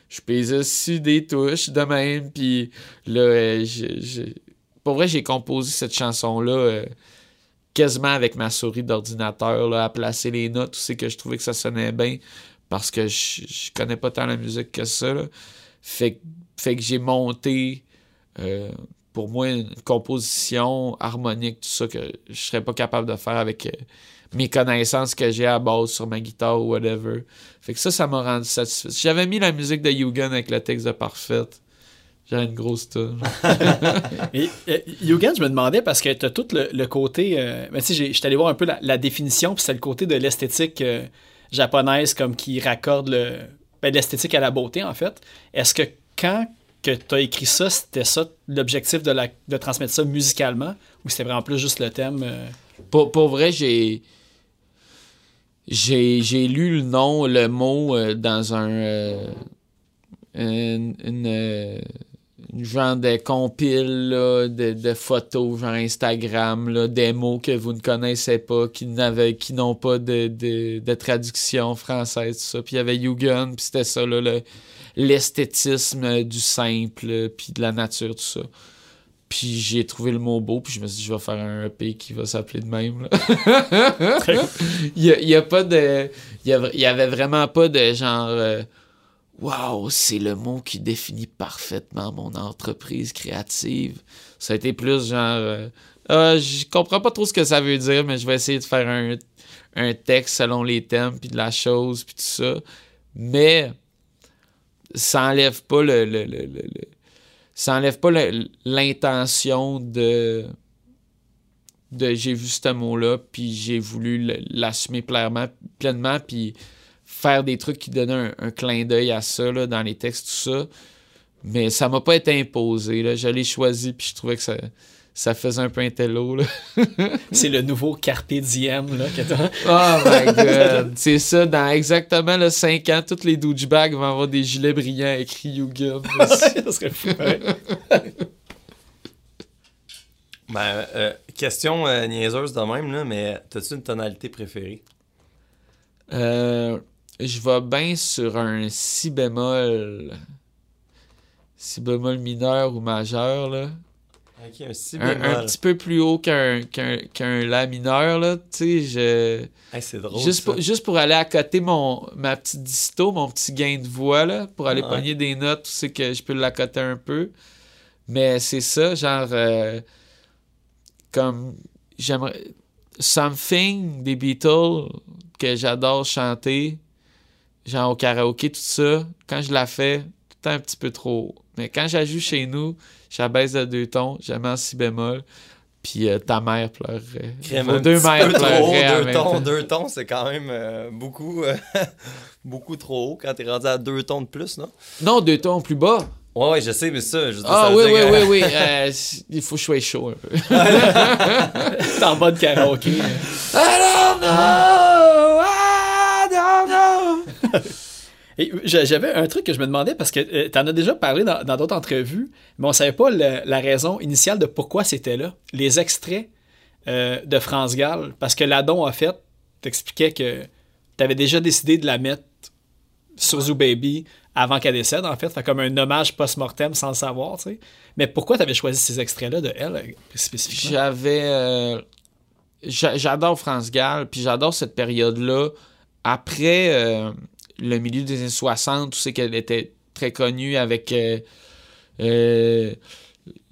je pesais sur des touches de même, puis là, euh, pour vrai, j'ai composé cette chanson-là euh, quasiment avec ma souris d'ordinateur, à placer les notes, où c'est que je trouvais que ça sonnait bien, parce que je, je connais pas tant la musique que ça. Fait, que- j'ai monté, euh, pour moi, une composition harmonique, tout ça, que je serais pas capable de faire avec mes connaissances que j'ai à base sur ma guitare ou whatever. Fait que ça, ça m'a rendu satisfait. Si j'avais mis la musique de Yugen avec le texte de Parfaite, j'aurais une grosse tonne. Et euh, Yugen, je me demandais parce que tu as tout le, le côté. euh, ben, tu sais, j'ai- j'étais allé voir un peu la, la définition, puis c'est le côté de l'esthétique euh, japonaise comme qui raccorde le, ben, l'esthétique à la beauté, en fait. Est-ce que quand que tu as écrit ça, c'était ça l'objectif de, la, de transmettre ça musicalement, ou c'était vraiment plus juste le thème euh, Pour, pour vrai, j'ai. J'ai, lu le nom, le mot euh, dans un. euh, euh, une genre de compile de, de photos, genre Instagram, là, des mots que vous ne connaissez pas, qui, n'ont pas de, de, de traduction française, tout ça. Puis il y avait Yugen, puis c'était ça, là, le- l'esthétisme du simple, puis de la nature, tout ça. Puis j'ai trouvé le mot beau, puis je me suis dit, je vais faire un EP qui va s'appeler de même. il, y a, il y a pas de. Il y, a- il y avait vraiment pas de genre. euh, Waouh, c'est le mot qui définit parfaitement mon entreprise créative. Ça a été plus genre. euh, Ah, je comprends pas trop ce que ça veut dire, mais je vais essayer de faire un, un texte selon les thèmes, puis de la chose, puis tout ça. Mais ça enlève pas le- le- le- le- ça enlève pas l'intention de de j'ai vu ce mot-là, puis j'ai voulu l'assumer pleinement, pleinement, puis faire des trucs qui donnaient un, un clin d'œil à ça là, dans les textes, tout ça. Mais ça m'a pas été imposé. Là. Je l'ai choisi, puis je trouvais que ça, ça faisait un peu un. C'est le nouveau Carpe Diem là, que t'as. Oh my god! C'est ça, dans exactement le 5 ans, tous les douchebags vont avoir des gilets brillants écrits Yugen. ça serait fou. ouais. Ben, euh, question euh, niaiseuse de même, là, mais t'as-tu une tonalité préférée? Euh, je vais bien sur un si bémol. Si bémol mineur ou majeur, là. Un si Un, bémol. un petit peu plus haut qu'un qu'un qu'un La mineur, là. Tu sais, je. Hey, c'est drôle. Juste ça. pour, juste pour aller à côté mon, ma petite disto, mon petit gain de voix, là, pour aller Ouais. pogner des notes, tu sais que je peux l'accoter un peu. Mais c'est ça, genre, euh, comme, j'aimerais, Something des Beatles, que j'adore chanter, genre au karaoké, tout ça, quand je la fais, tout le temps un petit peu trop haut. Mais quand joue chez nous, je la baisse de deux tons, jamais en si bémol, puis euh, ta mère pleurerait. Crème, deux mères deux tons, deux tons, c'est quand même euh, beaucoup, euh, beaucoup trop haut quand t'es rendu à deux tons de plus, non? Non, deux tons plus bas. Ouais, ouais, je sais, mais ça, je Ah ça oui, oui, que- oui, oui, euh, il faut que je sois chaud un peu. T'es en bas de karaoké. I don't know, I don't know. Et j'avais un truc que je me demandais parce que euh, tu en as déjà parlé dans d'autres entrevues, mais on savait pas le- la raison initiale de pourquoi c'était là. Les extraits euh, de France Gall, parce que l'adon a fait, t'expliquais que tu avais déjà décidé de la mettre sur Zoo Baby avant qu'elle décède, en fait, fait comme un hommage post-mortem sans le savoir, tu sais. Mais pourquoi tu avais choisi ces extraits-là de elle, euh, spécifiquement? J'avais. euh, j'a- j'adore France Gall, puis j'adore cette période-là. Après euh, le milieu des années 60, tu sais qu'elle était très connue avec. euh, euh,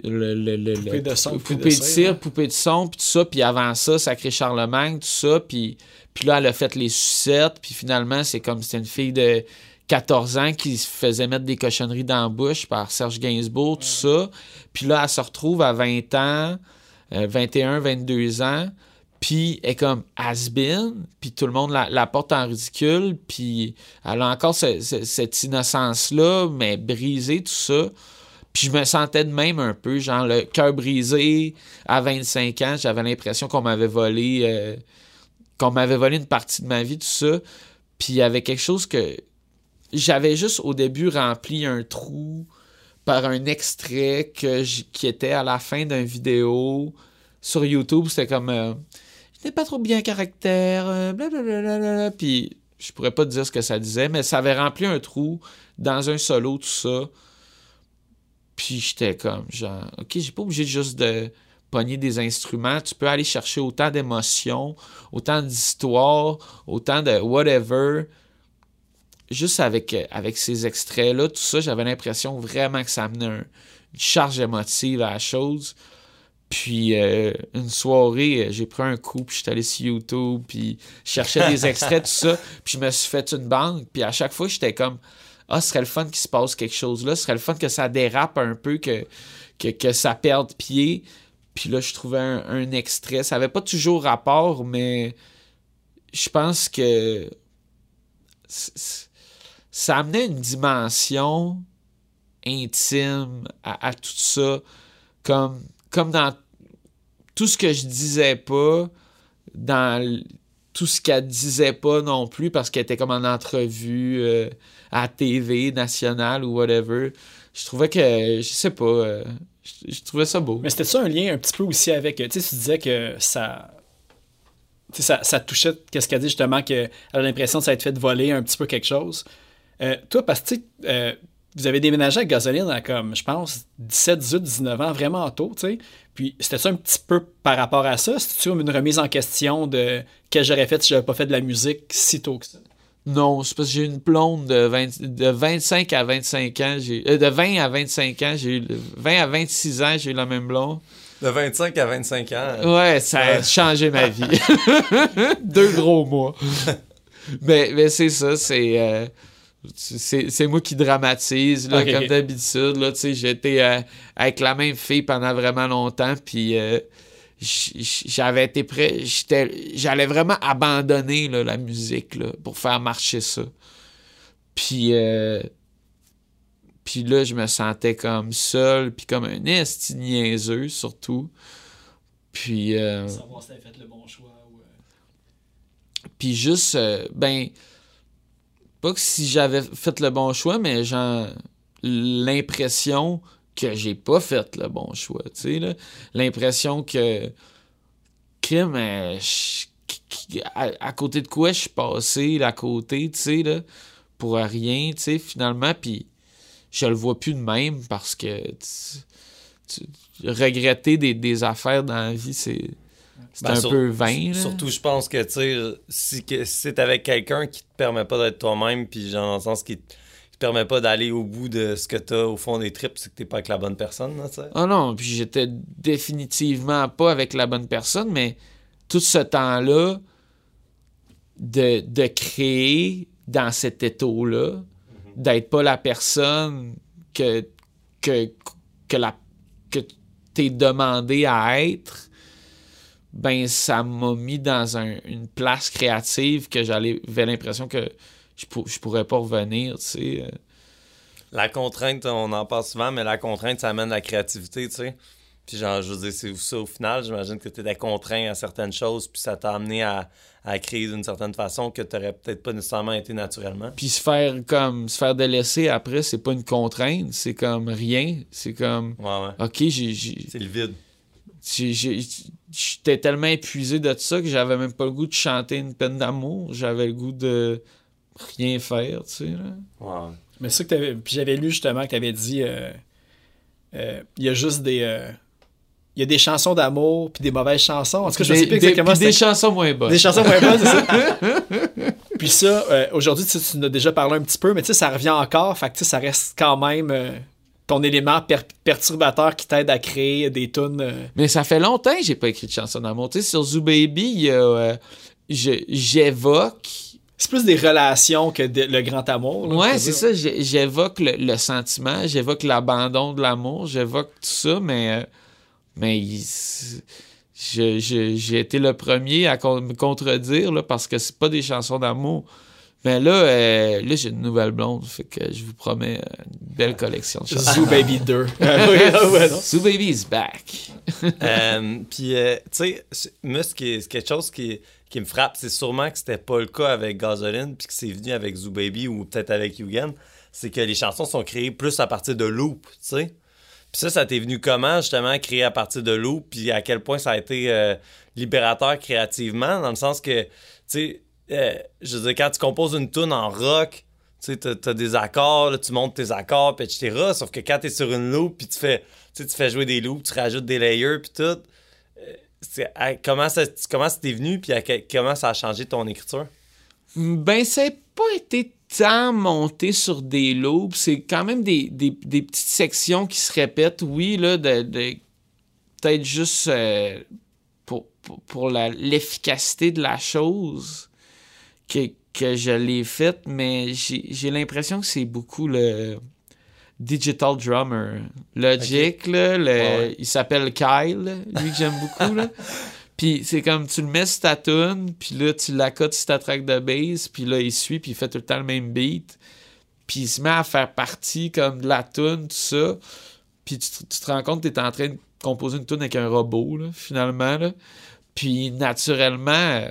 le, le, le- Poupée de son, poupée, poupée de de cire, poupée de son, puis tout ça. Puis avant ça, Sacré Charlemagne, tout ça. Puis, puis là, elle a fait les sucettes. Puis finalement, c'est comme c'était une fille de 14 ans qui se faisait mettre des cochonneries dans la bouche par Serge Gainsbourg, tout ça. Puis là, elle se retrouve à 20 ans, euh, 21, 22 ans. Puis elle est comme has-been, puis tout le monde la, porte en ridicule, puis elle a encore ce- ce- cette innocence-là, mais brisée, tout ça. Puis je me sentais de même un peu, genre le cœur brisé à 25 ans. J'avais l'impression qu'on m'avait volé, euh, qu'on m'avait volé une partie de ma vie, tout ça. Puis il y avait quelque chose que j'avais juste au début rempli un trou par un extrait que qui était à la fin d'une vidéo sur YouTube. C'était comme euh, Pas trop bien caractère, euh, blablabla. Puis je pourrais pas te dire ce que ça disait, mais ça avait rempli un trou dans un solo, tout ça. Puis j'étais comme, genre, OK, j'ai pas obligé juste de pogner des instruments. Tu peux aller chercher autant d'émotions, autant d'histoires, autant de whatever. Juste avec, avec ces extraits-là, tout ça, j'avais l'impression vraiment que ça amenait un- une charge émotive à la chose. Puis euh, une soirée, euh, j'ai pris un coup, puis j'étais allé sur YouTube, puis je cherchais des extraits, tout ça, puis je me suis fait une banque, puis à chaque fois, j'étais comme ah, ce serait le fun qu'il se passe quelque chose là, ce serait le fun que ça dérape un peu, que, que, que ça perde pied. Puis là, je trouvais un, un extrait. Ça avait pas toujours rapport, mais je pense que ça amenait une dimension intime à, à tout ça. Comme, comme dans tout ce que je disais pas, dans tout ce qu'elle disait pas non plus, parce qu'elle était comme en entrevue euh, à TV nationale ou whatever. Je trouvais que, je sais pas, euh, je, trouvais ça beau. Mais c'était ça un lien un petit peu aussi avec. Tu sais, tu disais que ça. Ça, ça touchait, qu'est-ce qu'elle dit justement, qu'elle a l'impression de s'être fait voler un petit peu quelque chose. Euh, toi, parce que vous avez déménagé à Gasoline à comme, je pense, 17, 18, 19 ans, vraiment tôt, tu sais. Puis c'était ça un petit peu par rapport à ça? C'était-tu une remise en question de qu'est-ce que j'aurais fait si j'avais pas fait de la musique si tôt que ça? Non, c'est parce que j'ai une blonde de, 20 de 25 à 25 ans. J'ai, euh, de 20 à 25 ans, j'ai eu le- 20 à 26 ans, j'ai eu la même blonde. De 25 à 25 ans. Ouais, ça a changé ma vie. Deux gros mois. mais, mais c'est ça, c'est. euh, c'est moi qui dramatise, là, comme d'habitude. Là, J'étais euh, avec la même fille pendant vraiment longtemps, puis euh, j'avais été prêt. J'allais vraiment abandonner là, la musique là, pour faire marcher ça. Puis, euh, puis là, je me sentais comme seul, puis comme un esti niaiseux, surtout. Puis, Savoir si t'avais fait le bon choix ou. puis juste, ben, pas que si j'avais fait le bon choix, mais genre, l'impression que j'ai pas fait le bon choix, tu sais. L'impression que, crime, euh, à, côté de quoi je suis passé, à côté, tu sais, là, pour rien, tu sais, finalement, puis je le vois plus de même parce que regretter des affaires dans la vie, c'est c'est Ben, un sur- peu vain, là. Surtout, je pense que, tu si, que- si c'est avec quelqu'un qui te permet pas d'être toi-même, puis genre, dans le sens qui te permet pas d'aller au bout de ce que t'as au fond des tripes, c'est que t'es pas avec la bonne personne, là, tu sais. Ah non, puis j'étais définitivement pas avec la bonne personne, mais tout ce temps-là de, de créer dans cet étau-là, d'être pas la personne que, que, que, la, que t'es demandé à être, ben ça m'a mis dans un- une place créative que j'avais l'impression que je, pour- je pourrais pas revenir, tu sais. euh. La contrainte, on en parle souvent, mais la contrainte, ça amène la créativité, tu sais. Puis genre, je veux dire, c'est ça au final, j'imagine que tu étais contraint à certaines choses, puis ça t'a amené à, à créer d'une certaine façon que tu peut-être pas nécessairement été naturellement. Puis se faire comme se faire délaisser après, c'est pas une contrainte, c'est comme rien. C'est comme Ouais, ouais. OK, j'ai- C'est le vide. J'étais tellement épuisé de ça que j'avais même pas le goût de chanter une peine d'amour. J'avais le goût de rien faire, tu sais. Là. Ouais. Mais c'est ça que t'avais. Puis j'avais lu justement que t'avais dit. euh, euh, Il y a juste des. euh, Il y a des chansons d'amour puis des mauvaises chansons. En tout cas, je Des- sais plus des- exactement. des c'était- chansons moins bonnes. Des chansons moins bonnes, c'est ça? Puis ça, euh, aujourd'hui, tu tu en as déjà parlé un petit peu, mais tu sais, ça revient encore. Fait que tu sais, ça reste quand même euh, ton élément per- perturbateur qui t'aide à créer des tunes. euh, Mais ça fait longtemps que j'ai pas écrit de chansons d'amour. Tu sais, sur Zoo Baby, euh, j'évoque. C'est plus des relations que de- le grand amour. là, Ouais, c'est ça. J'évoque le, le sentiment, j'évoque l'abandon de l'amour, j'évoque tout ça, mais. euh, mais j'ai été le premier à me contredire là, parce que c'est pas des chansons d'amour. Mais là, euh, là j'ai une nouvelle blonde, fait que je vous promets euh, une belle collection de chansons. Zoo Baby 2. Ah ah. Zoo Baby is back. Euh, puis, euh, tu sais, moi, ce qui est, c'est quelque chose qui, qui me frappe, c'est sûrement que c'était pas le cas avec Gasoline, puis que c'est venu avec Zoo Baby ou peut-être avec Yugen, c'est que les chansons sont créées plus à partir de loop, tu sais. Puis ça, ça t'est venu comment, justement, créer à partir de loop, puis à quel point ça a été euh, libérateur créativement, dans le sens que, tu sais, euh, je veux dire, quand tu composes une tune en rock, tu sais, t'as, des accords, là, tu montes tes accords, puis etc. Sauf que quand t'es sur une loop, puis tu fais, tu fais jouer des loops, tu rajoutes des layers, puis tout. euh, comment ça comment c'était venu, puis comment ça a changé ton écriture? Ben, ça n'a pas été tant monté sur des loops. C'est quand même des, des- petites sections qui se répètent, oui, là, de- peut-être juste euh, pour, pour, pour la- l'efficacité de la chose que, que je l'ai faite, mais j'ai l'impression que c'est beaucoup le digital drummer. Logic, là, le- Ouais. il s'appelle Kyle, lui que j'aime beaucoup, là. Puis c'est comme tu le mets sur ta tune, puis là tu l'accotes sur ta track de bass, puis là il suit, puis il fait tout le temps le même beat. Puis il se met à faire partie comme de la tune, tout ça. Puis tu, te- tu te rends compte que tu es en train de composer une tune avec un robot, là, finalement. Là. Puis naturellement,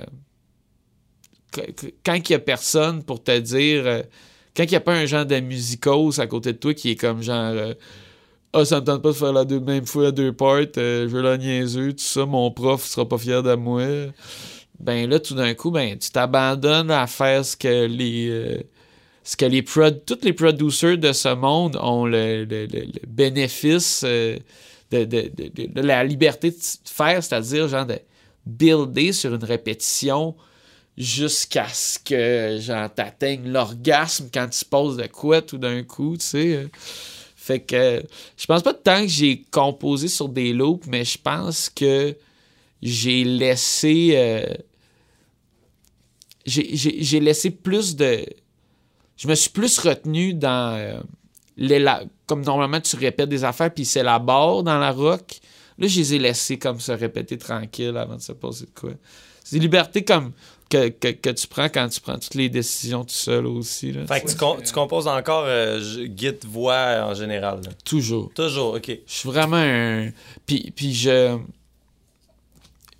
quand il y a personne pour te dire. euh, quand il n'y a pas un genre de musicos à côté de toi qui est comme genre. euh, ah, ça me tente pas de faire la même fois à deux parts, euh, je veux la niaiseux, tout ça, mon prof sera pas fier de moi. Ben là, tout d'un coup, ben, tu t'abandonnes à faire ce que les. ce que les prod, tous les producers de ce monde ont le, bénéfice de- de la liberté de faire, c'est-à-dire genre de builder sur une répétition jusqu'à ce que genre t'atteignes l'orgasme quand tu poses de quoi tout d'un coup, tu sais. euh. Fait que je pense pas tant que j'ai composé sur des loops, mais je pense que j'ai laissé euh, j'ai- laissé plus de je me suis plus retenu dans euh, comme normalement tu répètes des affaires puis c'est la barre dans la rock là je les ai laissés comme se répéter tranquille avant de se poser de quoi c'est des libertés comme que, que, que tu prends quand tu prends toutes les décisions tout seul aussi là. Fait que tu, com- tu composes encore euh, Git voix en général. là? toujours Toujours, ok. Je suis vraiment un. Puis, puis je.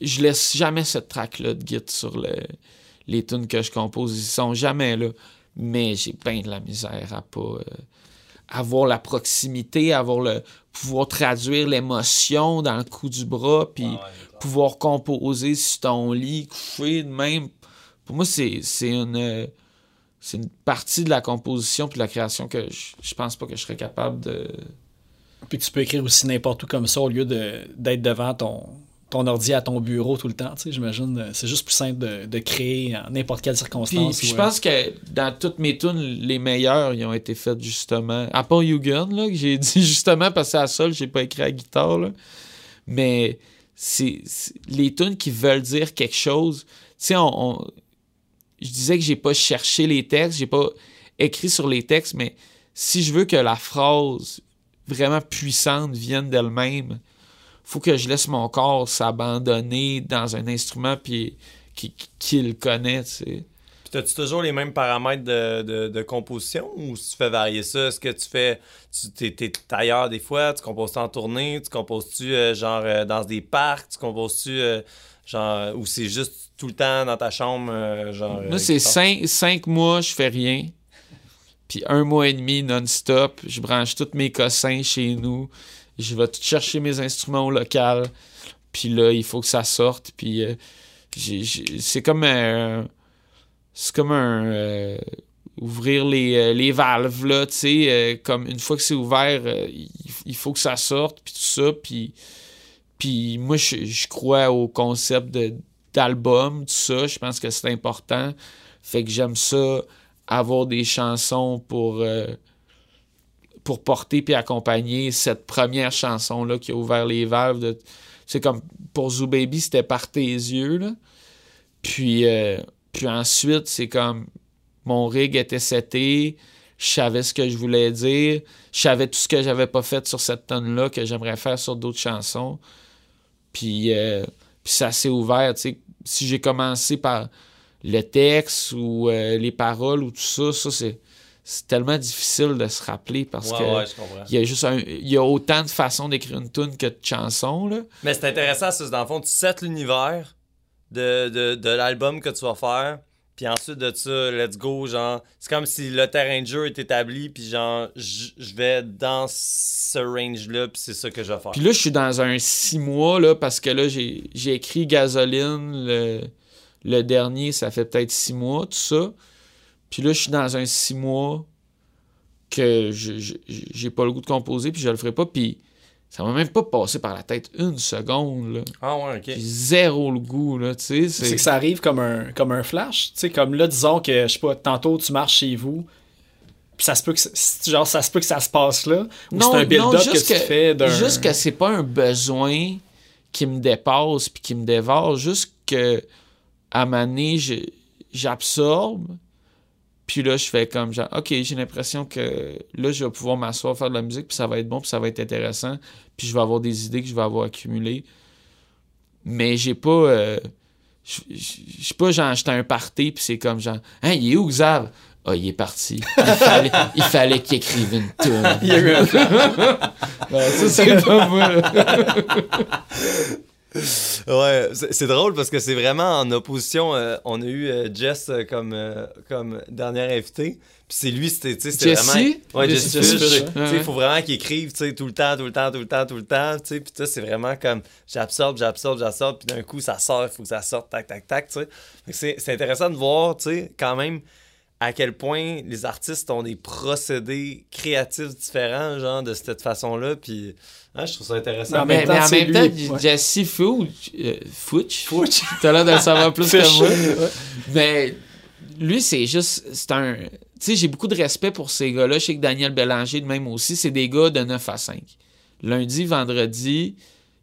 Je laisse jamais cette track-là de Git sur le- les tunes que je compose. Ils sont jamais là. Mais j'ai bien de la misère à pas. euh, avoir la proximité, avoir le. pouvoir traduire l'émotion dans le coup du bras, puis pouvoir composer sur ton lit, couché de même. Pour moi, c'est c'est une. euh, C'est une partie de la composition puis de la création que je, je pense pas que je serais capable de. Puis tu peux écrire aussi n'importe où comme ça au lieu de- d'être devant ton, ton ordi à ton bureau tout le temps. Tu sais, j'imagine, euh, c'est juste plus simple de, de créer en n'importe quelle circonstance. puis je ou, pense que dans toutes mes tunes, les meilleures, ils ont été faites justement. À part You Gun, là, que j'ai dit justement parce que c'est à seul, j'ai pas écrit à guitare. là. Mais c'est c'est- les tunes qui veulent dire quelque chose. Tu sais, on, on- je disais que j'ai pas cherché les textes, j'ai pas écrit sur les textes, mais si je veux que la phrase vraiment puissante vienne d'elle-même, faut que je laisse mon corps s'abandonner dans un instrument puis qui, le connaît, tu sais. Puis As-tu toujours les mêmes paramètres de, de, de composition ou si tu fais varier ça? Est-ce que tu fais. Tu es, ailleurs des fois? Tu composes en tournée? Tu composes-tu euh, genre euh, dans des parcs? Tu composes-tu euh, genre. Ou c'est juste tout le temps dans ta chambre? genre, Moi, c'est cinq, cinq mois, je fais rien. Puis un mois et demi non-stop, je branche tous mes cossins chez nous. Je vais tout chercher mes instruments au local. Puis là, il faut que ça sorte. Puis c'est comme un. C'est comme un. Euh, ouvrir les, euh, les, valves, là, tu sais. Euh, comme une fois que c'est ouvert, il, faut que ça sorte, puis tout ça. Puis, puis moi, je, crois au concept d'album, tout ça. Je pense que c'est important. Fait que j'aime ça, avoir des chansons pour pour porter puis accompagner cette première chanson-là qui a ouvert les valves. De... C'est comme pour Zoo Baby, c'était par tes yeux. Là. Puis, euh, puis ensuite, c'est comme mon rig était seté, je savais ce que je voulais dire, je savais tout ce que j'avais pas fait sur cette tonne-là que j'aimerais faire sur d'autres chansons. Puis, euh, puis ça s'est ouvert. Si j'ai commencé par le texte ou euh, les paroles ou tout ça, ça c'est c'est tellement difficile de se rappeler parce que il y a juste il y a autant de façons d'écrire une tune que de chansons là. Mais c'est intéressant, c'est dans le fond tu sets l'univers de, de, de l'album que tu vas faire. Puis ensuite de ça, let's go, genre, c'est comme si le terrain de jeu est établi, puis genre, je vais dans ce range-là, puis c'est ça que je vais faire. Puis là, je suis dans un six mois, là, parce que là, j'ai écrit Gasoline, le, le dernier, ça fait peut-être six mois, tout ça. Puis là, je suis dans un six mois que j'ai pas le goût de composer, puis je le ferai pas. Puis ça m'a même pas passé par la tête une seconde. Là. Ah ouais, ok. J'ai zéro le goût, là, tu sais. C'est que ça arrive comme un, comme un flash. Tu sais, comme là, disons que, je sais pas, tantôt tu marches chez vous, puis ça se peut que, genre, ça se peut que ça se passe là, ou c'est un build-up que, tu fais d'un... Juste que c'est pas un besoin qui me dépasse puis qui me dévore, juste que, à ma nez, j'absorbe, puis là, je fais comme genre, OK, j'ai l'impression que là, je vais pouvoir m'asseoir, faire de la musique, puis ça va être bon, puis ça va être intéressant, puis je vais avoir des idées que je vais avoir accumulées. Mais j'ai pas. Euh, je sais pas, genre, j'étais un party, puis c'est comme genre, hein, il est où, Xav? Ah, oh, il est parti. Il fallait, qu'il écrive une tune. Il a eu ça, c'est pas moi. ouais, c'est drôle parce que c'est vraiment en opposition. Euh, on a eu euh, Jess euh, comme, comme dernier invité. Puis c'est lui, c'était vraiment. Ouais, Jesse Il faut vraiment qu'il écrive tout le temps, tout le temps, tout le temps, tout le temps. Puis c'est vraiment comme j'absorbe, j'absorbe, j'absorbe. Puis d'un coup, ça sort, il faut que ça sorte, tac, tac, tac. C'est intéressant de voir, quand même à quel point les artistes ont des procédés créatifs différents, genre, de cette façon-là. Puis, hein, je trouve ça intéressant. Mais, en même temps, Jesse Fouch, euh, Fouch, Fouch. t'as l'air de le savoir plus que moi. Mais lui, c'est juste, c'est un... Tu sais, j'ai beaucoup de respect pour ces gars-là. Je sais que Daniel Bélanger, de même aussi, c'est des gars de 9 à 5. Lundi, vendredi,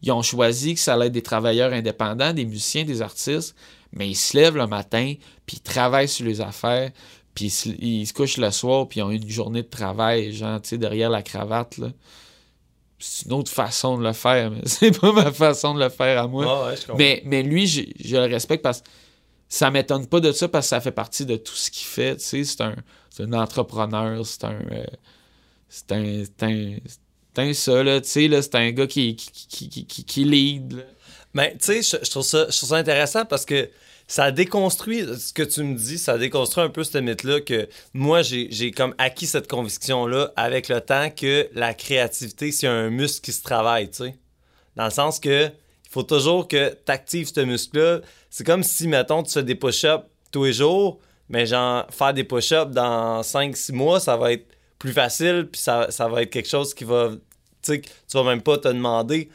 ils ont choisi que ça allait être des travailleurs indépendants, des musiciens, des artistes, mais ils se lèvent le matin, puis ils travaillent sur les affaires, puis ils, se couchent le soir, puis ils ont une journée de travail, genre, tu sais, derrière la cravate, là. C'est une autre façon de le faire, mais c'est pas ma façon de le faire à moi. mais, mais lui, je, le respecte parce que ça m'étonne pas de ça parce que ça fait partie de tout ce qu'il fait, tu sais. C'est un, un, entrepreneur, c'est un... Euh, c'est un... C'est un, ça, là, tu sais, là, c'est un gars qui, qui, qui, qui, qui lead, Mais, tu sais, je, trouve ça, je trouve ça intéressant parce que ça déconstruit ce que tu me dis, ça déconstruit un peu ce mythe-là que moi, j'ai comme acquis cette conviction-là avec le temps que la créativité, c'est un muscle qui se travaille, tu sais. Dans le sens que il faut toujours que tu actives ce muscle-là. C'est comme si, mettons, tu fais des push-ups tous les jours, mais genre, faire des push-ups dans 5-6 mois, ça va être plus facile, puis ça, ça va être quelque chose qui va, tu sais, tu vas même pas te demander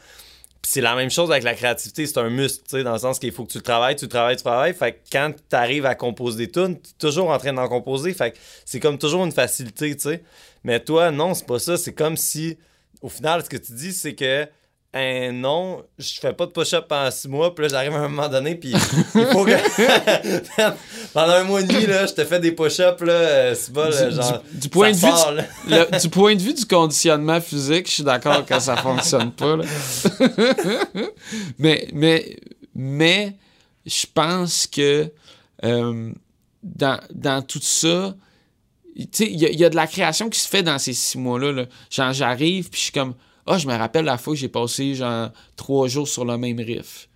c'est la même chose avec la créativité, c'est un muscle, dans le sens qu'il faut que tu travailles, tu travailles, tu travailles. Fait que quand tu à composer des tunes, tu toujours en train d'en composer. Fait que c'est comme toujours une facilité, tu sais. Mais toi, non, c'est pas ça. C'est comme si, au final, ce que tu dis, c'est que un non, je fais pas de push-up pendant six mois, puis là, j'arrive à un moment donné, puis il faut que. pendant un mois et demi, là, je te fais des push-ups, là, euh, c'est pas, du, genre. Du, point de vue du, point de vue du conditionnement physique, je suis d'accord que ça fonctionne pas, là. mais, mais, mais, je pense que. Euh, dans, dans tout ça, tu sais, il y, y a de la création qui se fait dans ces six mois-là. là. Genre, j'arrive, puis je suis comme, ah, je me rappelle la fois que j'ai passé, genre, trois jours sur le même riff.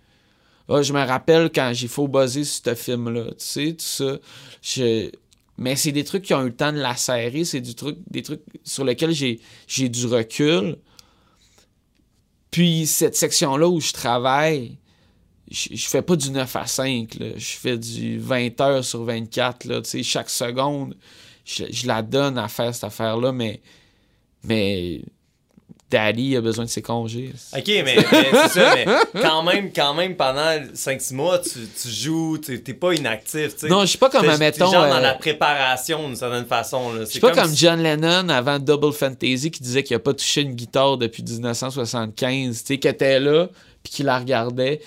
Ah, je me rappelle quand j'ai faux buzzer sur ce film-là, tu sais, tout ça. Je... Mais c'est des trucs qui ont eu le temps de la serrer, c'est du truc, des trucs sur lesquels j'ai, j'ai du recul. Puis cette section-là où je travaille, je, je fais pas du 9 à 5, là. je fais du 20 heures sur 24, là, tu sais, chaque seconde, je, je la donne à faire cette affaire-là, mais, mais Daddy a besoin de ses congés. Ok, mais, mais c'est ça, mais quand même, quand même, pendant 5-6 mois, tu, tu joues, t'es t'es pas inactif, tu sais. Non, je suis pas comme, mettons, genre dans euh, la préparation d'une certaine façon. Je suis pas comme si- John Lennon avant Double Fantasy qui disait qu'il a pas touché une guitare depuis 1975, tu sais, qui était là, puis qui la regardait.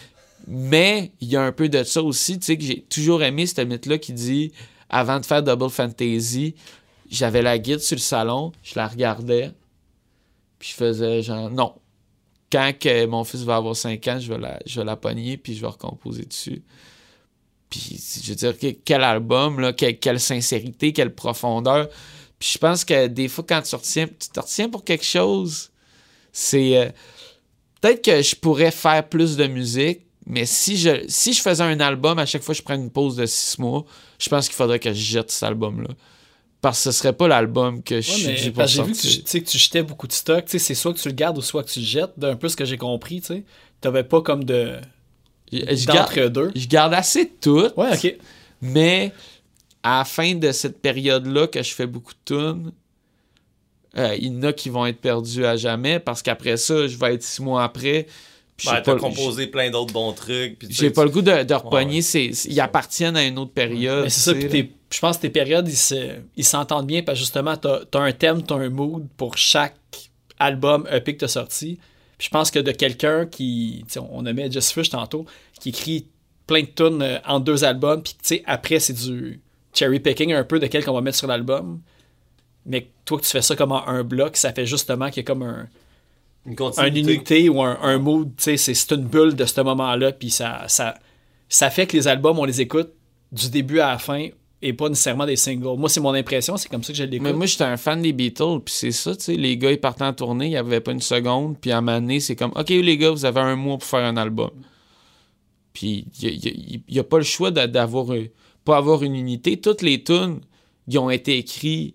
Mais il y a un peu de ça aussi, tu sais, que j'ai toujours aimé ce mythe-là qui dit avant de faire Double Fantasy, j'avais la guide sur le salon, je la regardais, puis je faisais genre non. Quand que mon fils va avoir 5 ans, je vais la, je vais la pogner, puis je vais recomposer dessus. Puis, je veux dire, que- quel album, là, quelle, sincérité, quelle profondeur. Puis je pense que des fois, quand tu retiens, tu te retiens pour quelque chose, c'est. euh, Peut-être que je pourrais faire plus de musique, mais si je, si je faisais un album, à chaque fois que je prends une pause de six mois, je pense qu'il faudrait que je jette cet album-là. Parce que ce serait pas l'album que je suis dû pour j'ai vu que tu, que tu jetais beaucoup de stock. Tu sais, C'est soit que tu le gardes ou soit que tu le jettes. D'un peu ce que j'ai compris, tu sais. T'avais pas comme de Je, garde, d'entre-deux. je garde assez de tout. Ouais, ok. Mais à la fin de cette période-là que je fais beaucoup de tunes, euh, il y en a qui vont être perdus à jamais parce qu'après ça, je vais être six mois après. Puis Ouais, j'ai t'as pas- composé plein d'autres bons trucs. J'ai pas le goût de, de repogner. Ouais, c'est- c'est- ils appartiennent à une autre période. Mais c'est ça, puis je pense que tes périodes, ils se- ils s'entendent bien parce que justement, t'as as un thème, t'as un mood pour chaque album EP que t'as sorti. Puis je pense que de quelqu'un qui, on nommait Just Fish tantôt, qui écrit plein de tunes euh, en deux albums, puis tu sais, après, c'est du cherry picking un peu de quel qu'on va mettre sur l'album. Mais que toi, que tu fais ça comme en un bloc, ça fait justement qu'il y a comme un, une unité ou un, un mood, tu sais, c'est- c'est une bulle de ce moment-là, puis ça, ça, ça fait que les albums, on les écoute du début à la fin et pas nécessairement des singles. Moi, c'est mon impression, c'est comme ça que je l'écoute. Mais moi, j'étais un fan des Beatles, puis c'est ça, tu sais. Les gars, ils partaient en tournée, il n'y avait pas une seconde, puis à un moment donné, c'est comme, OK, les gars, vous avez un mois pour faire un album. Puis il n'y a, pas le choix d'a- d'avoir, un- pas avoir une unité. Toutes les tunes, ils ont été écrits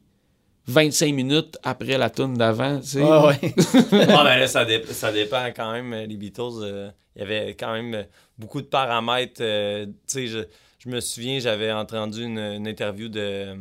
25 minutes après la tune d'avant, tu sais. Ah ouais. Ah, ben là, ça, dé- ça dépend quand même. euh, Les Beatles, euh, il y avait quand même euh, beaucoup de paramètres. euh, tu sais, je, je me souviens, j'avais entendu une, une interview de. euh,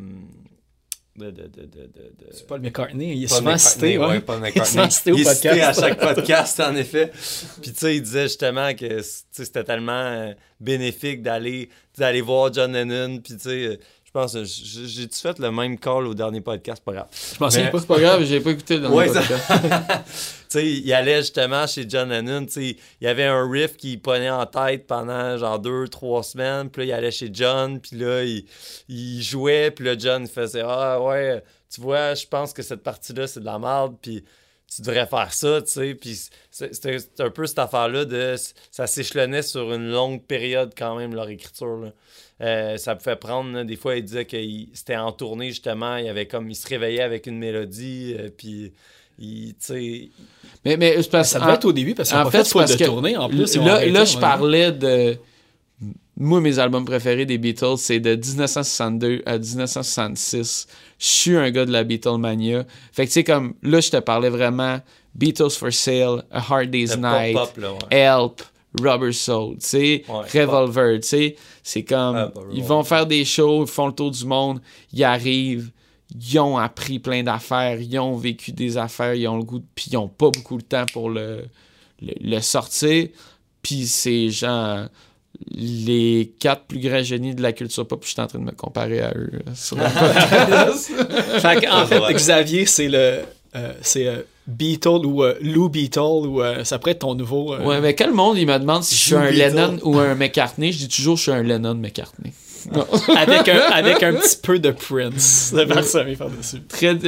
de, de, de, de, de- de- Paul McCartney, il est Paul souvent McCartney, cité. Ouais. ouais, Paul Il est McCartney. souvent cité au Il est cité à podcast. chaque podcast, en effet. Puis, tu sais, il disait justement que c'était tellement euh, bénéfique d'aller d'aller voir John Lennon. Puis, tu sais, euh, je pense, j- j'ai-tu fait le même call au dernier podcast? Pas grave. Je souviens Mais- pas. C'est pas grave, j'ai pas écouté Ouais, le ça- podcast. tu sais, il allait justement chez John Lennon, tu sais, il y avait un riff qu'il prenait en tête pendant genre deux, trois semaines, puis là, il allait chez John, puis là, il, il jouait, puis là, John faisait « Ah ouais, tu vois, je pense que cette partie-là, c'est de la merde, puis tu devrais faire ça, tu sais, puis c'est- c'était c'était un peu cette affaire-là de... Ça s'échelonnait sur une longue période quand même, leur écriture, là. Euh, ça pouvait prendre, là, des fois, il disait que c'était en tournée, justement, il avait comme... Il se réveillait avec une mélodie, euh, puis... Il, tu sais, Mais, mais parce Ça devait en- être au début parce en fait, fait parce de que tournée en plus. Là, je parlais de. Moi, mes albums préférés des Beatles, c'est de 1962 à 1966. Je suis un gars de la Beatlemania. Fait que, tu sais, comme là, je te parlais vraiment Beatles for Sale, A Hard Day's Night, pop-up, là, ouais. Help, Rubber Soul, tu sais, Ouais, Revolver, tu sais. C'est comme. Ah, bah, ils ouais. vont faire des shows, ils font le tour du monde, ils arrivent. Ils ont appris plein d'affaires, ils ont vécu des affaires, ils ont le goût, puis ils ont pas beaucoup de temps pour le, le, le sortir. Puis c'est genre les quatre plus grands génies de la culture pop, puis je suis en train de me comparer à eux sur podcast. Fait. Xavier, c'est le. euh, c'est euh, Beatle ou euh, Lou Beatle ou euh, ça pourrait être ton nouveau. euh, ouais, mais quel monde il me demande si je suis un Beatle. Lennon ou un McCartney, je dis toujours je suis un Lennon McCartney. avec, un, avec un petit peu de Prince de parsemé par-dessus.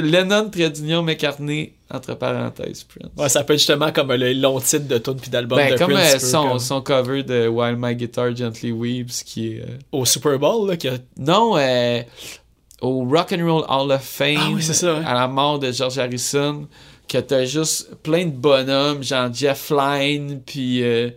Lennon, trait d'union, McCartney, entre parenthèses, Prince. Ouais, ça peut être justement comme le long titre de tune puis d'album Ben, de comme Prince. euh, son, comme son cover de While My Guitar Gently Weeps, qui est... euh, Au Super Bowl, là, qui a- Non, euh, au Rock and Roll Hall of Fame, Ah oui, c'est ça, ouais. à la mort de George Harrison, que t'as juste plein de bonhommes, genre Jeff Lynne, puis euh,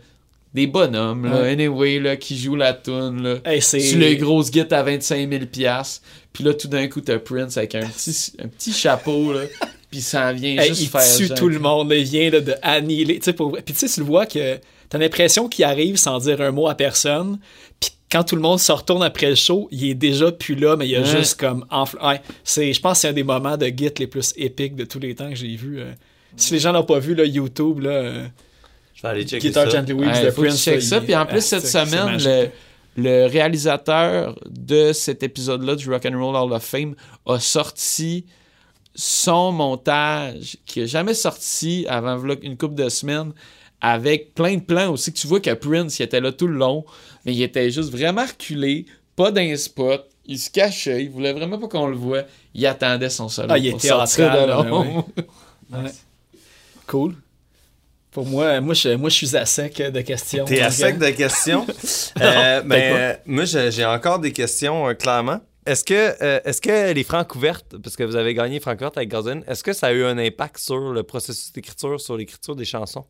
des bonhommes, là, Ouais. anyway, là, qui jouent la tune, là. Hey, les grosses guides à 25 000 piastres. Puis là, tout d'un coup, t'as Prince avec un petit, un petit chapeau, là. Puis ça vient Hey, juste il faire... tue genre- tout le monde, il vient là, de annihiler. Tu sais, pour... Puis tu sais, tu le vois que t'as l'impression qu'il arrive sans dire un mot à personne. Puis quand tout le monde se retourne après le show, il est déjà plus là, mais il a Ouais. juste comme. enfl- Ouais, c'est, je pense que c'est un des moments de Git les plus épiques de tous les temps que j'ai vu. euh. Si les gens l'ont pas vu, là, YouTube, là, euh, Je vais aller checker Guitar ça. Gently Weeps Ouais, de faut que tu Prince. checkes là, ça. il- Puis en plus, Ah, cette semaine, le, le réalisateur de cet épisode-là du Rock and Roll Hall of Fame a sorti son montage qui a jamais sorti avant une couple de semaines avec plein de plans aussi que tu vois que Prince il était là tout le long mais il était juste vraiment reculé pas d'un spot il se cachait il voulait vraiment pas qu'on le voit il attendait son solo Ah, il pour était sortir de. Ouais. Cool. Pour moi, moi je, moi, je suis à sec de questions. T'es à sec de questions? Euh, peut-être ben, euh, moi, j'ai encore des questions, euh, clairement. Est-ce que, euh, est-ce que les francs ouvertes, parce que vous avez gagné francs ouvertes avec Gazin, est-ce que ça a eu un impact sur le processus d'écriture, sur l'écriture des chansons?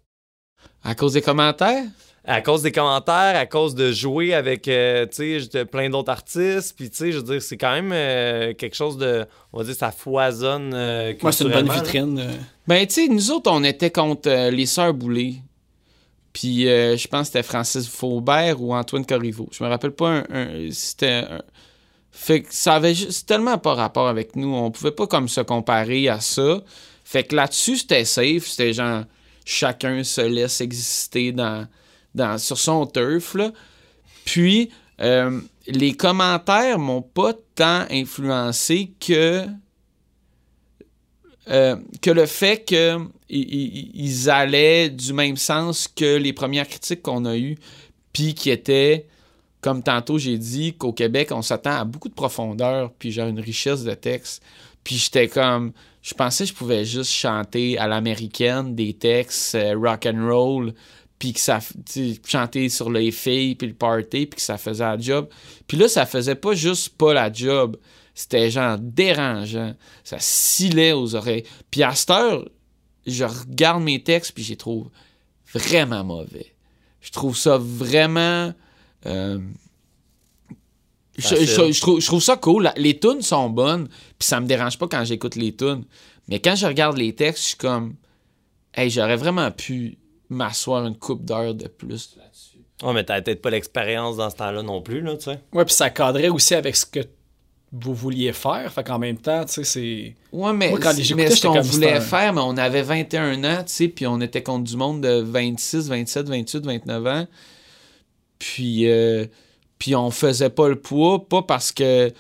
à cause des commentaires? À cause des commentaires, à cause de jouer avec, euh, tu sais, j'étais plein d'autres artistes, puis tu sais, je veux dire, c'est quand même euh, quelque chose de, on va dire, ça foisonne euh, Moi, c'est une bonne vitrine. euh. Ben, tu sais, nous autres, on était contre euh, les Sœurs Boulay. Puis, euh, je pense que c'était Francis Faubert ou Antoine Corriveau. Je me rappelle pas un. un- c'était. un- Fait que ça avait juste tellement pas rapport avec nous. On pouvait pas comme se comparer à ça. Fait que là-dessus, c'était safe. C'était genre, chacun se laisse exister dans, sur son turf, là. Puis, euh, les commentaires m'ont pas tant influencé que euh, le fait que i- i- ils allaient du même sens que les premières critiques qu'on a eues, puis qui étaient, comme tantôt j'ai dit, qu'au Québec, on s'attend à beaucoup de profondeur, puis genre une richesse de texte. Puis j'étais comme, je pensais que je pouvais juste chanter à l'américaine des textes euh, rock and roll, puis que ça, chanter sur les filles, puis le party, puis que ça faisait la job. Puis là, ça faisait pas juste pas la job, c'était genre dérangeant. Ça scillait aux oreilles. Puis à cette heure, je regarde mes textes puis je les trouve vraiment mauvais. Je trouve ça vraiment. euh, je, Facile. je- je trouve, je trouve ça cool. Les tunes sont bonnes, puis ça me dérange pas quand j'écoute les tunes. Mais quand je regarde les textes, je suis comme. Hey, j'aurais vraiment pu m'asseoir une coupe d'heures de plus là-dessus. Ouais, mais t'avais peut-être pas l'expérience dans ce temps-là non plus, là, tu sais. Ouais, puis ça cadrait aussi avec ce que vous vouliez faire. Fait qu'en même temps, tu sais, c'est. Ouais, mais, Moi, quand mais ce qu'on voulait faire, mais on avait 21 ans, tu sais, puis on était contre du monde de 26, 27, 28, 29 ans. Puis, euh, puis on faisait pas le poids, pas parce que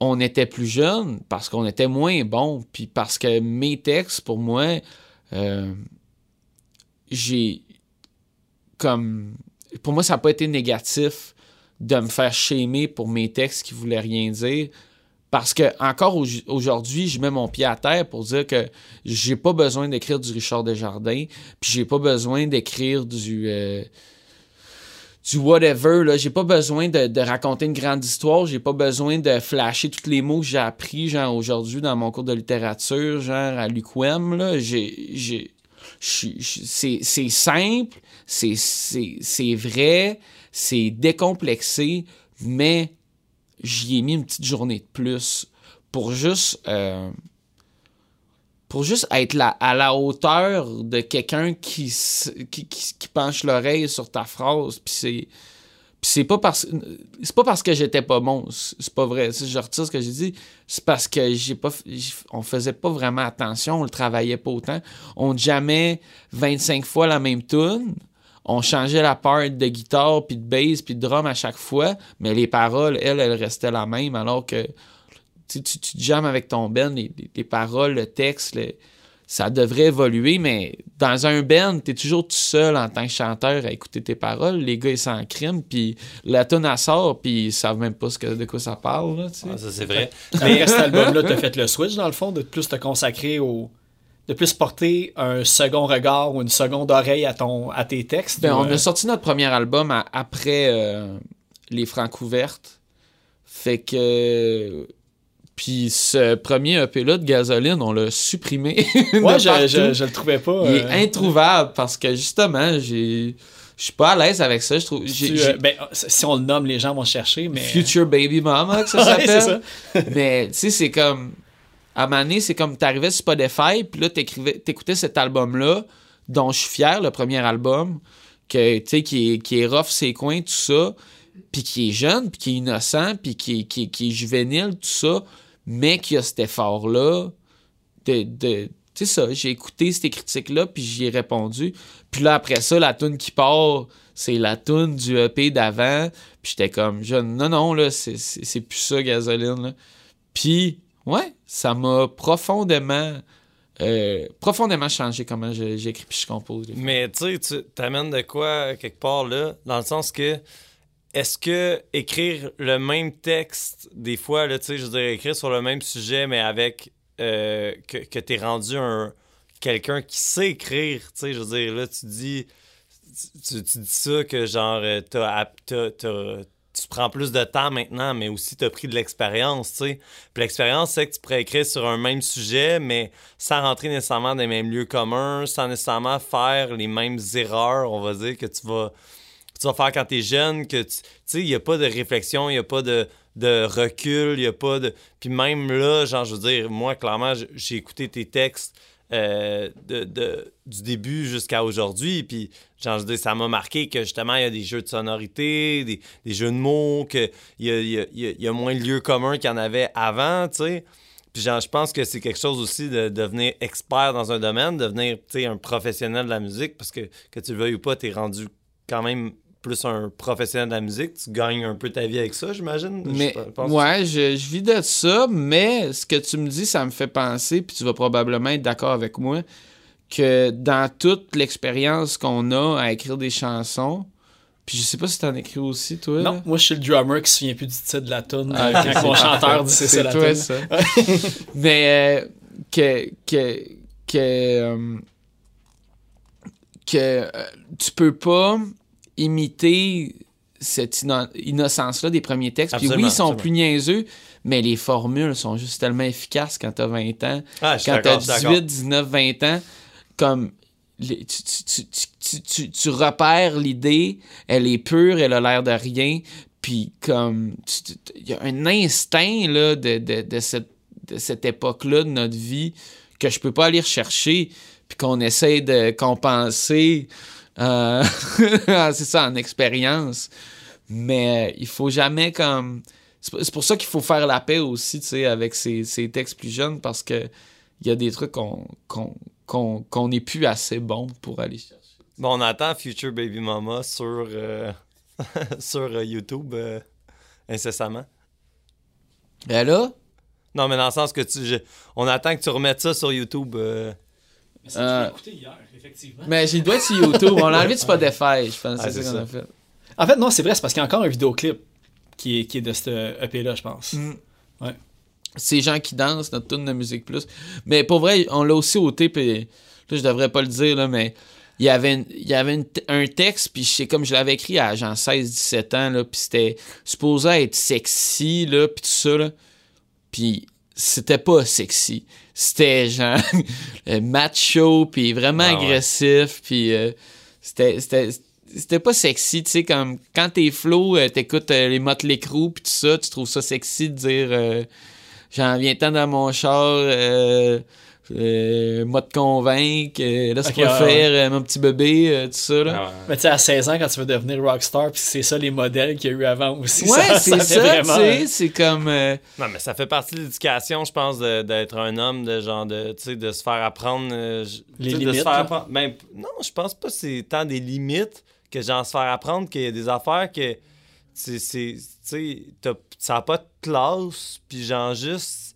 on était plus jeune, parce qu'on était moins bon, puis parce que mes textes, pour moi, euh, j'ai comme pour moi ça n'a pas été négatif de me faire shamer pour mes textes qui voulaient rien dire. Parce que encore au- aujourd'hui je mets mon pied à terre pour dire que j'ai pas besoin d'écrire du Richard Desjardins puis j'ai pas besoin d'écrire du euh, du whatever là. J'ai pas besoin de, raconter une grande histoire j'ai pas besoin de flasher tous les mots que j'ai appris genre aujourd'hui dans mon cours de littérature genre à l'UQM là. J'ai c'est simple, c'est- vrai, c'est décomplexé, mais j'y ai mis une petite journée de plus pour juste euh, être à la hauteur de quelqu'un qui, penche l'oreille sur ta phrase. Puis puis c'est pas parce c'est pas parce que j'étais pas bon, c'est pas vrai. Je retire ce que j'ai dit, c'est parce que j'ai pas on faisait pas vraiment attention, on le travaillait pas autant. On jamais 25 fois la même tune. On changeait la part de guitare puis de bass puis de drum à chaque fois, mais les paroles, elles, elles restaient la même alors que tu, tu, jammes avec ton band, les, les- les paroles, le texte, ça devrait évoluer, mais dans un band, t'es toujours tout seul en tant que chanteur à écouter tes paroles. Les gars, ils s'en criment, puis la tonne, elle sort, puis ils savent même pas ce que, de quoi ça parle. Là, tu sais. Ah, ça, c'est vrai. Après cet album-là, t'as fait le switch, dans le fond, de plus te consacrer au. de plus porter un second regard ou une seconde oreille à, ton, à tes textes. Ben, ou, on euh, a sorti notre premier album à- après euh, Les Francs ouvertes. Fait que. Puis ce premier EP-là de Gasoline, on l'a supprimé. Ouais, je, je, je le trouvais pas. Il euh, est introuvable parce que justement, j'ai. Je suis pas à l'aise avec ça. Je trouve. tu, euh, ben, si on le nomme, les gens vont chercher, mais. Future Baby Mama, que ça s'appelle. Mais tu sais, c'est comme. À un moment donné, c'est comme t'arrivais sur Spotify, puis là, t'écrivais- t'écoutais cet album-là, dont je suis fier, le premier album, que, qui est, qui est rough, ses coins, tout ça, puis qui est jeune, puis qui est innocent, puis qui, qui, qui est juvénile, tout ça, mais qui a cet effort-là de. de tu sais ça, j'ai écouté ces critiques-là, puis j'y ai répondu. Puis là, après ça, la tune qui part, c'est la tune du EP d'avant. Puis j'étais comme, je, non, non, là, c'est- c'est c'est plus ça, gasoline. Puis, ouais, ça m'a profondément, euh, profondément changé comment j'écris puis je compose. Mais tu sais, tu t'amènes de quoi quelque part là, dans le sens que est-ce que écrire le même texte, des fois, là, tu sais, je veux dire, écrire sur le même sujet, mais avec euh, que, que t'es rendu un quelqu'un qui sait écrire, tu sais, je veux dire, là, tu dis tu, tu dis ça que genre euh, t'as, t'as- t'as- tu prends plus de temps maintenant, mais aussi tu as pris de l'expérience, tu sais. Puis l'expérience, c'est que tu pourrais écrire sur un même sujet, mais sans rentrer nécessairement dans les mêmes lieux communs, sans nécessairement faire les mêmes erreurs, on va dire, que tu vas, tu vas faire quand tu es jeune, que tu sais, il n'y a pas de réflexion, il n'y a pas de, de recul, il n'y a pas de... Puis même là, genre, je veux dire, moi, clairement, j'ai écouté tes textes euh, de, de- du début jusqu'à aujourd'hui, puis genre, je veux dire, ça m'a marqué que justement, il y a des jeux de sonorité, des, des jeux de mots, qu'il y a, y, a, y a moins de lieux communs qu'il y en avait avant, tu sais. Puis genre, je pense que c'est quelque chose aussi de devenir expert dans un domaine, devenir, tu sais, un professionnel de la musique, parce que que tu le veuilles ou pas, t'es rendu quand même plus un professionnel de la musique, tu gagnes un peu ta vie avec ça, j'imagine? Je Mais pense- ouais, je, je vis de ça, mais ce que tu me dis, ça me fait penser, puis tu vas probablement être d'accord avec moi, que dans toute l'expérience qu'on a à écrire des chansons, puis je sais pas si t'en écris aussi, toi. Non, là. moi je suis le drummer qui se souvient plus du titre de la tune. Ah, euh, ok, quand mon chanteur dit c'est ça la toi, tune. ça. Mais euh, que que que euh, que euh, tu peux pas imiter cette inno- innocence-là des premiers textes. Puis oui, ils sont absolument. plus niaiseux, mais les formules sont juste tellement efficaces quand t'as 20 ans. Ah, Quand t'as d'accord, je suis d'accord. 18, 19, 20 ans, comme les- tu, repères l'idée, elle est pure, elle a l'air de rien, puis comme il y a un instinct là, de, de, de cette, de cette époque-là de notre vie que je peux pas aller rechercher, puis qu'on essaie de compenser, euh, c'est ça, en expérience. Mais il faut jamais comme... C'est pour- ça qu'il faut faire la paix aussi, tu sais, avec ces, ces textes plus jeunes, parce que il y a des trucs qu'on n'est plus assez bon pour aller chercher. Bon, on attend Future Baby Mama sur, euh, sur euh, YouTube euh, incessamment. Ben là, Non, mais dans le sens que tu, je- on attend que tu remettes ça sur YouTube. euh. Mais ça, Euh, écouté hier, effectivement? mais j'ai doit être sur YouTube. On l'a enlevé de Spotify, je pense. Ah, c'est c'est ça qu'on ça. a fait. En fait, non, c'est vrai, c'est parce qu'il y a encore un vidéoclip qui est, qui est de ce EP-là, je pense. Mm. Ouais. Ces gens qui dansent, notre tune de musique plus. Mais pour vrai, on l'a aussi ôté, puis là, je devrais pas le dire, là, mais il y avait, une- il y avait une- un texte, puis c'est comme je l'avais écrit à genre 16-17 ans, là, puis c'était supposé être sexy, là, puis tout ça, là. Puis c'était pas sexy. C'était genre euh, macho, puis vraiment Ah ouais. agressif, puis euh, c'était... c'était c'était pas sexy, tu sais, comme quand t'es flow, euh, t'écoutes euh, les Motley Crue pis tout ça, tu trouves ça sexy de dire euh, j'en viens tant dans mon char, euh, moi te convaincre, euh, laisse Ok, moi ouais, faire euh, mon petit bébé, euh, tout ça, là. Mais tu sais, à 16 ans, quand tu veux devenir rockstar, puis c'est ça les modèles qu'il y a eu avant aussi. Ouais, ça, c'est ça ça, fait tu vraiment. sais, c'est comme... euh, Non, mais ça fait partie de l'éducation, je pense, de- d'être un homme, de genre, de, tu sais, de se faire apprendre. euh, Les sais, de limites, se faire apprendre- ben, non, je pense pas que c'est tant des limites que genre se faire apprendre qu'il y a des affaires que. c'est c'est- Tu sais, t'as- ça n'a pas de classe, puis genre juste.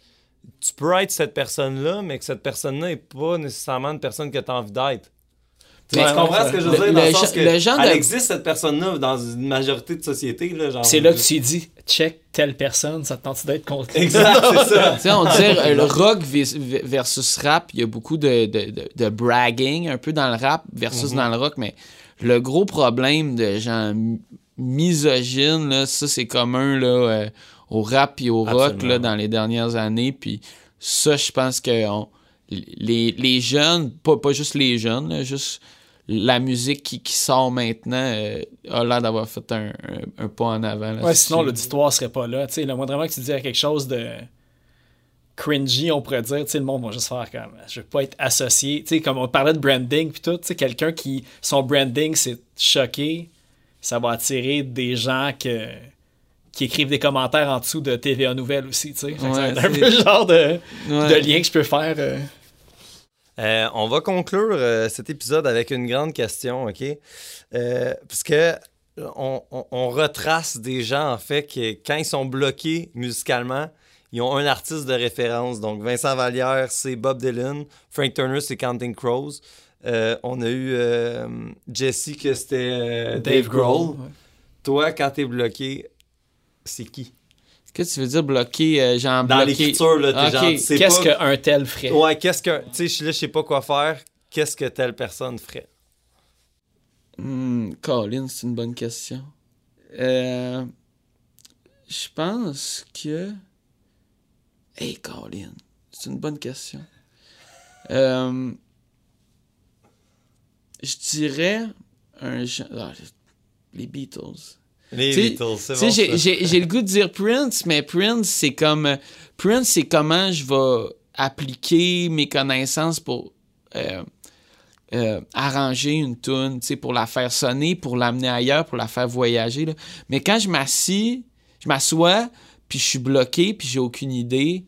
Tu peux être cette personne-là, mais que cette personne-là n'est pas nécessairement une personne que tu as envie d'être. Tu Ouais, comprends ouais, ce que je veux le- dire? Dans le, le sens que le genre elle de- existe, cette personne-là, dans une majorité de sociétés. Là, genre, C'est là que tu t'es dit, check telle personne, ça te tente d'être contre Exact, c'est ça. Tu sais, on dirait euh, le rock versus rap, il y a beaucoup de, de, de, de bragging un peu dans le rap versus dans le rock, mais le gros problème de gens mi- misogynes, là, ça c'est commun là, euh, au rap et au rock là, dans les dernières années. Puis ça, je pense que on- les, les jeunes, pas, pas juste les jeunes, là, juste la musique qui, qui sort maintenant euh, a l'air d'avoir fait un, un- un pas en avant. là, Ouais, sinon l'auditoire serait pas là. Tu sais, le moindrement que tu dis quelque chose de cringy, on pourrait dire, tu sais, le monde va juste faire comme, je veux pas être associé. Tu sais, comme on parlait de branding puis tout, tu sais, quelqu'un qui, son branding, c'est choqué, ça va attirer des gens que, qui écrivent des commentaires en dessous de TVA Nouvelles aussi, tu sais. Ouais, être un c'est- peu le genre de, Ouais. de lien que je peux faire. euh. Euh, on va conclure euh, cet épisode avec une grande question, OK? Euh, parce que on, on- on retrace des gens, en fait, qui, quand ils sont bloqués musicalement, ils ont un artiste de référence. Donc, Vincent Vallière, c'est Bob Dylan. Frank Turner, c'est Counting Crows. Euh, on a eu euh, Jesse, que c'était euh, Dave, Grohl. ouais. Toi, quand t'es bloqué, c'est qui? Qu'est-ce que tu veux dire bloquer, euh, genre Dans bloquer... l'écriture, là, t'es Ok. genre, Qu'est-ce pas- qu'un tel ferait? Ouais, qu'est-ce que... Tu sais, là, je sais pas quoi faire. Qu'est-ce que telle personne ferait? Hmm, Colin, c'est une bonne question. Euh, je pense que. Hey, Colin, c'est une bonne question. Euh, je dirais un. ah, les Beatles. Les Beatles, c'est bon, j'ai- le goût de dire Prince, mais Prince, c'est comme. Prince, c'est comment je vais appliquer mes connaissances pour euh, euh, arranger une tune, pour la faire sonner, pour l'amener ailleurs, pour la faire voyager. là. Mais quand je m'assis, je m'assois, puis je suis bloqué, puis j'ai aucune idée,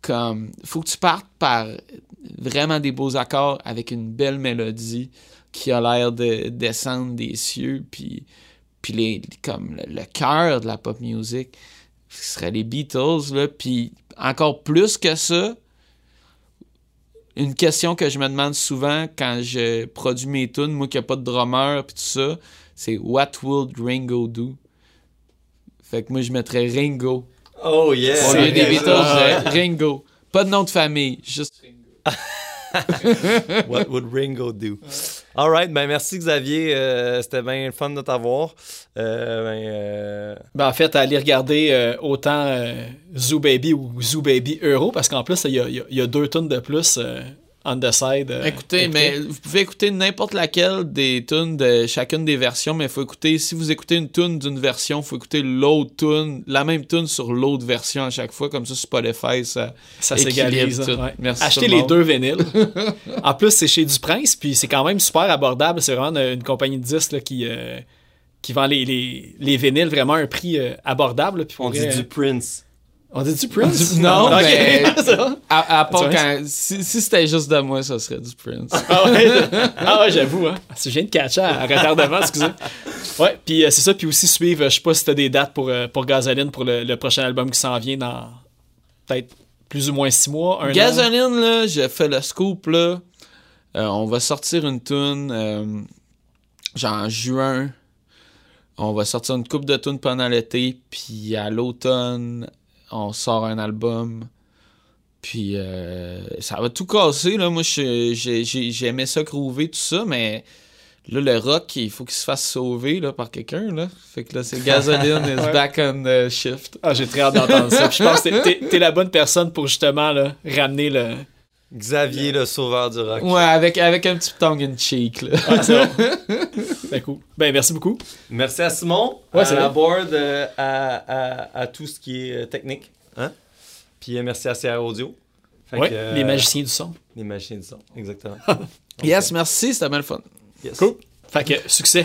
comme, faut que tu partes par vraiment des beaux accords avec une belle mélodie qui a l'air de descendre des cieux, puis puis les, comme le, le cœur de la pop music, ce serait les Beatles, là, puis encore plus que ça, une question que je me demande souvent quand je produis mes tunes, moi qui n'ai pas de drummer puis tout ça, c'est What would Ringo do? Fait que moi je mettrais Ringo. Oh yeah! Au lieu des Beatles, je dirais Ringo. Pas de nom de famille, juste Ringo. What would Ringo do? All right, ben merci Xavier, euh, c'était bien fun de t'avoir. Euh, ben, euh, Ben, en fait, aller regarder autant Zoo Baby ou Zoo Baby Euro, parce qu'en plus, il y a, deux tonnes de plus on the side. euh, Écoutez, écoutez. mais vous pouvez écouter n'importe laquelle des tunes de chacune des versions, mais il faut écouter, si vous écoutez une tune d'une version, il faut écouter l'autre tune, la même tune sur l'autre version à chaque fois, comme ça Spotify, ça... ça s'égalise. ouais. Merci Achetez tout le les deux vinyles. en plus, c'est chez Du Prince, puis c'est quand même super abordable. C'est vraiment une, une compagnie de disques là, qui, euh, qui vend les, les, les vinyles vraiment à un prix euh, abordable. là, puis on dit vrai, du Prince. On dit du Prince? Non, Ok. mais-. À, à part quand... Si, si c'était juste de moi, ça serait du Prince. Ah ouais, ah ouais, j'avoue, hein. Je viens de catcher à retardement, excusez. Ouais, puis euh, c'est ça, puis aussi suivre, euh, je sais pas si t'as des dates pour, euh, pour Gasoline pour le, le prochain album qui s'en vient dans peut-être plus ou moins six mois, un an. Gasoline, là, j'ai fait le scoop, là. Euh, on va sortir une tune, euh, genre en juin. On va sortir une coupe de tunes pendant l'été, puis à l'automne, on sort un album. Puis euh, ça va tout casser, là. Moi, j'aimais ça groover, tout ça, mais là, le rock, il faut qu'il se fasse sauver là, par quelqu'un, là. Fait que là, c'est Gasoline is Ouais. back on the shift. Ah, j'ai très hâte d'entendre ça. Puis je pense que t'es- t'es la bonne personne pour justement là, ramener le. Xavier, le sauveur du rock. Ouais, avec, avec un petit tongue in cheek, là. Ah, c'est bon. ben cool. Ben merci beaucoup. Merci à Simon, Ouais, à c'est la board, euh, à, à- à tout ce qui est euh, technique. Hein? Puis euh, merci à CR Audio. Fait Ouais, que, euh, les magiciens du son. Les magiciens du son, exactement. Yes, merci, c'était bien le fun. Yes. Cool. Fait que succès.